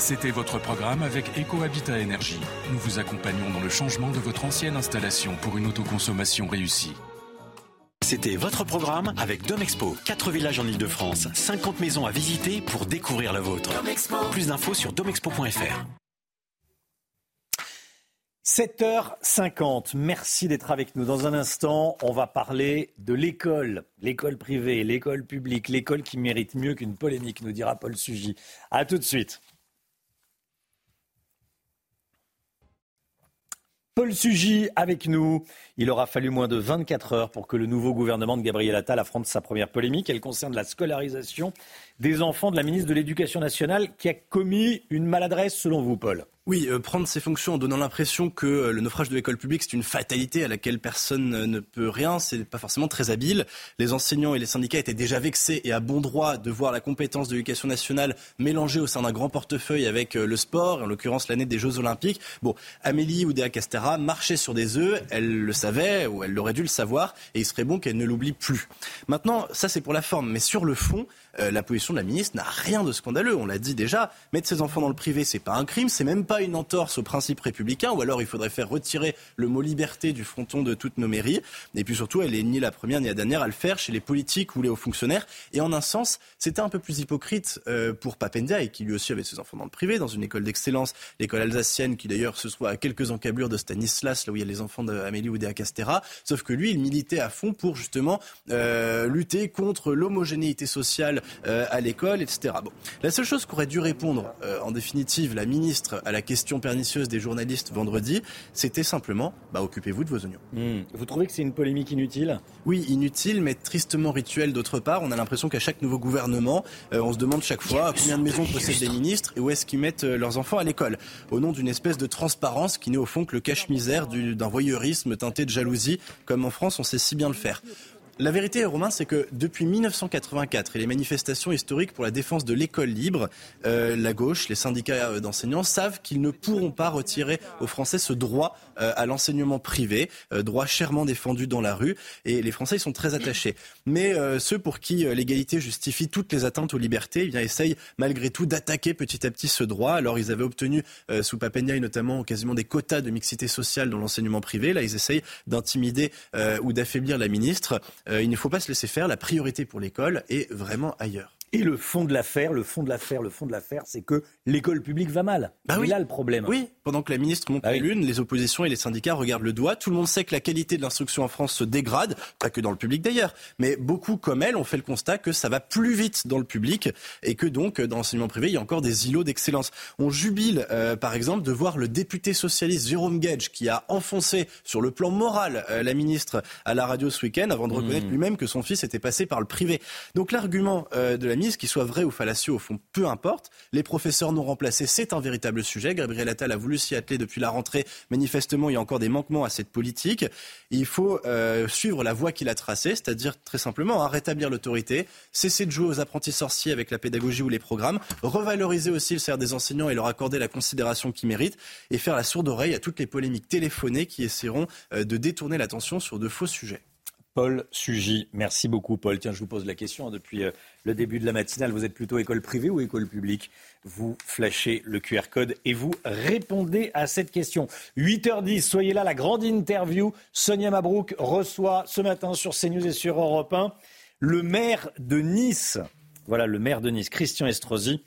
C'était votre programme avec EcoHabitat Énergie. Nous vous accompagnons dans le changement de votre ancienne installation pour une autoconsommation réussie. C'était votre programme avec Domexpo. 4 villages en Ile-de-France, 50 maisons à visiter pour découvrir la vôtre. Plus d'infos sur domexpo.fr. 7h50, merci d'être avec nous. Dans un instant, on va parler de l'école, l'école privée, l'école publique, l'école qui mérite mieux qu'une polémique, nous dira Paul Sugy. A tout de suite. Paul Sugy avec nous. Il aura fallu moins de 24 heures pour que le nouveau gouvernement de Gabriel Attal affronte sa première polémique. Elle concerne la scolarisation des enfants de la ministre de l'Éducation nationale qui a commis une maladresse selon vous, Paul? Oui, euh, prendre ses fonctions en donnant l'impression que euh, le naufrage de l'école publique, c'est une fatalité à laquelle personne euh, ne peut rien, c'est pas forcément très habile. Les enseignants et les syndicats étaient déjà vexés et à bon droit de voir la compétence de l'éducation nationale mélangée au sein d'un grand portefeuille avec le sport, en l'occurrence l'année des Jeux Olympiques. Bon, Amélie Oudéa Castera marchait sur des œufs, elle le savait, ou elle aurait dû le savoir, et il serait bon qu'elle ne l'oublie plus. Maintenant, ça c'est pour la forme, mais sur le fond, euh, la position de la ministre n'a rien de scandaleux. On l'a dit déjà, mettre ses enfants dans le privé, c'est pas un crime, c'est même pas une entorse aux principes républicains, ou alors il faudrait faire retirer le mot liberté du fronton de toutes nos mairies. Et puis surtout, elle est ni la première ni la dernière à le faire chez les politiques ou les hauts fonctionnaires. Et en un sens, c'était un peu plus hypocrite euh, pour Papendia, et qui lui aussi avait ses enfants dans le privé, dans une école d'excellence, l'école alsacienne, qui d'ailleurs se trouve à quelques encablures de Stanislas, là où il y a les enfants d'Amélie Oudéa Castera. Sauf que lui, il militait à fond pour justement euh, lutter contre l'homogénéité sociale euh, à l'école, etc. Bon. La seule chose qu'aurait dû répondre, euh, en définitive, la ministre à la question pernicieuse des journalistes vendredi, c'était simplement bah, occupez-vous de vos oignons. Hmm. Vous trouvez que c'est une polémique inutile? Oui, inutile, mais tristement rituelle d'autre part. On a l'impression qu'à chaque nouveau gouvernement, euh, on se demande chaque fois combien de maisons possèdent les ministres et où est-ce qu'ils mettent leurs enfants à l'école. Au nom d'une espèce de transparence qui n'est au fond que le cache-misère d'un voyeurisme teinté de jalousie, comme en France on sait si bien le faire. La vérité, Romain, c'est que depuis 1984 et les manifestations historiques pour la défense de l'école libre, euh, la gauche, les syndicats euh, d'enseignants savent qu'ils ne pourront pas retirer aux Français ce droit euh, à l'enseignement privé, droit chèrement défendu dans la rue. Et les Français ils sont très attachés. Mais ceux pour qui l'égalité justifie toutes les atteintes aux libertés, eh bien, essayent malgré tout d'attaquer petit à petit ce droit. Alors ils avaient obtenu sous Papendiaï notamment quasiment des quotas de mixité sociale dans l'enseignement privé. Là, ils essayent d'intimider ou d'affaiblir la ministre. Euh, il ne faut pas se laisser faire. La priorité pour l'école est vraiment ailleurs. Et le fond de l'affaire, le fond de l'affaire, le fond de l'affaire, c'est que l'école publique va mal. Bah oui. là le problème. Oui, pendant que la ministre monte bah l'une, les oppositions et les syndicats regardent le doigt. Tout le monde sait que la qualité de l'instruction en France se dégrade, pas que dans le public d'ailleurs, mais beaucoup comme elle ont fait le constat que ça va plus vite dans le public et que donc dans l'enseignement privé, il y a encore des îlots d'excellence. On jubile euh, par exemple de voir le député socialiste Jérôme Gage qui a enfoncé sur le plan moral euh, la ministre à la radio ce week-end avant de reconnaître mmh. lui-même que son fils était passé par le privé. Donc l'argument euh, de la ministre, qu'il soit ou fallacieux au fond, peu importe. Les professeurs non remplacés, c'est un véritable sujet. Gabriel Attal a voulu s'y atteler depuis la rentrée. Manifestement, il y a encore des manquements à cette politique. Il faut euh, suivre la voie qu'il a tracée, c'est-à-dire très simplement hein, rétablir l'autorité, cesser de jouer aux apprentis sorciers avec la pédagogie ou les programmes, revaloriser aussi le salaire des enseignants et leur accorder la considération qu'ils méritent, et faire la sourde oreille à toutes les polémiques téléphonées qui essaieront euh, de détourner l'attention sur de faux sujets. Paul Sugy. Merci beaucoup, Paul. Tiens, je vous pose la question hein, depuis euh, le début de la matinale. Vous êtes plutôt école privée ou école publique? Vous flashez le QR code et vous répondez à cette question. 8h10, soyez là, la grande interview. Sonia Mabrouk reçoit ce matin sur CNews et sur Europe 1 le maire de Nice. Voilà, le maire de Nice, Christian Estrosi,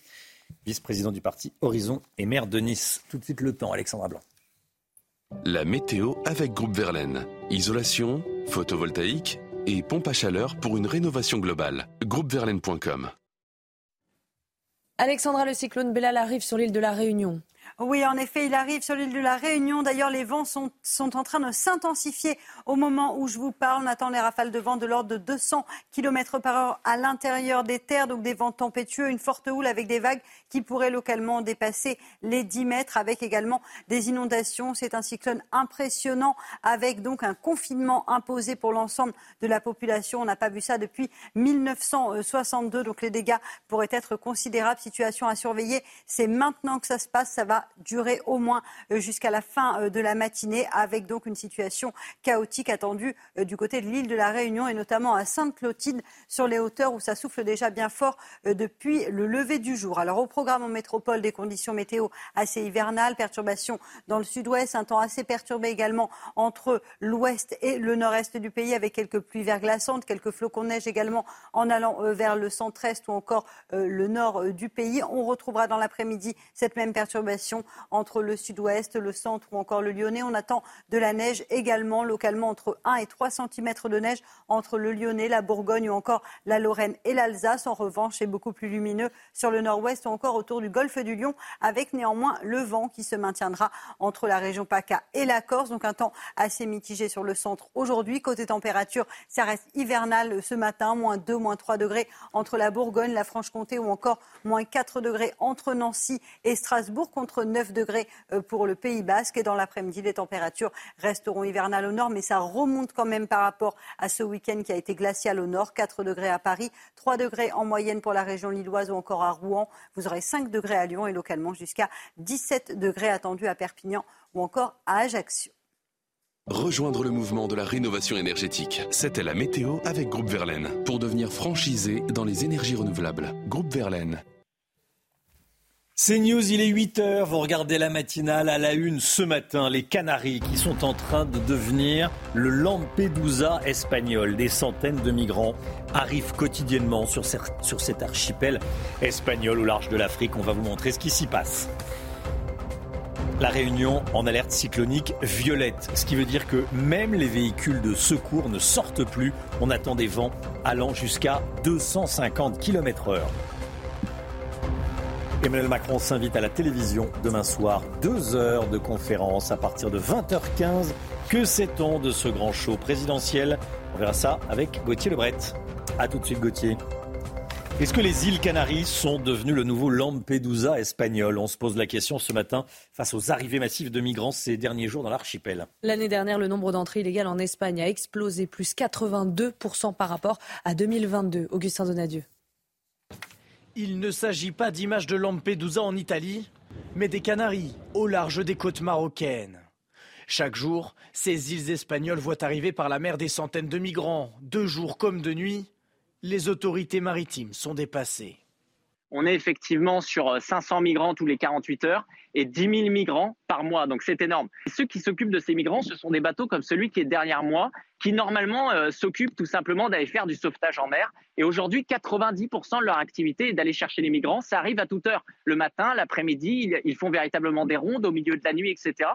vice-président du parti Horizon et maire de Nice. Tout de suite le temps, Alexandra Blanc. La météo avec Groupe Verlaine. Isolation, photovoltaïque et pompe à chaleur pour une rénovation globale. Groupeverlaine.com Alexandra, le cyclone Bellal arrive sur l'île de la Réunion. Oui, en effet, il arrive sur l'île de la Réunion. D'ailleurs, les vents sont, sont en train de s'intensifier au moment où je vous parle. On attend les rafales de vent de l'ordre de 200 km par heure à l'intérieur des terres, donc des vents tempétueux, une forte houle avec des vagues qui pourraient localement dépasser les 10 mètres, avec également des inondations. C'est un cyclone impressionnant, avec donc un confinement imposé pour l'ensemble de la population. On n'a pas vu ça depuis 1962, donc les dégâts pourraient être considérables. Situation à surveiller. C'est maintenant que ça se passe. Ça va durer au moins euh, jusqu'à la fin euh, de la matinée, avec donc une situation chaotique attendue euh, du côté de l'île de la Réunion et notamment à Sainte-Clotilde, sur les hauteurs où ça souffle déjà bien fort depuis le lever du jour. Alors au programme en métropole, des conditions météo assez hivernales, perturbations dans le sud-ouest, un temps assez perturbé également entre l'ouest et le nord-est du pays, avec quelques pluies verglaçantes, quelques flocons de neige également en allant vers le centre-est ou encore le nord du pays. On retrouvera dans l'après-midi cette même perturbation entre le sud-ouest, le centre ou encore le Lyonnais. On attend de la neige également localement entre 1 et 3 cm de neige entre le Lyonnais, la Bourgogne ou encore la Lorraine et l'Alsace. En revanche, c'est beaucoup plus lumineux sur le nord-ouest ou encore autour du golfe du Lion avec néanmoins le vent qui se maintiendra entre la région PACA et la Corse. Donc un temps assez mitigé sur le centre aujourd'hui. Côté température, ça reste hivernal ce matin, moins 2, moins 3 degrés entre la Bourgogne, la Franche-Comté ou encore moins 4 degrés entre Nancy et Strasbourg contre 9 degrés euh, pour le Pays Basque. Et dans l'après-midi, les températures resteront hivernales au nord, mais ça remonte quand même par rapport à ce week-end qui a été glacial au nord. 4 degrés à Paris, 3 degrés en moyenne pour la région lilloise ou encore à Rouen. Vous aurez 5 degrés à Lyon et localement jusqu'à 17 degrés attendus à Perpignan ou encore à Ajaccio. Rejoindre le mouvement de la rénovation énergétique. C'était la météo avec Groupe Verlaine pour devenir franchisé dans les énergies renouvelables. Groupe Verlaine, c'est News, il est 8h, vous regardez la matinale à la une ce matin, les Canaries qui sont en train de devenir le Lampedusa espagnol. Des centaines de migrants arrivent quotidiennement sur, sur cet archipel espagnol au large de l'Afrique. On va vous montrer ce qui s'y passe. La Réunion en alerte cyclonique violette, ce qui veut dire que même les véhicules de secours ne sortent plus. On attend des vents allant jusqu'à 250 km/h. Emmanuel Macron s'invite à la télévision demain soir. Deux heures de conférence à partir de 20h15. Que sait-on de ce grand show présidentiel? On verra ça avec Gauthier Lebret. A tout de suite Gauthier. Est-ce que les îles Canaries sont devenues le nouveau Lampedusa espagnol? On se pose la question ce matin face aux arrivées massives de migrants ces derniers jours dans l'archipel. L'année dernière, le nombre d'entrées illégales en Espagne a explosé, plus 82% par rapport à 2022. Augustin Donadieu. Il ne s'agit pas d'images de Lampedusa en Italie, mais des Canaries au large des côtes marocaines. Chaque jour, ces îles espagnoles voient arriver par la mer des centaines de migrants. De jour comme de nuit, les autorités maritimes sont dépassées. On est effectivement sur 500 migrants tous les 48 heures et 10 000 migrants par mois. Donc c'est énorme. ceux qui s'occupent de ces migrants, ce sont des bateaux comme celui qui est derrière moi, qui normalement euh, s'occupent tout simplement d'aller faire du sauvetage en mer. Et aujourd'hui, 90% de leur activité est d'aller chercher les migrants. Ça arrive à toute heure, le matin, l'après-midi. Ils font véritablement des rondes au milieu de la nuit, etc.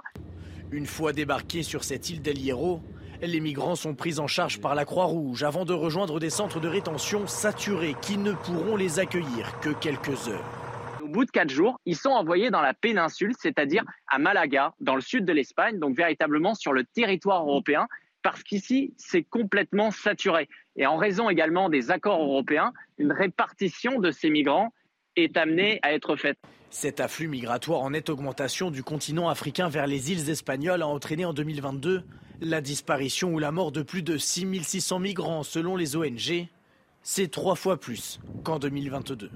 Une fois débarqués sur cette île d'El Hierro, les migrants sont pris en charge par la Croix-Rouge avant de rejoindre des centres de rétention saturés qui ne pourront les accueillir que quelques heures au bout de quatre jours, ils sont envoyés dans la péninsule, c'est-à-dire à Malaga, dans le sud de l'Espagne, donc véritablement sur le territoire européen, parce qu'ici, c'est complètement saturé. Et en raison également des accords européens, une répartition de ces migrants est amenée à être faite. Cet afflux migratoire en nette augmentation du continent africain vers les îles espagnoles a entraîné en 2022 la disparition ou la mort de plus de 6600 migrants selon les ONG. C'est trois fois plus qu'en 2022.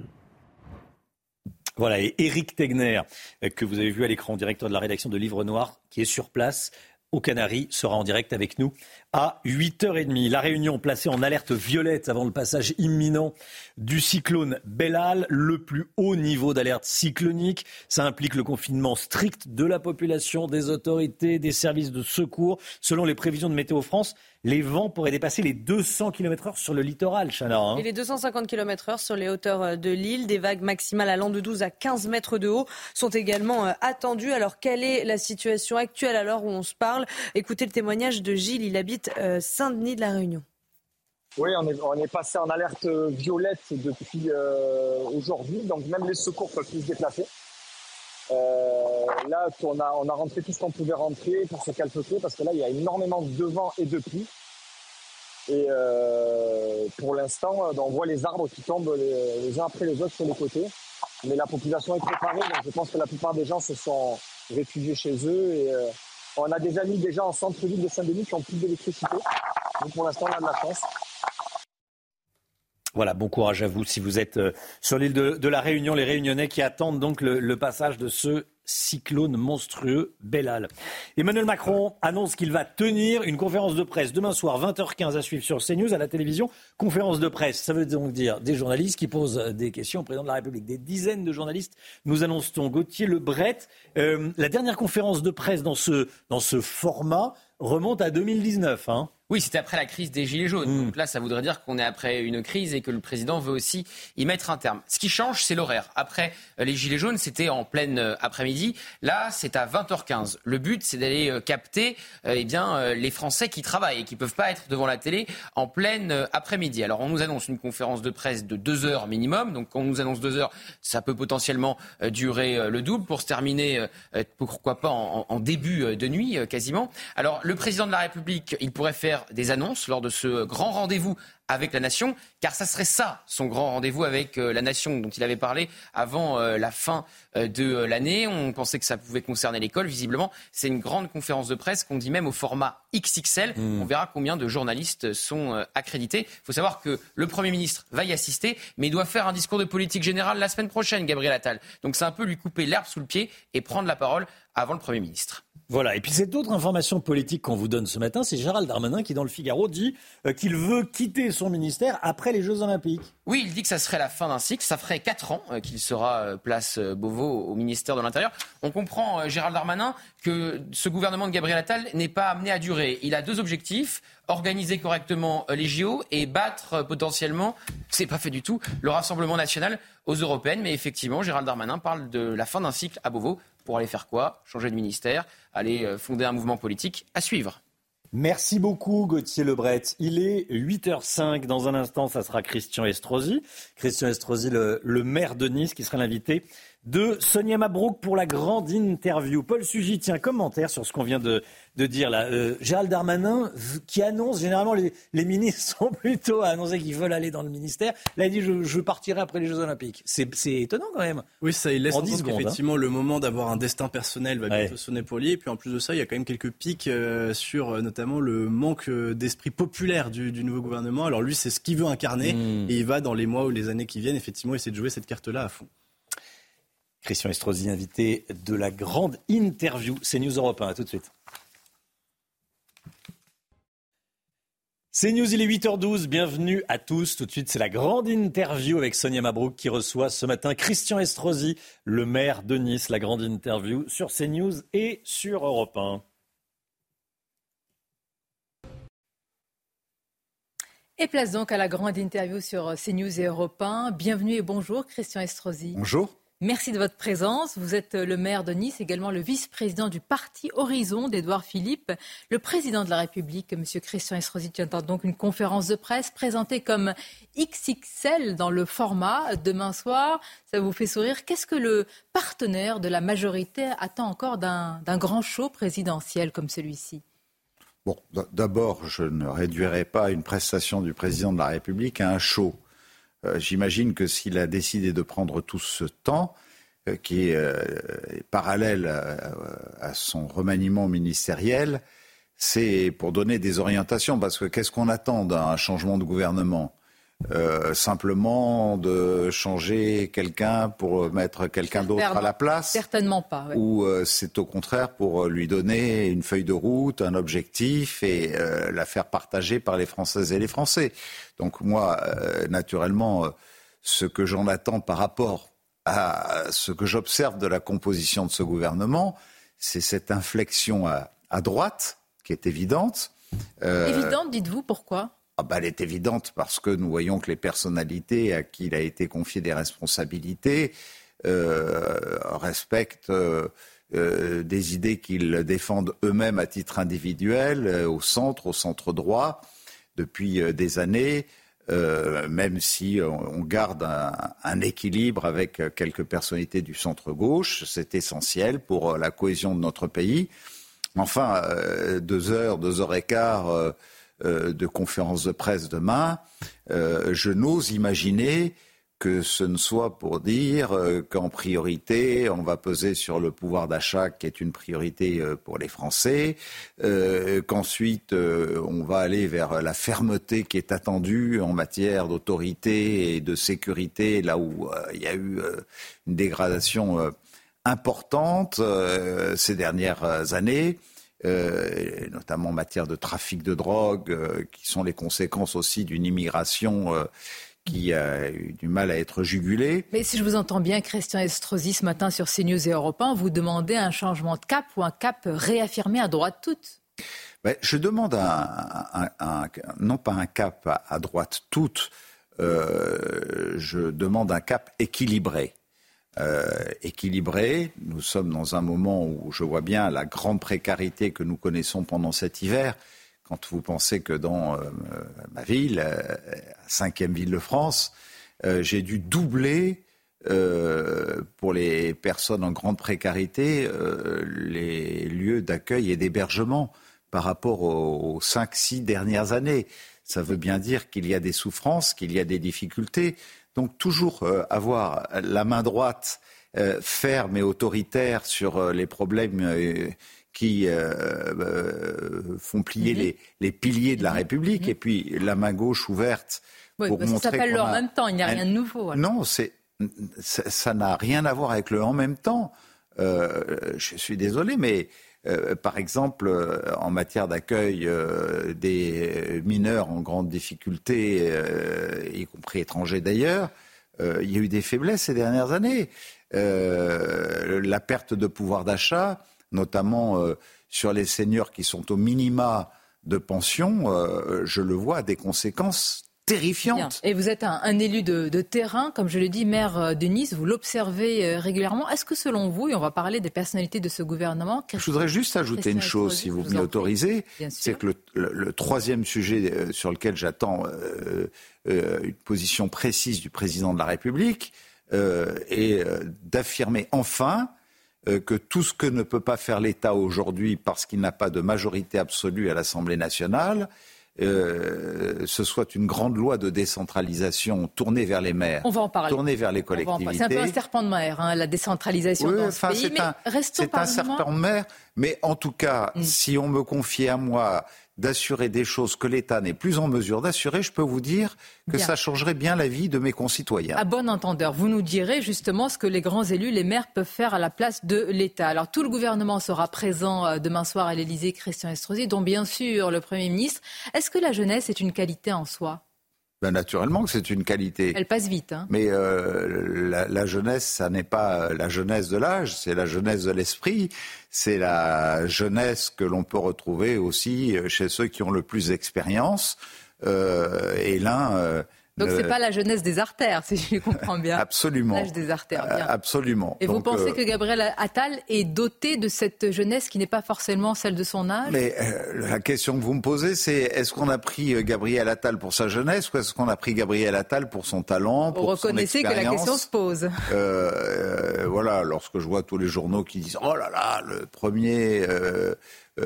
Voilà, et Eric Tegner, euh, que vous avez vu à l'écran, directeur de la rédaction de Livre Noir, qui est sur place aux Canaries, sera en direct avec nous à 8h30. La Réunion placée en alerte violette avant le passage imminent du cyclone Bellal, le plus haut niveau d'alerte cyclonique. Ça implique le confinement strict de la population, des autorités, des services de secours. Selon les prévisions de Météo France, les vents pourraient dépasser les 200 km/h sur le littoral, Chana. Hein. Et les 250 km/h sur les hauteurs euh, de l'île. Des vagues maximales allant de 12 à 15 mètres de haut sont également euh, attendues. Alors, quelle est la situation actuelle à l'heure où on se parle? Écoutez le témoignage de Gilles. Il habite euh, Saint-Denis de la Réunion. Oui, on est, passé en alerte violette depuis aujourd'hui, donc même les secours peuvent plus se déplacer. là, on a, on a rentré tout ce qu'on pouvait rentrer pour se calfeutrer parce que là, il y a énormément de vent et de pluie. Et euh, pour l'instant, on voit les arbres qui tombent les, uns après les autres sur les côtés. Mais la population est préparée, donc je pense que la plupart des gens se sont réfugiés chez eux. Et euh, on a des amis déjà en centre-ville de Saint-Denis qui ont plus d'électricité. Donc pour l'instant, on a de la chance. Voilà, bon courage à vous si vous êtes euh, sur l'île de, la Réunion, les Réunionnais qui attendent donc le, passage de ce cyclone monstrueux Bellal. Emmanuel Macron annonce qu'il va tenir une conférence de presse demain soir 20h15 à suivre sur CNews à la télévision. Conférence de presse, ça veut donc dire des journalistes qui posent des questions au président de la République. Des dizaines de journalistes nous annonce-t-on. Gauthier Lebret, euh, la dernière conférence de presse dans ce, format remonte à 2019. Hein. Oui, c'était après la crise des Gilets jaunes. Hmm. Donc là, ça voudrait dire qu'on est après une crise et que le président veut aussi y mettre un terme. Ce qui change, c'est l'horaire. Après euh, les Gilets jaunes, c'était en pleine euh, après-midi. Là, c'est à 20h15. Le but, c'est d'aller euh, capter eh bien, les Français qui travaillent et qui ne peuvent pas être devant la télé en pleine après-midi. Alors, on nous annonce une conférence de presse de deux heures minimum. Donc, quand on nous annonce deux heures, ça peut potentiellement durer le double pour se terminer, pourquoi pas, en, en début de nuit quasiment. Alors, le président de la République, il pourrait faire des annonces lors de ce grand rendez-vous avec la nation, car ça serait ça, son grand rendez-vous avec euh, la nation dont il avait parlé avant euh, la fin euh, de l'année. On pensait que ça pouvait concerner l'école. Visiblement, c'est une grande conférence de presse qu'on dit même au format XXL. Hmm. On verra combien de journalistes sont accrédités. Il faut savoir que le Premier ministre va y assister, mais il doit faire un discours de politique générale la semaine prochaine, Gabriel Attal. Donc c'est un peu lui couper l'herbe sous le pied et prendre la parole avant le Premier ministre. Voilà. Et puis cette autre information politique qu'on vous donne ce matin, c'est Gérald Darmanin qui, dans le Figaro, dit euh, qu'il veut quitter son ministère après les Jeux Olympiques. Oui, il dit que ça serait la fin d'un cycle. Ça ferait quatre ans euh, qu'il sera euh, place Beauvau au ministère de l'Intérieur. On comprend, Gérald Darmanin, que ce gouvernement de Gabriel Attal n'est pas amené à durer. Il a deux objectifs organiser correctement les JO et battre potentiellement, c'est pas fait du tout, le Rassemblement national aux européennes. Mais effectivement, Gérald Darmanin parle de la fin d'un cycle à Beauvau. Pour aller faire quoi? Changer de ministère, aller euh, fonder un mouvement politique à suivre. Merci beaucoup Gauthier Lebret. Il est 8h05. Dans un instant, ça sera Christian Estrosi. Christian Estrosi, le, le maire de Nice, qui sera l'invité de Sonia Mabrouk pour la grande interview. Paul Sugy, tiens, commentaire sur ce qu'on vient de, de dire là. Euh, Gérald Darmanin, qui annonce, généralement les, les ministres sont plutôt à annoncer qu'ils veulent aller dans le ministère. Là, il dit je, je partirai après les Jeux Olympiques. C'est étonnant quand même. Oui, ça, il laisse en 10 secondes, hein. effectivement le moment d'avoir un destin personnel va bientôt sonner pour lui. Et puis en plus de ça, il y a quand même quelques pics euh, sur euh, notamment le manque d'esprit populaire du, du, nouveau gouvernement. Alors lui, c'est ce qu'il veut incarner hmm. et il va dans les mois ou les années qui viennent effectivement essayer de jouer cette carte-là à fond. Christian Estrosi, invité de la grande interview. C'est News Europe 1. À tout de suite. C'est News, il est 8h12. Bienvenue à tous. Tout de suite, c'est la grande interview avec Sonia Mabrouk qui reçoit ce matin Christian Estrosi, le maire de Nice. La grande interview sur CNews et sur Europe 1. Et place donc à la grande interview sur CNews et Europe 1. Bienvenue et bonjour Christian Estrosi. Bonjour. Merci de votre présence. Vous êtes le maire de Nice, également le vice-président du parti Horizon d'Edouard Philippe. Le président de la République, M. Christian Estrosi, tient donc une conférence de presse présentée comme XXL dans le format demain soir. Ça vous fait sourire. Qu'est-ce que le partenaire de la majorité attend encore d'un grand show présidentiel comme celui-ci? Bon, d'abord, je ne réduirai pas une prestation du président de la République à un show. Euh, j'imagine que s'il a décidé de prendre tout ce temps, euh, qui est euh, parallèle à, son remaniement ministériel, c'est pour donner des orientations. Parce que qu'est-ce qu'on attend d'un changement de gouvernement? Euh, simplement de changer quelqu'un pour mettre quelqu'un d'autre à la place Certainement pas. Ou euh, c'est au contraire pour lui donner une feuille de route, un objectif et euh, la faire partager par les Françaises et les Français. Donc moi, naturellement, ce que j'en attends par rapport à ce que j'observe de la composition de ce gouvernement, c'est cette inflexion à, à, droite qui est évidente. Évidente, dites-vous, pourquoi? Ah bah, elle est évidente parce que nous voyons que les personnalités à qui il a été confié des responsabilités euh, respectent euh, euh, des idées qu'ils défendent eux-mêmes à titre individuel, au centre, au centre droit, depuis des années. même si on garde un, équilibre avec quelques personnalités du centre-gauche. C'est essentiel pour la cohésion de notre pays. Enfin, deux heures, deux heures et quart de conférence de presse demain, je n'ose imaginer que ce ne soit pour dire euh, qu'en priorité, on va peser sur le pouvoir d'achat qui est une priorité euh, pour les Français, euh, qu'ensuite on va aller vers la fermeté qui est attendue en matière d'autorité et de sécurité, là où il y a eu une dégradation importante ces dernières années. Notamment en matière de trafic de drogue, qui sont les conséquences aussi d'une immigration qui a eu du mal à être jugulé. Mais si je vous entends bien, Christian Estrosi, ce matin sur CNews et Europe 1, vous demandez un changement de cap ou un cap réaffirmé à droite toute? Ben, Je demande un, non pas un cap à, droite toute, euh, je demande un cap équilibré. Euh, équilibré. Nous sommes dans un moment où je vois bien la grande précarité que nous connaissons pendant cet hiver quand vous pensez que dans euh, ma ville, euh, cinquième ville de France, j'ai dû doubler pour les personnes en grande précarité les lieux d'accueil et d'hébergement par rapport aux, cinq, six dernières années. Ça veut bien dire qu'il y a des souffrances, qu'il y a des difficultés. Donc toujours avoir la main droite ferme et autoritaire sur les problèmes qui euh, euh, font plier mhm. les, les, piliers de la mhm. République, mhm. et puis la main gauche ouverte. Oui, pour montrer ça s'appelle le en même temps, il n'y a rien de nouveau. Non, c'est, ça n'a rien à voir avec le en même temps. Euh, je suis désolé, mais euh, par exemple, euh, en matière d'accueil euh, des mineurs en grande difficulté, y compris étrangers d'ailleurs, il y a eu des faiblesses ces dernières années. la perte de pouvoir d'achat, notamment sur les seniors qui sont au minima de pension, je le vois, des conséquences terrifiantes. Et vous êtes un, élu de, terrain, comme je l'ai dit, maire euh, de Nice, vous l'observez régulièrement. Est-ce que selon vous, et on va parler des personnalités de ce gouvernement... Je voudrais juste ajouter une chose, si vous m'y autorisez, c'est que le, troisième sujet sur lequel j'attends une position précise du président de la République est d'affirmer enfin euh, que tout ce que ne peut pas faire l'État aujourd'hui parce qu'il n'a pas de majorité absolue à l'Assemblée nationale, euh, ce soit une grande loi de décentralisation tournée vers les maires, On va en parler. tournée vers les collectivités. C'est un peu un serpent de mer, hein, la décentralisation dans ce pays. C'est un, un serpent de mer, mais en tout cas, mm. si on me confie à moi d'assurer des choses que l'État n'est plus en mesure d'assurer, je peux vous dire que ça changerait bien la vie de mes concitoyens. À bon entendeur, vous nous direz justement ce que les grands élus, les maires peuvent faire à la place de l'État. Alors tout le gouvernement sera présent euh, demain soir à l'Élysée, Christian Estrosi, dont bien sûr le Premier ministre. Est-ce que la jeunesse est une qualité en soi? Ben, naturellement que c'est une qualité. Elle passe vite. Hein. Mais euh, la, jeunesse, ça n'est pas la jeunesse de l'âge, c'est la jeunesse de l'esprit. C'est la jeunesse que l'on peut retrouver aussi chez ceux qui ont le plus d'expérience. Euh, et l'un donc ce n'est pas la jeunesse des artères, si je comprends bien. Absolument. L'âge des artères, bien. Absolument. Et vous pensez euh, que Gabriel Attal est doté de cette jeunesse qui n'est pas forcément celle de son âge? Mais euh, la question que vous me posez, c'est est-ce qu'on a pris euh, Gabriel Attal pour sa jeunesse ou est-ce qu'on a pris Gabriel Attal pour son talent, pour vous reconnaissez que la question se pose. voilà, lorsque je vois tous les journaux qui disent oh là là, le premier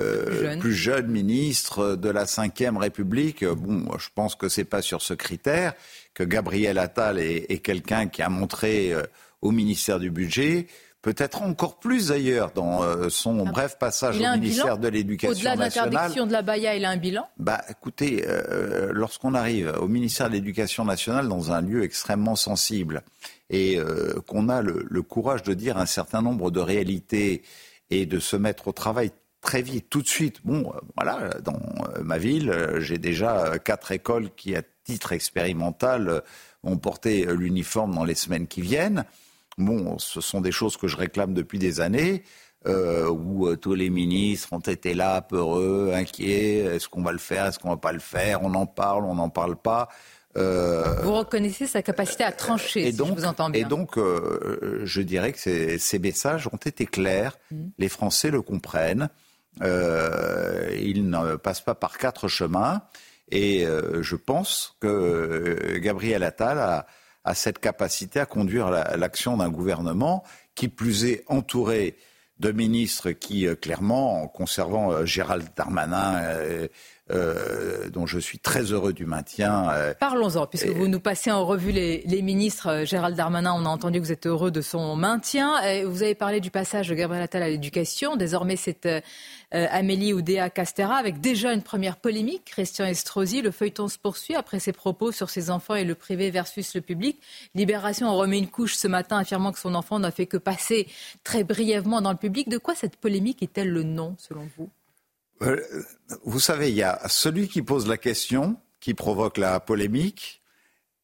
euh, plus, jeune. ministre de la Ve République. Bon, je pense que c'est pas sur ce critère que Gabriel Attal est, quelqu'un qui a montré euh, au ministère du Budget peut-être encore plus d'ailleurs dans euh, son ah, bref passage au ministère de l'Éducation nationale. Au-delà de l'interdiction de la Baïa, il a un bilan? Bah écoutez, lorsqu'on arrive au ministère de l'Éducation nationale dans un lieu extrêmement sensible et qu'on a le, le, courage de dire un certain nombre de réalités et de se mettre au travail très vite, tout de suite. Bon, euh, voilà, dans euh, ma ville, euh, j'ai déjà quatre écoles qui, à titre expérimental, ont porté l'uniforme dans les semaines qui viennent. Bon, ce sont des choses que je réclame depuis des années. où tous les ministres ont été là, peureux, inquiets. Est-ce qu'on va le faire? Est-ce qu'on va pas le faire? On en parle, on n'en parle pas. vous reconnaissez sa capacité à trancher, et donc, si je vous entends bien. Et donc, je dirais que ces, messages ont été clairs. Mmh. Les Français le comprennent. Euh, il ne passe pas par quatre chemins. Et euh, je pense que euh, Gabriel Attal a, a cette capacité à conduire l'action d'un gouvernement qui plus est entouré de ministres qui, clairement, en conservant Gérald Darmanin, euh, dont je suis très heureux du maintien. Euh, Parlons-en, puisque vous nous passez en revue les, ministres. Euh, Gérald Darmanin, on a entendu que vous êtes heureux de son maintien. vous avez parlé du passage de Gabriel Attal à l'éducation. Désormais, c'est Amélie Oudéa Castera, avec déjà une première polémique. Christian Estrosi, le feuilleton se poursuit après ses propos sur ses enfants et le privé versus le public. Libération en remet une couche ce matin, affirmant que son enfant n'a fait que passer très brièvement dans le public. De quoi cette polémique est-elle le nom, selon vous? Vous savez, il y a celui qui pose la question, qui provoque la polémique,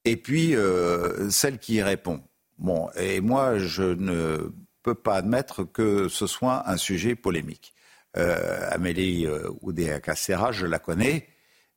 et puis euh, celle qui y répond. Bon, et moi, je ne peux pas admettre que ce soit un sujet polémique. Euh, Amélie Oudéa-Castéra, je la connais.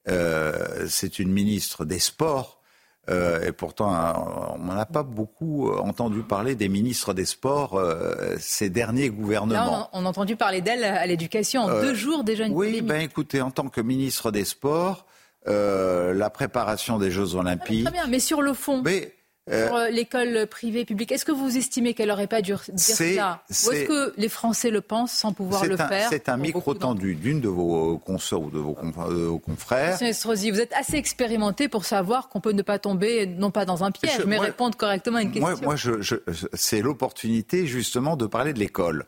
c'est une ministre des Sports euh, et pourtant, on n'a pas beaucoup entendu parler des ministres des Sports euh, ces derniers gouvernements. Là, on a entendu parler d'elle à l'éducation en deux euh, jours déjà une Oui, ben écoutez, en tant que ministre des Sports, la préparation des Jeux Olympiques. très bien, mais sur le fond. Mais euh, pour l'école privée publique. Est-ce que vous estimez qu'elle n'aurait pas dû dire ça Ou est-ce que les Français le pensent sans pouvoir le faire C'est un micro tendu d'une de vos consoeurs ou de vos, confrères. Monsieur Estrosi, vous êtes assez expérimenté pour savoir qu'on peut ne pas tomber, non pas dans un piège, mais répondre correctement à une question. Moi, c'est l'opportunité justement de parler de l'école.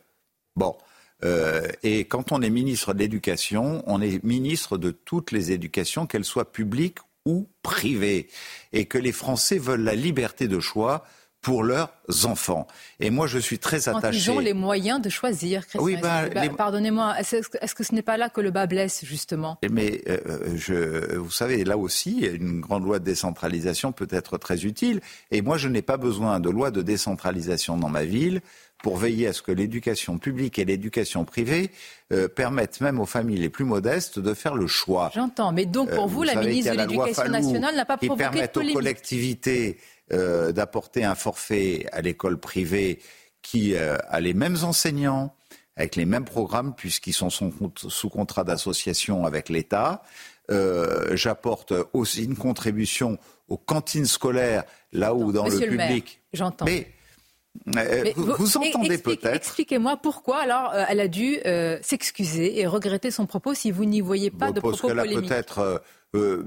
Bon. Euh, et quand on est ministre de l'Éducation, on est ministre de toutes les éducations, qu'elles soient publiques ou privée, et que les Français veulent la liberté de choix pour leurs enfants. Et moi, je suis très attaché. Ils ont les moyens de choisir, Christian. Oui, ben, bah, Pardonnez-moi, est-ce que ce n'est pas là que le bas blesse, justement? Mais euh, je, vous savez, là aussi, une grande loi de décentralisation peut être très utile. Et moi, je n'ai pas besoin de loi de décentralisation dans ma ville pour veiller à ce que l'éducation publique et l'éducation privée euh, permettent même aux familles les plus modestes de faire le choix. J'entends, mais donc pour euh, vous, la ministre de l'Éducation nationale n'a pas provoqué de polémique. aux collectivités euh, d'apporter un forfait à l'école privée qui a les mêmes enseignants, avec les mêmes programmes, puisqu'ils sont sous contrat d'association avec l'État. J'apporte aussi une contribution aux cantines scolaires, là où dans le public. J'entends. Euh, vous, entendez peut-être. Expliquez-moi pourquoi alors euh, elle a dû euh, s'excuser et regretter son propos si vous n'y voyez pas de propos polémiques. Parce qu'elle a peut-être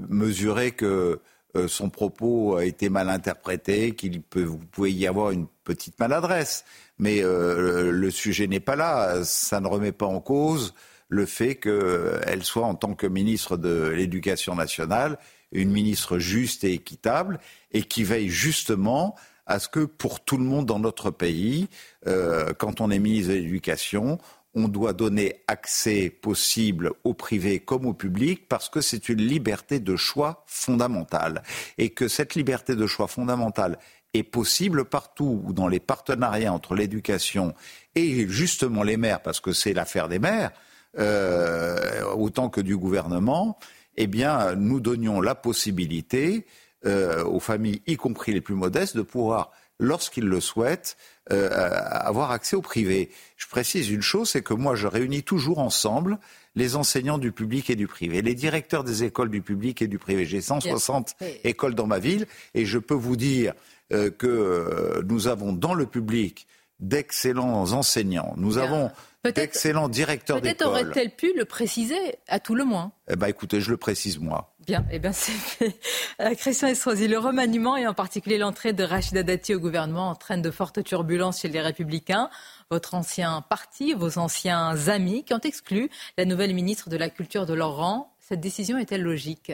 mesuré que son propos a été mal interprété, qu'il peut, vous pouvez y avoir une petite maladresse. Mais le sujet n'est pas là. Ça ne remet pas en cause le fait qu'elle soit, en tant que ministre de l'Éducation nationale, une ministre juste et équitable et qui veille justement à ce que pour tout le monde dans notre pays, euh, quand on est ministre de l'Éducation, on doit donner accès possible au privé comme au public parce que c'est une liberté de choix fondamentale. Et que cette liberté de choix fondamentale est possible partout où dans les partenariats entre l'éducation et justement les maires, parce que c'est l'affaire des maires, euh, autant que du gouvernement, eh bien, nous donnions la possibilité euh, aux familles, y compris les plus modestes, de pouvoir, lorsqu'ils le souhaitent, euh, avoir accès au privé. Je précise une chose, c'est que moi, je réunis toujours ensemble les enseignants du public et du privé, les directeurs des écoles du public et du privé. J'ai 160 écoles dans ma ville et je peux vous dire euh, que nous avons dans le public d'excellents enseignants. Nous avons d'excellents directeurs d'école. Peut-être aurait-elle pu le préciser, à tout le moins. Eh bien, écoutez, je le précise moi. Bien, eh bien c'est fait. Euh, Christian Estrosi, le remaniement et en particulier l'entrée de Rachida Dati au gouvernement entraîne de fortes turbulences chez les Républicains. Votre ancien parti, vos anciens amis qui ont exclu la nouvelle ministre de la Culture de leur rang. Cette décision est-elle logique?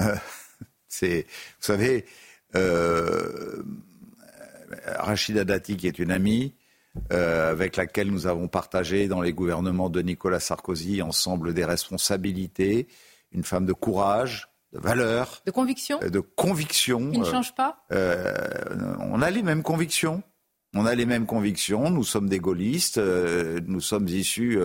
Euh, C'est, vous savez, euh, Rachida Dati, qui est une amie, euh, avec laquelle nous avons partagé dans les gouvernements de Nicolas Sarkozy ensemble des responsabilités, une femme de courage, de valeur. De conviction euh, De conviction. Qui ne change pas euh, On a les mêmes convictions. On a les mêmes convictions. Nous sommes des gaullistes. nous sommes issus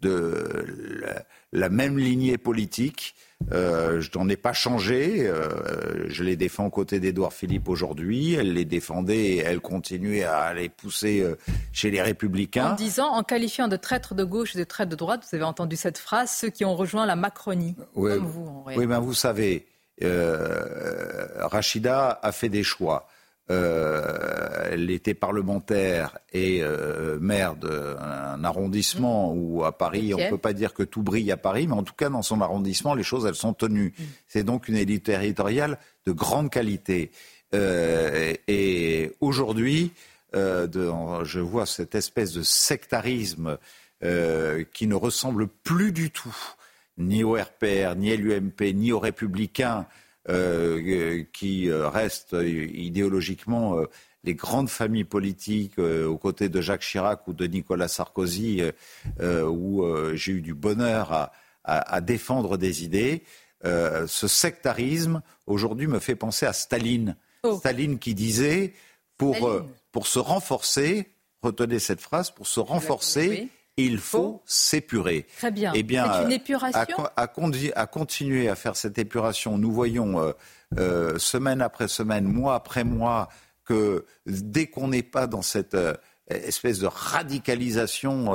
de la, même lignée politique. Euh, je n'en ai pas changé. Euh, je les défends aux côtés d'Édouard Philippe aujourd'hui. Elle les défendait et elle continuait à les pousser euh, chez les Républicains. En disant, en qualifiant de traître de gauche et de traître de droite, vous avez entendu cette phrase, ceux qui ont rejoint la Macronie, oui, comme vous. En oui, ben vous savez, euh, Rachida a fait des choix. Euh, elle était parlementaire et euh, maire d'un arrondissement mmh. où à Paris, on ne peut pas dire que tout brille à Paris, mais en tout cas dans son arrondissement, les choses, elles sont tenues. Mmh. C'est donc une élite territoriale de grande qualité. Euh, et aujourd'hui, je vois cette espèce de sectarisme qui ne ressemble plus du tout ni au RPR, ni à l'UMP, ni aux Républicains, euh, qui euh, restent idéologiquement euh, les grandes familles politiques aux côtés de Jacques Chirac ou de Nicolas Sarkozy, où j'ai eu du bonheur à, défendre des idées. ce sectarisme, aujourd'hui, me fait penser à Staline. Oh. Staline qui disait, pour, pour se renforcer, retenez cette phrase, pour se renforcer, il faut s'épurer. Très bien. Eh bien, C'est une épuration. À, à, continuer à faire cette épuration, nous voyons euh, euh, semaine après semaine, mois après mois, que dès qu'on n'est pas dans cette euh, espèce de radicalisation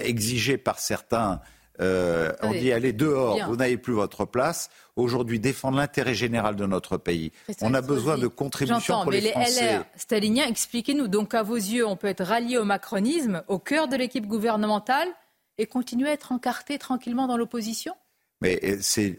exigée par certains, on dit allez dehors, vous n'avez plus votre place aujourd'hui défendre l'intérêt général de notre pays. On a besoin de contributions pour les, mais les LR staliniens, expliquez-nous. Donc, à vos yeux, on peut être rallié au macronisme, au cœur de l'équipe gouvernementale, et continuer à être encarté tranquillement dans l'opposition? Mais euh, c'est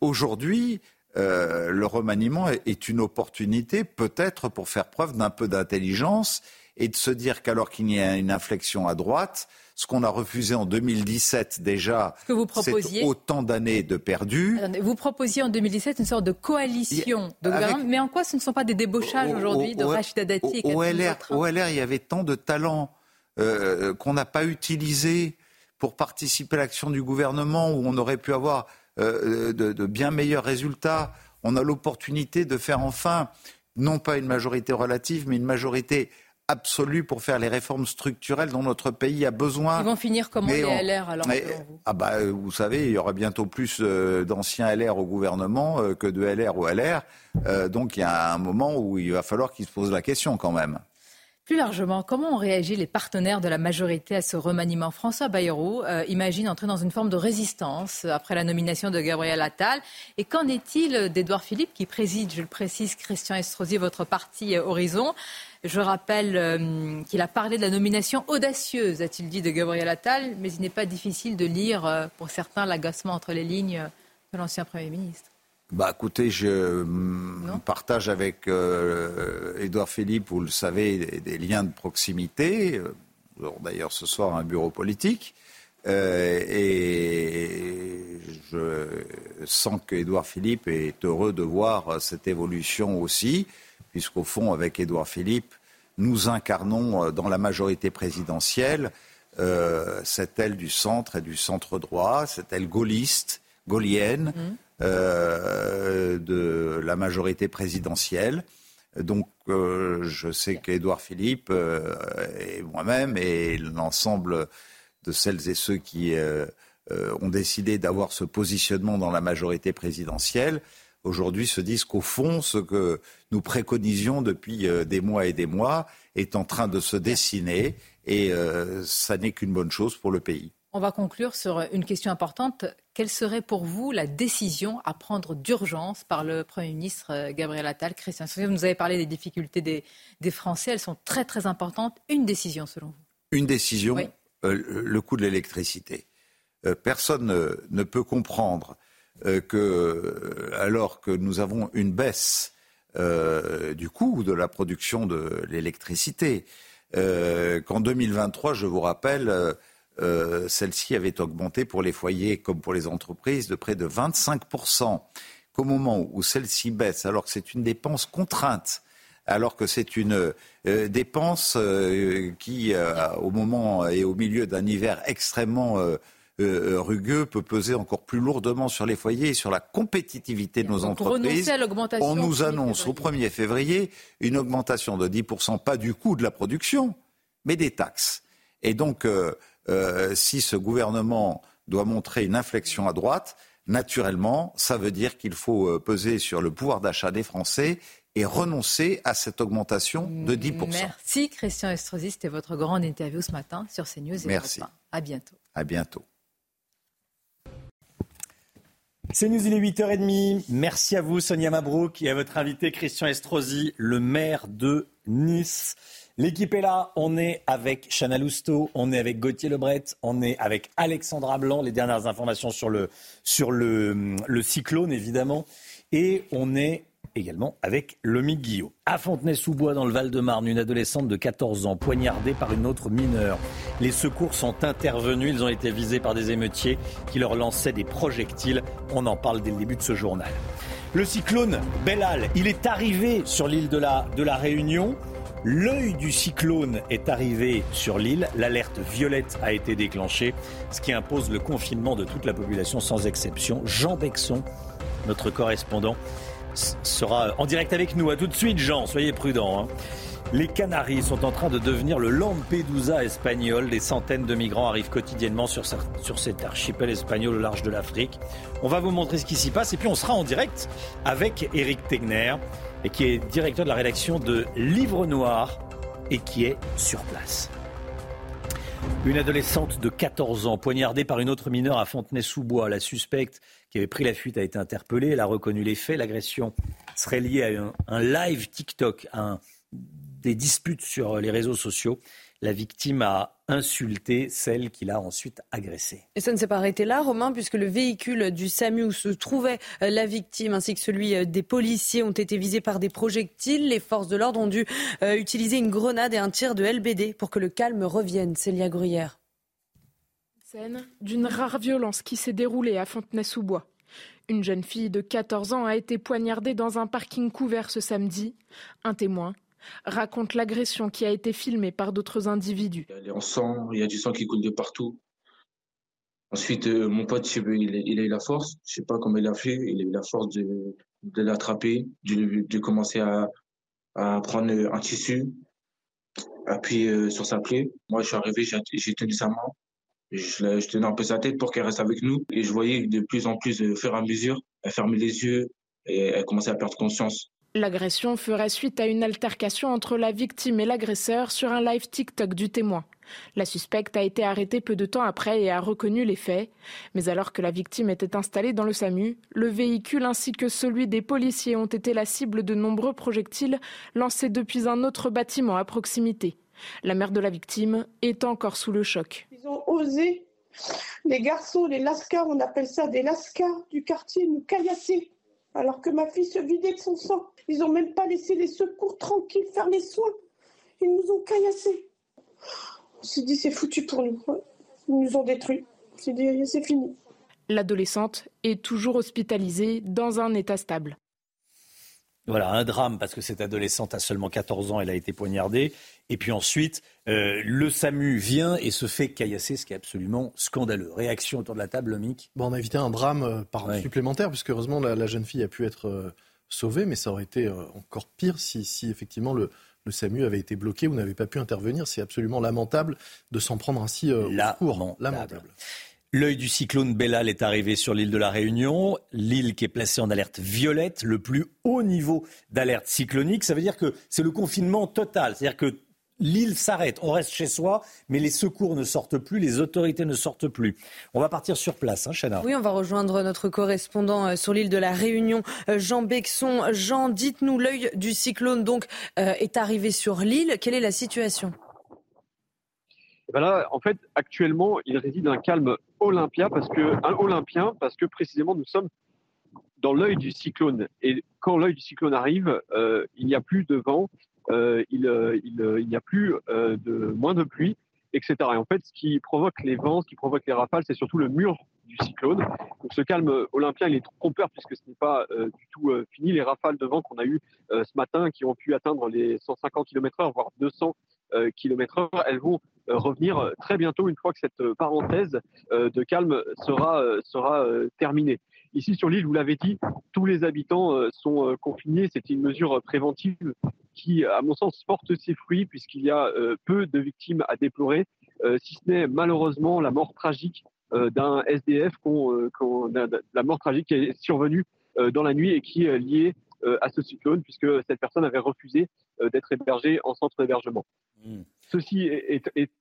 aujourd'hui. Euh, le remaniement est une opportunité peut-être pour faire preuve d'un peu d'intelligence et de se dire qu'alors qu'il y a une inflexion à droite, ce qu'on a refusé en 2017 déjà, c'est autant d'années de perdu. vous proposiez en 2017 une sorte de coalition de gouvernement, mais en quoi ce ne sont pas des débauchages aujourd'hui de Rachida Dati et au, LR, au LR, il y avait tant de talents euh, qu'on n'a pas utilisés pour participer à l'action du gouvernement où on aurait pu avoir euh, de, de bien meilleurs résultats. On a l'opportunité de faire enfin non pas une majorité relative, mais une majorité absolue pour faire les réformes structurelles dont notre pays a besoin. Ils vont finir comme les LR alors vous. Ah bah, euh, vous savez, il y aura bientôt plus euh, d'anciens LR au gouvernement euh, que de LR au LR. donc il y a un moment où il va falloir qu'ils se posent la question quand même. Plus largement, comment ont réagi les partenaires de la majorité à ce remaniement? François Bayrou imagine entrer dans une forme de résistance après la nomination de Gabriel Attal. Et qu'en est-il d'Edouard Philippe, qui préside, je le précise, Christian Estrosi, votre parti Horizon? Je rappelle euh, qu'il a parlé de la nomination audacieuse, a-t-il dit, de Gabriel Attal, mais il n'est pas difficile de lire, euh, pour certains, l'agacement entre les lignes de l'ancien Premier ministre. Bah, écoutez, je partage avec euh, Édouard Philippe, vous le savez, des, liens de proximité. D'ailleurs, ce soir, un bureau politique. et je sens qu'Édouard Philippe est heureux de voir cette évolution aussi puisqu'au fond, avec Édouard Philippe, nous incarnons euh, dans la majorité présidentielle euh, cette aile du centre et du centre droit, cette aile gaulliste, gaulienne mmh. euh, de la majorité présidentielle. Donc, je sais qu'Édouard Philippe et moi-même et l'ensemble de celles et ceux qui ont décidé d'avoir ce positionnement dans la majorité présidentielle aujourd'hui se disent qu'au fond, ce que nous préconisions depuis euh, des mois et des mois est en train de se dessiner et euh, ça n'est qu'une bonne chose pour le pays. On va conclure sur une question importante. Quelle serait pour vous la décision à prendre d'urgence par le Premier ministre euh, Gabriel Attal Christian Vous nous avez parlé des difficultés des, Français, elles sont très très importantes. Une décision selon vous? Une décision, le coût de l'électricité. personne ne peut comprendre euh, que, euh, alors que nous avons une baisse euh, du coût de la production de l'électricité, qu'en 2023, je vous rappelle, celle-ci avait augmenté pour les foyers comme pour les entreprises de près de 25%. Qu'au moment où celle-ci baisse, alors que c'est une dépense contrainte, alors que c'est une dépense qui, au moment et au milieu d'un hiver extrêmement euh, euh, rugueux peut peser encore plus lourdement sur les foyers et sur la compétitivité de nos entreprises. On nous annonce au 1er février une augmentation de 10%, pas du coût de la production, mais des taxes. Et donc, euh, euh, si ce gouvernement doit montrer une inflexion à droite, naturellement, ça veut dire qu'il faut peser sur le pouvoir d'achat des Français et renoncer à cette augmentation de 10%. Merci Christian Estrosi, c'était votre grande interview ce matin sur CNews. Et Merci. À bientôt. À bientôt. C'est News, il est 8h30. Merci à vous, Sonia Mabrouk, et à votre invité, Christian Estrosi, le maire de Nice. L'équipe est là. On est avec Chana Lousteau, on est avec Gauthier Lebret, on est avec Alexandra Blanc. Les dernières informations sur le, sur le, le cyclone, évidemment. Et on est également avec Lomique Guillot. À Fontenay-sous-Bois, dans le Val-de-Marne, une adolescente de 14 ans poignardée par une autre mineure. Les secours sont intervenus. Ils ont été visés par des émeutiers qui leur lançaient des projectiles. On en parle dès le début de ce journal. Le cyclone Bellal, il est arrivé sur l'île de la, de la Réunion. L'œil du cyclone est arrivé sur l'île. L'alerte violette a été déclenchée, ce qui impose le confinement de toute la population sans exception. Jean Bexon, notre correspondant, sera en direct avec nous. À tout de suite, Jean, soyez prudents. Hein. Les Canaries sont en train de devenir le Lampedusa espagnol. Des centaines de migrants arrivent quotidiennement sur, sur cet archipel espagnol au large de l'Afrique. On va vous montrer ce qui s'y passe et puis on sera en direct avec Eric Tegner, qui est directeur de la rédaction de Livre Noir et qui est sur place. Une adolescente de 14 ans poignardée par une autre mineure à Fontenay-sous-Bois. La suspecte qui avait pris la fuite a été interpellée. Elle a reconnu les faits. L'agression serait liée à un, live TikTok, à des disputes sur les réseaux sociaux la victime a insulté celle qui l'a ensuite agressée. Et ça ne s'est pas arrêté là, Romain, puisque le véhicule du SAMU où se trouvait euh, la victime ainsi que celui euh, des policiers ont été visés par des projectiles. Les forces de l'ordre ont dû euh, utiliser une grenade et un tir de LBD pour que le calme revienne. Célia Gruyère. D'une rare violence qui s'est déroulée à Fontenay-sous-Bois. Une jeune fille de 14 ans a été poignardée dans un parking couvert ce samedi. Un témoin raconte l'agression qui a été filmée par d'autres individus. Y a en sang, il y a du sang qui coule de partout. Ensuite, euh, mon pote, il a eu la force, je sais pas comment il a fait, il a eu la force de, l'attraper, de, de, commencer à, à, prendre un tissu, appuyer euh, sur sa plaie. Moi, je suis arrivé, j'ai tenu sa main, je, tenais un peu sa tête pour qu'elle reste avec nous. Et je voyais de plus en plus, au fur et à mesure, elle fermait les yeux et elle commençait à perdre conscience. L'agression ferait suite à une altercation entre la victime et l'agresseur sur un live TikTok du témoin. La suspecte a été arrêtée peu de temps après et a reconnu les faits. Mais alors que la victime était installée dans le SAMU, le véhicule ainsi que celui des policiers ont été la cible de nombreux projectiles lancés depuis un autre bâtiment à proximité. La mère de la victime est encore sous le choc. Ont osé, les garçons, les lascars, on appelle ça des lascars du quartier, nous caillasser alors que ma fille se vidait de son sang. Ils n'ont même pas laissé les secours tranquilles faire les soins. Ils nous ont caillassés. On s'est dit, c'est foutu pour nous. Ils nous ont détruits. On s'est dit, c'est fini. L'adolescente est toujours hospitalisée dans un état stable. Voilà, un drame parce que cette adolescente a seulement 14 ans, elle a été poignardée. Et puis ensuite, euh, le SAMU vient et se fait caillasser, ce qui est absolument scandaleux. Réaction autour de la table, Mick bon, On a évité un drame euh, supplémentaire, puisque heureusement la, jeune fille a pu être euh, sauvée, mais ça aurait été encore pire si, si effectivement le, le, SAMU avait été bloqué ou n'avait pas pu intervenir. C'est absolument lamentable de s'en prendre ainsi au cours. Lamentable. L'œil du cyclone Bellal est arrivé sur l'île de la Réunion, l'île qui est placée en alerte violette, le plus haut niveau d'alerte cyclonique. Ça veut dire que c'est le confinement total. C'est-à-dire que l'île s'arrête, on reste chez soi, mais les secours ne sortent plus, les autorités ne sortent plus. On va partir sur place, hein, Chana. Oui, on va rejoindre notre correspondant euh, sur l'île de la Réunion, euh, Jean Bexon. Jean, dites-nous, l'œil du cyclone donc euh, est arrivé sur l'île. Quelle est la situation? Eh ben en fait, actuellement, il réside un calme olympien parce que, un olympien parce que précisément nous sommes dans l'œil du cyclone. Et quand l'œil du cyclone arrive, euh, il n'y a plus de vent, euh, il, euh, il, n'y a plus moins de pluie, etc. Et en fait, ce qui provoque les vents, ce qui provoque les rafales, c'est surtout le mur du cyclone. Donc ce calme olympien, il est trompeur puisque ce n'est pas du tout fini. Les rafales de vent qu'on a eues ce matin, qui ont pu atteindre les 150 km/h, voire 200 euh, km elles vont revenir euh, très bientôt une fois que cette parenthèse de calme sera, sera terminée. Ici sur l'île, vous l'avez dit, tous les habitants sont confinés. C'est une mesure préventive qui, à mon sens, porte ses fruits puisqu'il y a peu de victimes à déplorer. si ce n'est malheureusement la mort tragique d'un SDF, la mort tragique qui est survenue dans la nuit et qui est liée à ce cyclone, puisque cette personne avait refusé d'être hébergée en centre d'hébergement. Hmm. Ceci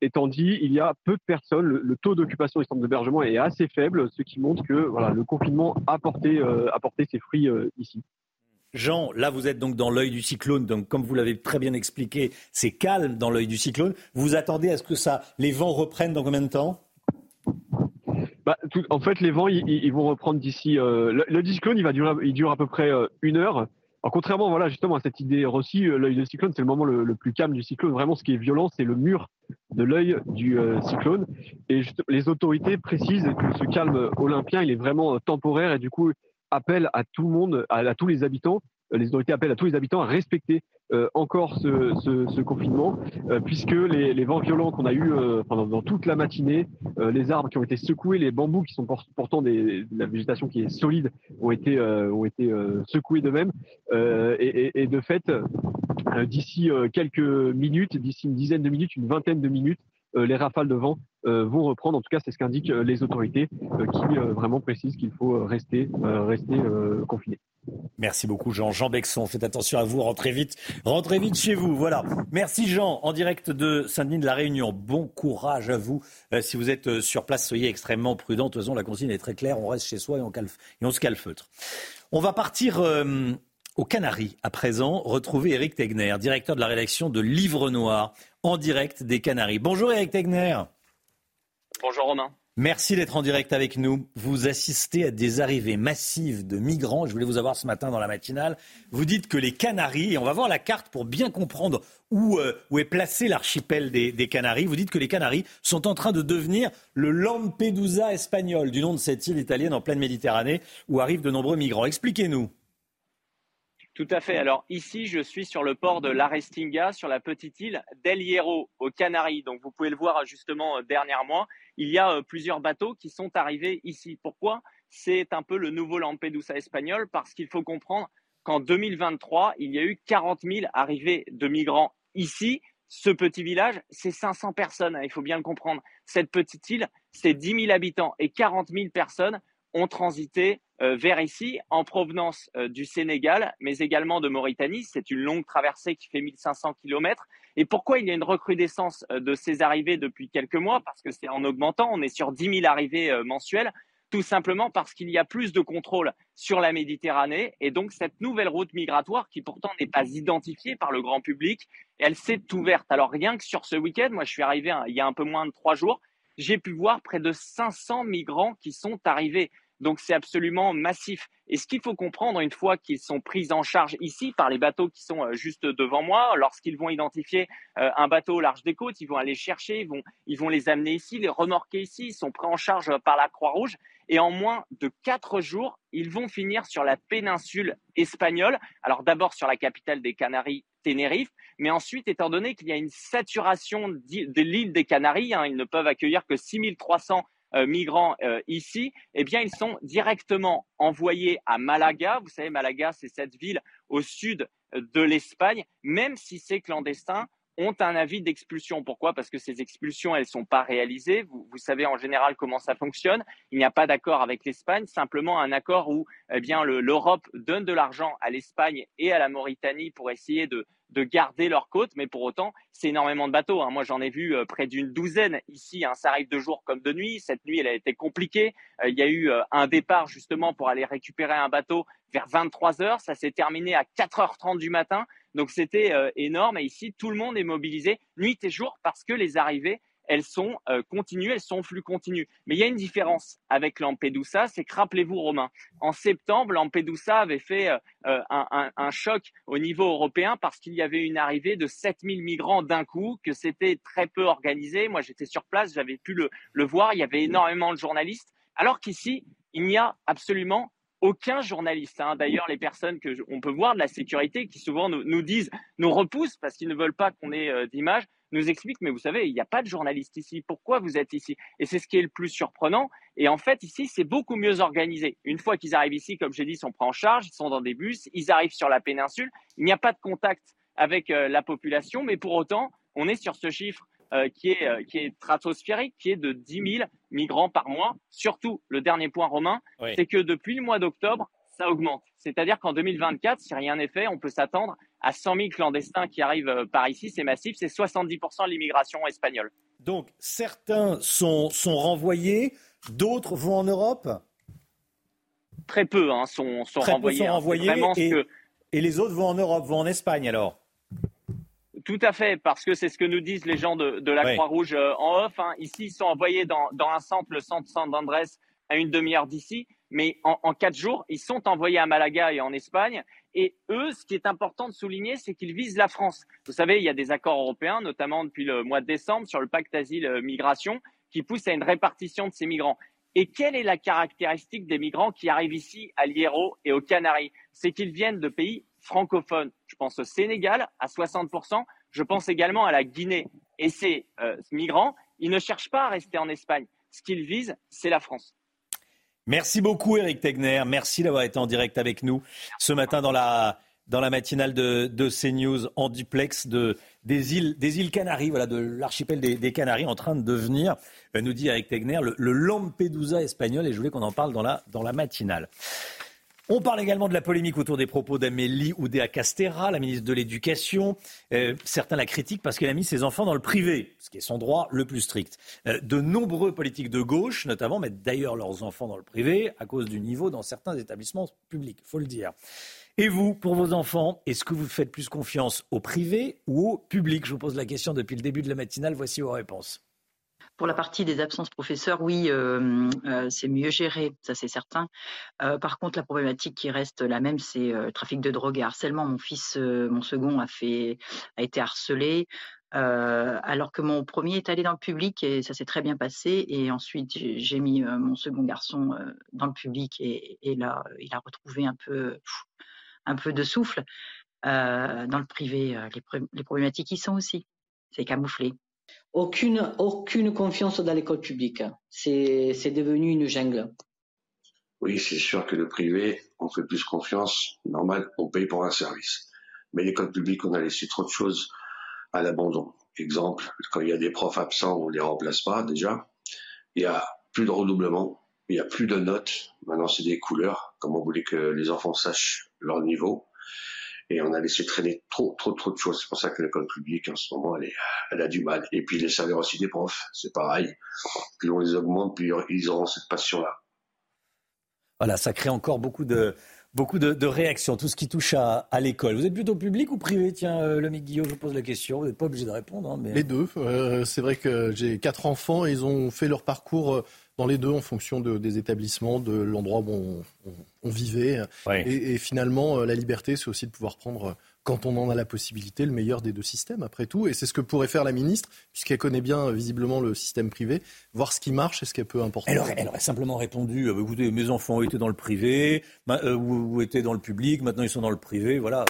étant dit, il y a peu de personnes. Le, taux d'occupation des centres d'hébergement est assez faible, ce qui montre que voilà, le confinement a porté, a porté ses fruits ici. Jean, là vous êtes donc dans l'œil du cyclone, donc comme vous l'avez très bien expliqué, c'est calme dans l'œil du cyclone. Vous attendez à ce que ça, les vents reprennent dans combien de temps? Bah, En fait, les vents, ils, vont reprendre d'ici. Euh, le, cyclone, il va durer, il dure à peu près euh, une heure. Alors, contrairement, voilà, justement à cette idée reçue, euh, l'œil du cyclone, c'est le moment le, plus calme du cyclone. Vraiment, ce qui est violent, c'est le mur de l'œil du cyclone. Et les autorités précisent que ce calme olympien, il est vraiment temporaire et du coup appellent à tout le monde, à tous les habitants, euh, les autorités appellent à tous les habitants à respecter euh, encore ce, ce, ce confinement, euh, puisque les, les, vents violents qu'on a eu pendant dans toute la matinée, les arbres qui ont été secoués, les bambous qui sont pourtant des, de la végétation qui est solide, ont été ont été secoués de même, et, et, et, de fait, d'ici quelques minutes, d'ici une dizaine de minutes, une vingtaine de minutes, les rafales de vent vont reprendre. En tout cas, c'est ce qu'indiquent les autorités qui vraiment précisent qu'il faut rester, rester confiné. Merci beaucoup Jean. Jean Bexon, faites attention à vous, rentrez vite. Rentrez vite chez vous. Voilà. Merci Jean, en direct de Saint-Denis de la Réunion. Bon courage à vous. Euh, si vous êtes euh, sur place, soyez extrêmement prudents. De toute façon, la consigne est très claire. On reste chez soi et on, et on se calfeutre. On va partir euh, aux Canaries à présent. Retrouver Eric Tegner, directeur de la rédaction de Livre Noir, en direct des Canaries. Bonjour Eric Tegner. Bonjour Romain. Merci d'être en direct avec nous. Vous assistez à des arrivées massives de migrants. Je voulais vous avoir ce matin dans la matinale. Vous dites que les Canaries, et on va voir la carte pour bien comprendre où, euh, où est placé l'archipel des, des, Canaries. Vous dites que les Canaries sont en train de devenir le Lampedusa espagnol, du nom de cette île italienne en pleine Méditerranée, où arrivent de nombreux migrants. Expliquez-nous. Tout à fait. Alors ici, je suis sur le port de l'Arestinga, sur la petite île d'El Hierro, aux Canaries. Donc vous pouvez le voir justement euh, dernièrement. Il y a euh, plusieurs bateaux qui sont arrivés ici. Pourquoi? C'est un peu le nouveau Lampedusa espagnol parce qu'il faut comprendre qu'en 2023, il y a eu 40 000 arrivées de migrants ici. Ce petit village, c'est 500 personnes. Hein, il faut bien le comprendre. Cette petite île, c'est 10 000 habitants et 40 000 personnes ont transité vers ici en provenance euh, du Sénégal, mais également de Mauritanie. C'est une longue traversée qui fait 1500 km. Et pourquoi il y a une recrudescence euh, de ces arrivées depuis quelques mois? Parce que c'est en augmentant. On est sur 10 000 arrivées mensuelles. Tout simplement parce qu'il y a plus de contrôle sur la Méditerranée. Et donc, cette nouvelle route migratoire, qui pourtant n'est pas identifiée par le grand public, elle s'est ouverte. Alors, rien que sur ce week-end, moi, je suis arrivé il y a un peu moins de trois jours, j'ai pu voir près de 500 migrants qui sont arrivés. Donc c'est absolument massif. Et ce qu'il faut comprendre une fois qu'ils sont pris en charge ici par les bateaux qui sont euh, juste devant moi, lorsqu'ils vont identifier euh, un bateau au large des côtes, ils vont aller chercher, ils vont, ils vont les amener ici, les remorquer ici, ils sont pris en charge par la Croix-Rouge. Et en moins de quatre jours, ils vont finir sur la péninsule espagnole. Alors d'abord sur la capitale des Canaries, Tenerife, mais ensuite, étant donné qu'il y a une saturation de l'île des Canaries, hein, ils ne peuvent accueillir que 6300 euh, migrants euh, ici, eh bien, ils sont directement envoyés à Malaga. Vous savez, Malaga, c'est cette ville au sud de l'Espagne, même si ces clandestins ont un avis d'expulsion. Pourquoi? Parce que ces expulsions, elles ne sont pas réalisées. Vous, vous, savez en général comment ça fonctionne. Il n'y a pas d'accord avec l'Espagne, simplement un accord où eh bien, l'Europe donne de l'argent à l'Espagne et à la Mauritanie pour essayer de, de garder leur côte, mais pour autant, c'est énormément de bateaux. Hein. Moi, j'en ai vu euh, près d'une douzaine ici. Hein. Ça arrive de jour comme de nuit. Cette nuit, elle a été compliquée. Euh, il y a eu euh, un départ justement pour aller récupérer un bateau vers 23 heures. Ça s'est terminé à 4h30 du matin. Donc, c'était énorme. Et ici, tout le monde est mobilisé nuit et jour parce que les arrivées elles sont euh, continues, elles sont flux continus. Mais il y a une différence avec Lampedusa, c'est que rappelez-vous Romain, en septembre, Lampedusa avait fait euh, euh, un, choc au niveau européen parce qu'il y avait une arrivée de 7000 migrants d'un coup, que c'était très peu organisé. Moi, j'étais sur place, j'avais pu le, voir, il y avait énormément de journalistes, alors qu'ici, il n'y a absolument aucun journaliste. Hein. D'ailleurs, les personnes que on peut voir de la sécurité qui souvent nous, nous disent, nous repoussent parce qu'ils ne veulent pas qu'on ait euh, d'image, nous expliquent, mais vous savez, il n'y a pas de journaliste ici. Pourquoi vous êtes ici? Et c'est ce qui est le plus surprenant. Et en fait, ici, c'est beaucoup mieux organisé. Une fois qu'ils arrivent ici, comme j'ai dit, ils sont pris en charge, ils sont dans des bus, ils arrivent sur la péninsule. Il n'y a pas de contact avec euh, la population, mais pour autant, on est sur ce chiffre euh, qui, est, euh, qui est stratosphérique, qui est de 10 000 migrants par mois. Surtout, le dernier point romain, c'est que depuis le mois d'octobre, ça augmente. C'est-à-dire qu'en 2024, si rien n'est fait, on peut s'attendre à 100 000 clandestins qui arrivent euh, par ici. C'est massif, c'est 70% de l'immigration espagnole. Donc, certains sont, sont renvoyés, d'autres vont en Europe? Très peu hein, sont, sont Très renvoyés. Peu sont hein. renvoyés et, que- et les autres vont en Europe, vont en Espagne alors? Tout à fait, parce que c'est ce que nous disent les gens de, de la. Croix-Rouge euh, en off. hein. Ici, ils sont envoyés dans, dans un centre, le centre San Andrés, à une demi-heure d'ici. Mais en, quatre jours, ils sont envoyés à Malaga et en Espagne. Et eux, ce qui est important de souligner, c'est qu'ils visent la France. Vous savez, il y a des accords européens, notamment depuis le mois de décembre, sur le pacte asile-migration, qui poussent à une répartition de ces migrants. Et quelle est la caractéristique des migrants qui arrivent ici à Hierro et aux Canaries? C'est qu'ils viennent de pays francophones. Je pense au Sénégal à 60%, je pense également à la Guinée. Et ces euh, migrants, ils ne cherchent pas à rester en Espagne. Ce qu'ils visent, c'est la France. Merci beaucoup Eric Tegner, merci d'avoir été en direct avec nous ce matin dans la, dans la matinale de, de CNews en duplex de, des, îles, des îles Canaries, voilà, de l'archipel des, Canaries en train de devenir, euh, nous dit Eric Tegner, le, le Lampedusa espagnol. Et je voulais qu'on en parle dans la, dans la matinale. On parle également de la polémique autour des propos d'Amélie Oudéa Castera, la ministre de l'Éducation. Euh, certains la critiquent parce qu'elle a mis ses enfants dans le privé, ce qui est son droit le plus strict. Euh, de nombreux politiques de gauche, notamment, mettent d'ailleurs leurs enfants dans le privé à cause du niveau dans certains établissements publics, faut le dire. Et vous, pour vos enfants, est-ce que vous faites plus confiance au privé ou au public? Je vous pose la question depuis le début de la matinale. Voici vos réponses. Pour la partie des absences professeurs, oui, euh, euh, c'est mieux géré, ça c'est certain. Euh, par contre, la problématique qui reste la même, c'est euh, le trafic de drogue et harcèlement. Mon fils, euh, mon second, a fait, a été harcelé. euh, alors que mon premier est allé dans le public et ça s'est très bien passé. Et ensuite, j'ai mis mon second garçon dans le public et, et là, il a retrouvé un peu, un peu de souffle. Dans le privé, les, les problématiques y sont aussi. C'est camouflé. Aucune, aucune confiance dans l'école publique. C'est devenu une jungle. Oui, c'est sûr que le privé, on fait plus confiance. Normal, on paye pour un service. Mais l'école publique, on a laissé trop de choses à l'abandon. Exemple, quand il y a des profs absents, on les remplace pas déjà. Il y a plus de redoublement, il y a plus de notes. Maintenant, c'est des couleurs, comme on voulait que les enfants sachent leur niveau. Et on a laissé traîner trop, trop, trop de choses. C'est pour ça que l'école publique, en ce moment, elle, est, elle a du mal. Et puis les salaires aussi des profs, c'est pareil. Plus on les augmente, plus ils auront cette passion-là. Voilà, ça crée encore beaucoup de, beaucoup de, de réactions, tout ce qui touche à, à l'école. Vous êtes plutôt public ou privé? Tiens, euh, le Guillaume, je vous pose la question. Vous n'êtes pas obligé de répondre. hein, mais... Les deux. Euh, c'est vrai que j'ai quatre enfants et ils ont fait leur parcours euh, dans les deux en fonction de- des établissements, de l'endroit où on, on- on vivait. Et, et finalement, euh, la liberté, c'est aussi de pouvoir prendre, euh, quand on en a la possibilité, le meilleur des deux systèmes, après tout. Et c'est ce que pourrait faire la ministre, puisqu'elle connaît bien euh, visiblement le système privé, voir ce qui marche et ce qu'elle peut importer. Elle aurait, elle aurait simplement répondu euh, écoutez, mes enfants étaient dans le privé, ma- euh, ou, ou étaient dans le public, maintenant ils sont dans le privé. Voilà,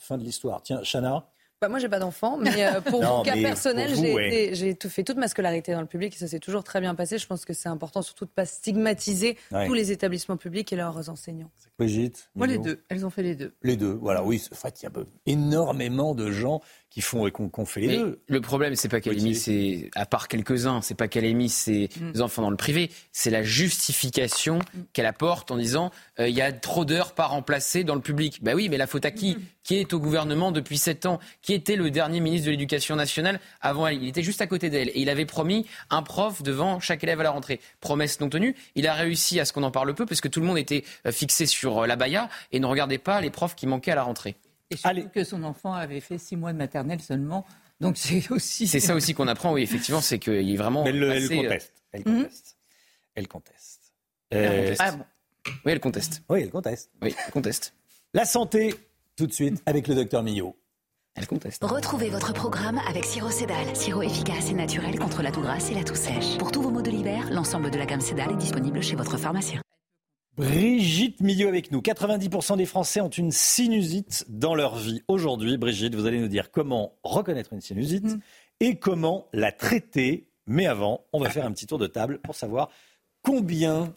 fin de l'histoire. Tiens, Chana? Bah, moi, j'ai pas d'enfant, mais euh, pour Non, mon cas mais personnel, j'ai ouais. tout fait toute ma scolarité dans le public et ça s'est toujours très bien passé. Je pense que c'est important surtout de pas stigmatiser Ouais. tous les établissements publics et leurs enseignants. Brigitte Moi, les deux. Elles ont fait les deux. Les deux, voilà, oui. En fait, il y a énormément de gens qui font et qu'on qu'on fait les Mais deux. Le problème, c'est pas qu'elle ait mis ses, à part quelques-uns, c'est pas qu'elle ait mis ses Mm. enfants dans le privé, c'est la justification qu'elle apporte en disant euh, il y a trop d'heures pas remplacées dans le public. Bah oui, mais la faute à qui? Qui est au gouvernement depuis sept ans? Qui était le dernier ministre de l'Éducation nationale avant elle Il était juste à côté d'elle et il avait promis un prof devant chaque élève à la rentrée. Promesse non tenue. Il a réussi à ce qu'on en parle peu parce que tout le monde était euh, fixé sur euh, la baya et ne regardait pas les profs qui manquaient à la rentrée. Et surtout que son enfant avait fait six mois de maternelle seulement. Donc c'est aussi. C'est ça aussi qu'on apprend, oui, effectivement, c'est qu'il est vraiment. Mais elle, elle passé, euh, conteste. Elle conteste. Elle conteste. Elle Euh, conteste. Ah bon. Oui, elle conteste. Oui, elle conteste. Oui, elle conteste. La santé, tout de suite, avec le docteur Millot. Elle conteste. Retrouvez votre programme avec Sirop Cédal. Sirop efficace et naturel contre la toux grasse et la toux sèche. Pour tous vos maux de l'hiver, l'ensemble de la gamme Cédal est disponible chez votre pharmacien. Brigitte Millot avec nous. 90% des Français ont une sinusite dans leur vie. Aujourd'hui, Brigitte, vous allez nous dire comment reconnaître une sinusite Mm. et comment la traiter. Mais avant, on va faire un petit tour de table pour savoir combien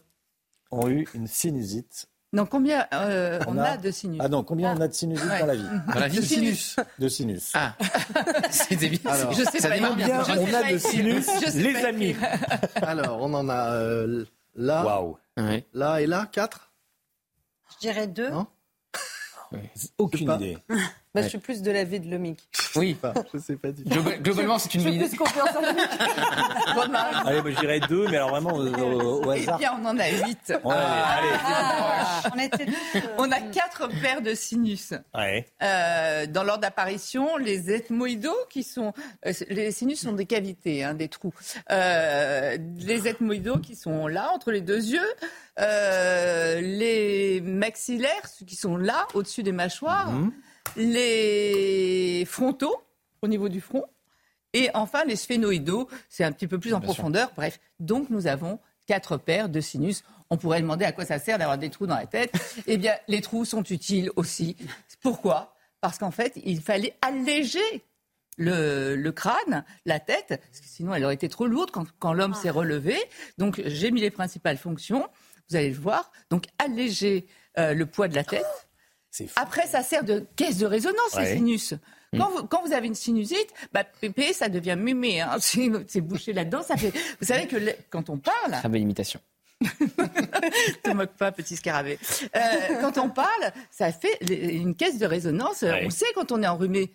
ont eu une sinusite Non, combien euh, on, a... de sinus Ah non, combien on a de sinus dans la vie Dans la vie de sinus. De sinus. Ah, c'était bien. Alors, je sais ça pas, bien. Combien on a de sinus, les amis Alors, on en a euh, là, Waouh. Ouais. là et là, quatre Je dirais deux. Non Aucune pas. idée. Bah, Je suis plus de l'avis de Lomic. Oui. Pas, Je sais pas du tout. Globa- Globalement, c'est une bonne idée. Plus confiance en Lomic. Remarque. Allez, moi, je dirais deux, mais alors vraiment euh, au, au Eh hasard. bien, on en a huit. Ouais, allez. Ah, on était tous, euh, On a quatre paires de sinus. Ouais. Euh, dans l'ordre d'apparition, les ethmoïdaux, qui sont. euh, les sinus sont des cavités, hein, des trous. Euh, les ethmoïdaux qui sont là, entre les deux yeux. Euh, les maxillaires, ceux qui sont là, au-dessus des mâchoires. Mhm. Les frontaux, au niveau du front. Et enfin, les sphénoïdaux, c'est un petit peu plus en Bien sûr. profondeur. Bref, donc nous avons quatre paires de sinus. On pourrait demander à quoi ça sert d'avoir des trous dans la tête. Eh bien, les trous sont utiles aussi. Pourquoi? Parce qu'en fait, il fallait alléger le, le crâne, la tête, parce que sinon elle aurait été trop lourde quand, quand l'homme s'est relevé. Donc j'ai mis les principales fonctions, vous allez le voir. Donc alléger euh, le poids de la tête. Après, ça sert de caisse de résonance, Ouais. les sinus. Quand, vous, quand vous avez une sinusite, bah, pépé, ça devient mumé. Hein. C'est c'est bouché là-dedans. Ça fait. Vous savez que le- quand on parle, Très belle imitation. te moque pas, petit scarabée. Euh, quand on parle, ça fait une caisse de résonance. Ouais. On sait quand on est enrhumé.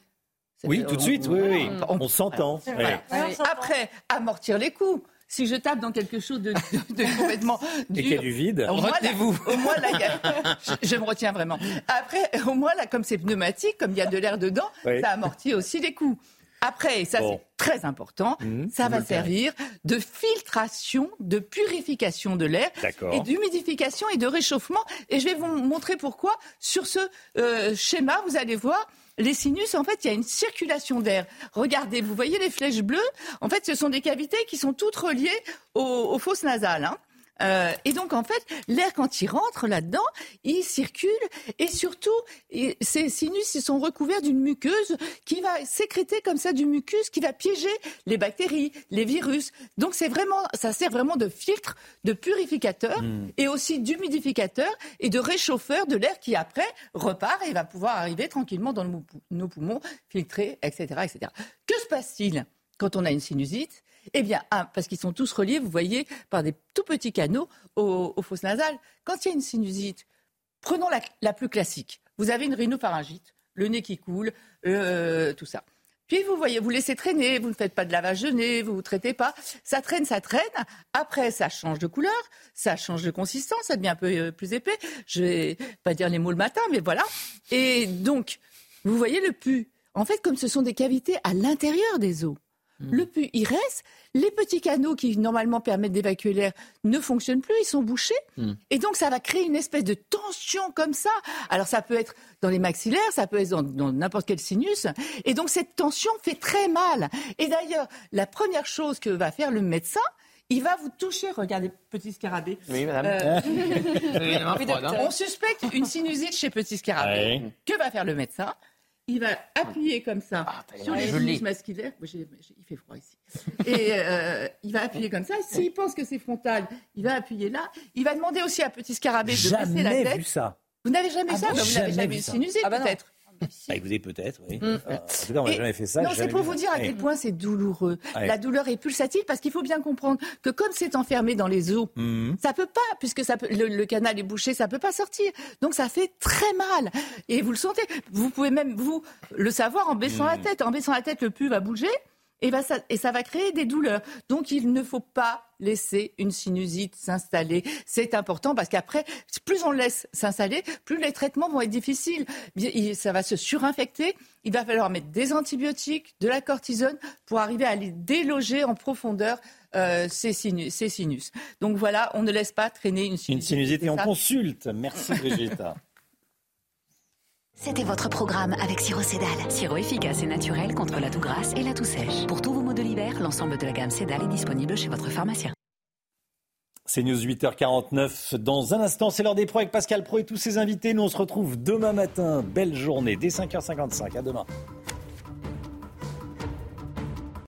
Ça Oui, fait- tout de on- suite, oui, oui. on- On s'entend. C'est Ouais. vrai. Ouais, on s'entend. Après, amortir les coups. Si je tape dans quelque chose de, de- de complètement Et qu'il y a dur, du vide. Retenez-vous. Au moins, là, a- je, je me retiens vraiment. Après, au moins, là, comme c'est pneumatique, comme il y a de l'air dedans, Oui. ça amortit aussi les coups. Après, et ça Bon. c'est très important, Mmh, ça va servir de filtration, de purification de l'air et d'humidification et de réchauffement. Et je vais vous montrer pourquoi. Sur ce euh, schéma, vous allez voir, les sinus, en fait, il y a une circulation d'air. Regardez, vous voyez les flèches bleues? En fait, ce sont des cavités qui sont toutes reliées aux, aux fosses nasales. hein. Euh, et donc, en fait, l'air, quand il rentre là-dedans, il circule. Et surtout, il- ces sinus, ils sont recouverts d'une muqueuse qui va sécréter comme ça du mucus qui va piéger les bactéries, les virus. Donc, c'est vraiment, ça sert vraiment de filtre, de purificateur et aussi d'humidificateur et de réchauffeur de l'air qui, après, repart et va pouvoir arriver tranquillement dans nos pou- nos poumons, filtrés, etc., etc. Que se passe-t-il quand on a une sinusite? Eh bien, un, parce qu'ils sont tous reliés, vous voyez, par des tout petits canaux aux, fosses nasales. Quand il y a une sinusite, prenons la, plus classique. Vous avez une rhinopharyngite, le nez qui coule, euh, tout ça. Puis vous voyez, vous laissez traîner, vous ne faites pas de lavage de nez, vous ne vous traitez pas. Ça traîne, ça traîne. Après, ça change de couleur, ça change de consistance, ça devient un peu euh, plus épais. Je vais pas dire les mots le matin, mais voilà. Et donc, vous voyez le pus. En fait, comme ce sont des cavités à l'intérieur des os, le pus, il reste. Les petits canaux qui normalement permettent d'évacuer l'air ne fonctionnent plus, ils sont bouchés. Et donc, ça va créer une espèce de tension comme ça. Alors, ça peut être dans les maxillaires, ça peut être dans, n'importe quel sinus. Et donc, cette tension fait très mal. Et d'ailleurs, la première chose que va faire le médecin, il va vous toucher. Regardez, petit scarabée. Oui, madame. Euh, oui, hein. On suspecte une sinusite chez petit scarabée. Ouais. Que va faire le médecin? Il va appuyer comme ça sur les j'ai- j'ai- il fait froid ici. Et euh, il va appuyer comme ça. S'il pense que c'est frontal, il va appuyer là. Il va demander aussi à petit scarabée de baisser la Jamais tête. vu ça. Vous n'avez jamais Ah ça? bon Bah, Vous n'avez jamais vu sinusite Ah bah peut-être. Bah, écoutez, peut-être, oui. Mm. Euh, en tout cas, on n'a jamais fait ça. Non, c'est pour vous ça. dire à quel point c'est douloureux. Ouais. La douleur est pulsative parce qu'il faut bien comprendre que comme c'est enfermé dans les os, Mhm. ça peut pas, puisque ça peut, le, le canal est bouché, ça peut pas sortir. Donc ça fait très mal. Et vous le sentez. Vous pouvez même vous le savoir en baissant la tête. En baissant la tête, le pus va bouger. Et, va ça, et ça va créer des douleurs. Donc il ne faut pas laisser une sinusite s'installer. C'est important parce qu'après, plus on laisse s'installer, plus les traitements vont être difficiles. Ça va se surinfecter. Il va falloir mettre des antibiotiques, de la cortisone pour arriver à les déloger en profondeur euh, ces, sinus, ces sinus. Donc voilà, on ne laisse pas traîner une sinusite. Une sinusite et on ça. consulte. Merci Brigitte. C'était votre programme avec Sirop Cédal. Sirop efficace et naturel contre la toux grasse et la toux sèche. Pour tous vos maux de l'hiver, l'ensemble de la gamme Cédal est disponible chez votre pharmacien. C'est News 8h49. Dans un instant, c'est l'heure des pros avec Pascal Pro et tous ses invités. Nous, on se retrouve demain matin. Belle journée, dès 5h55. À demain.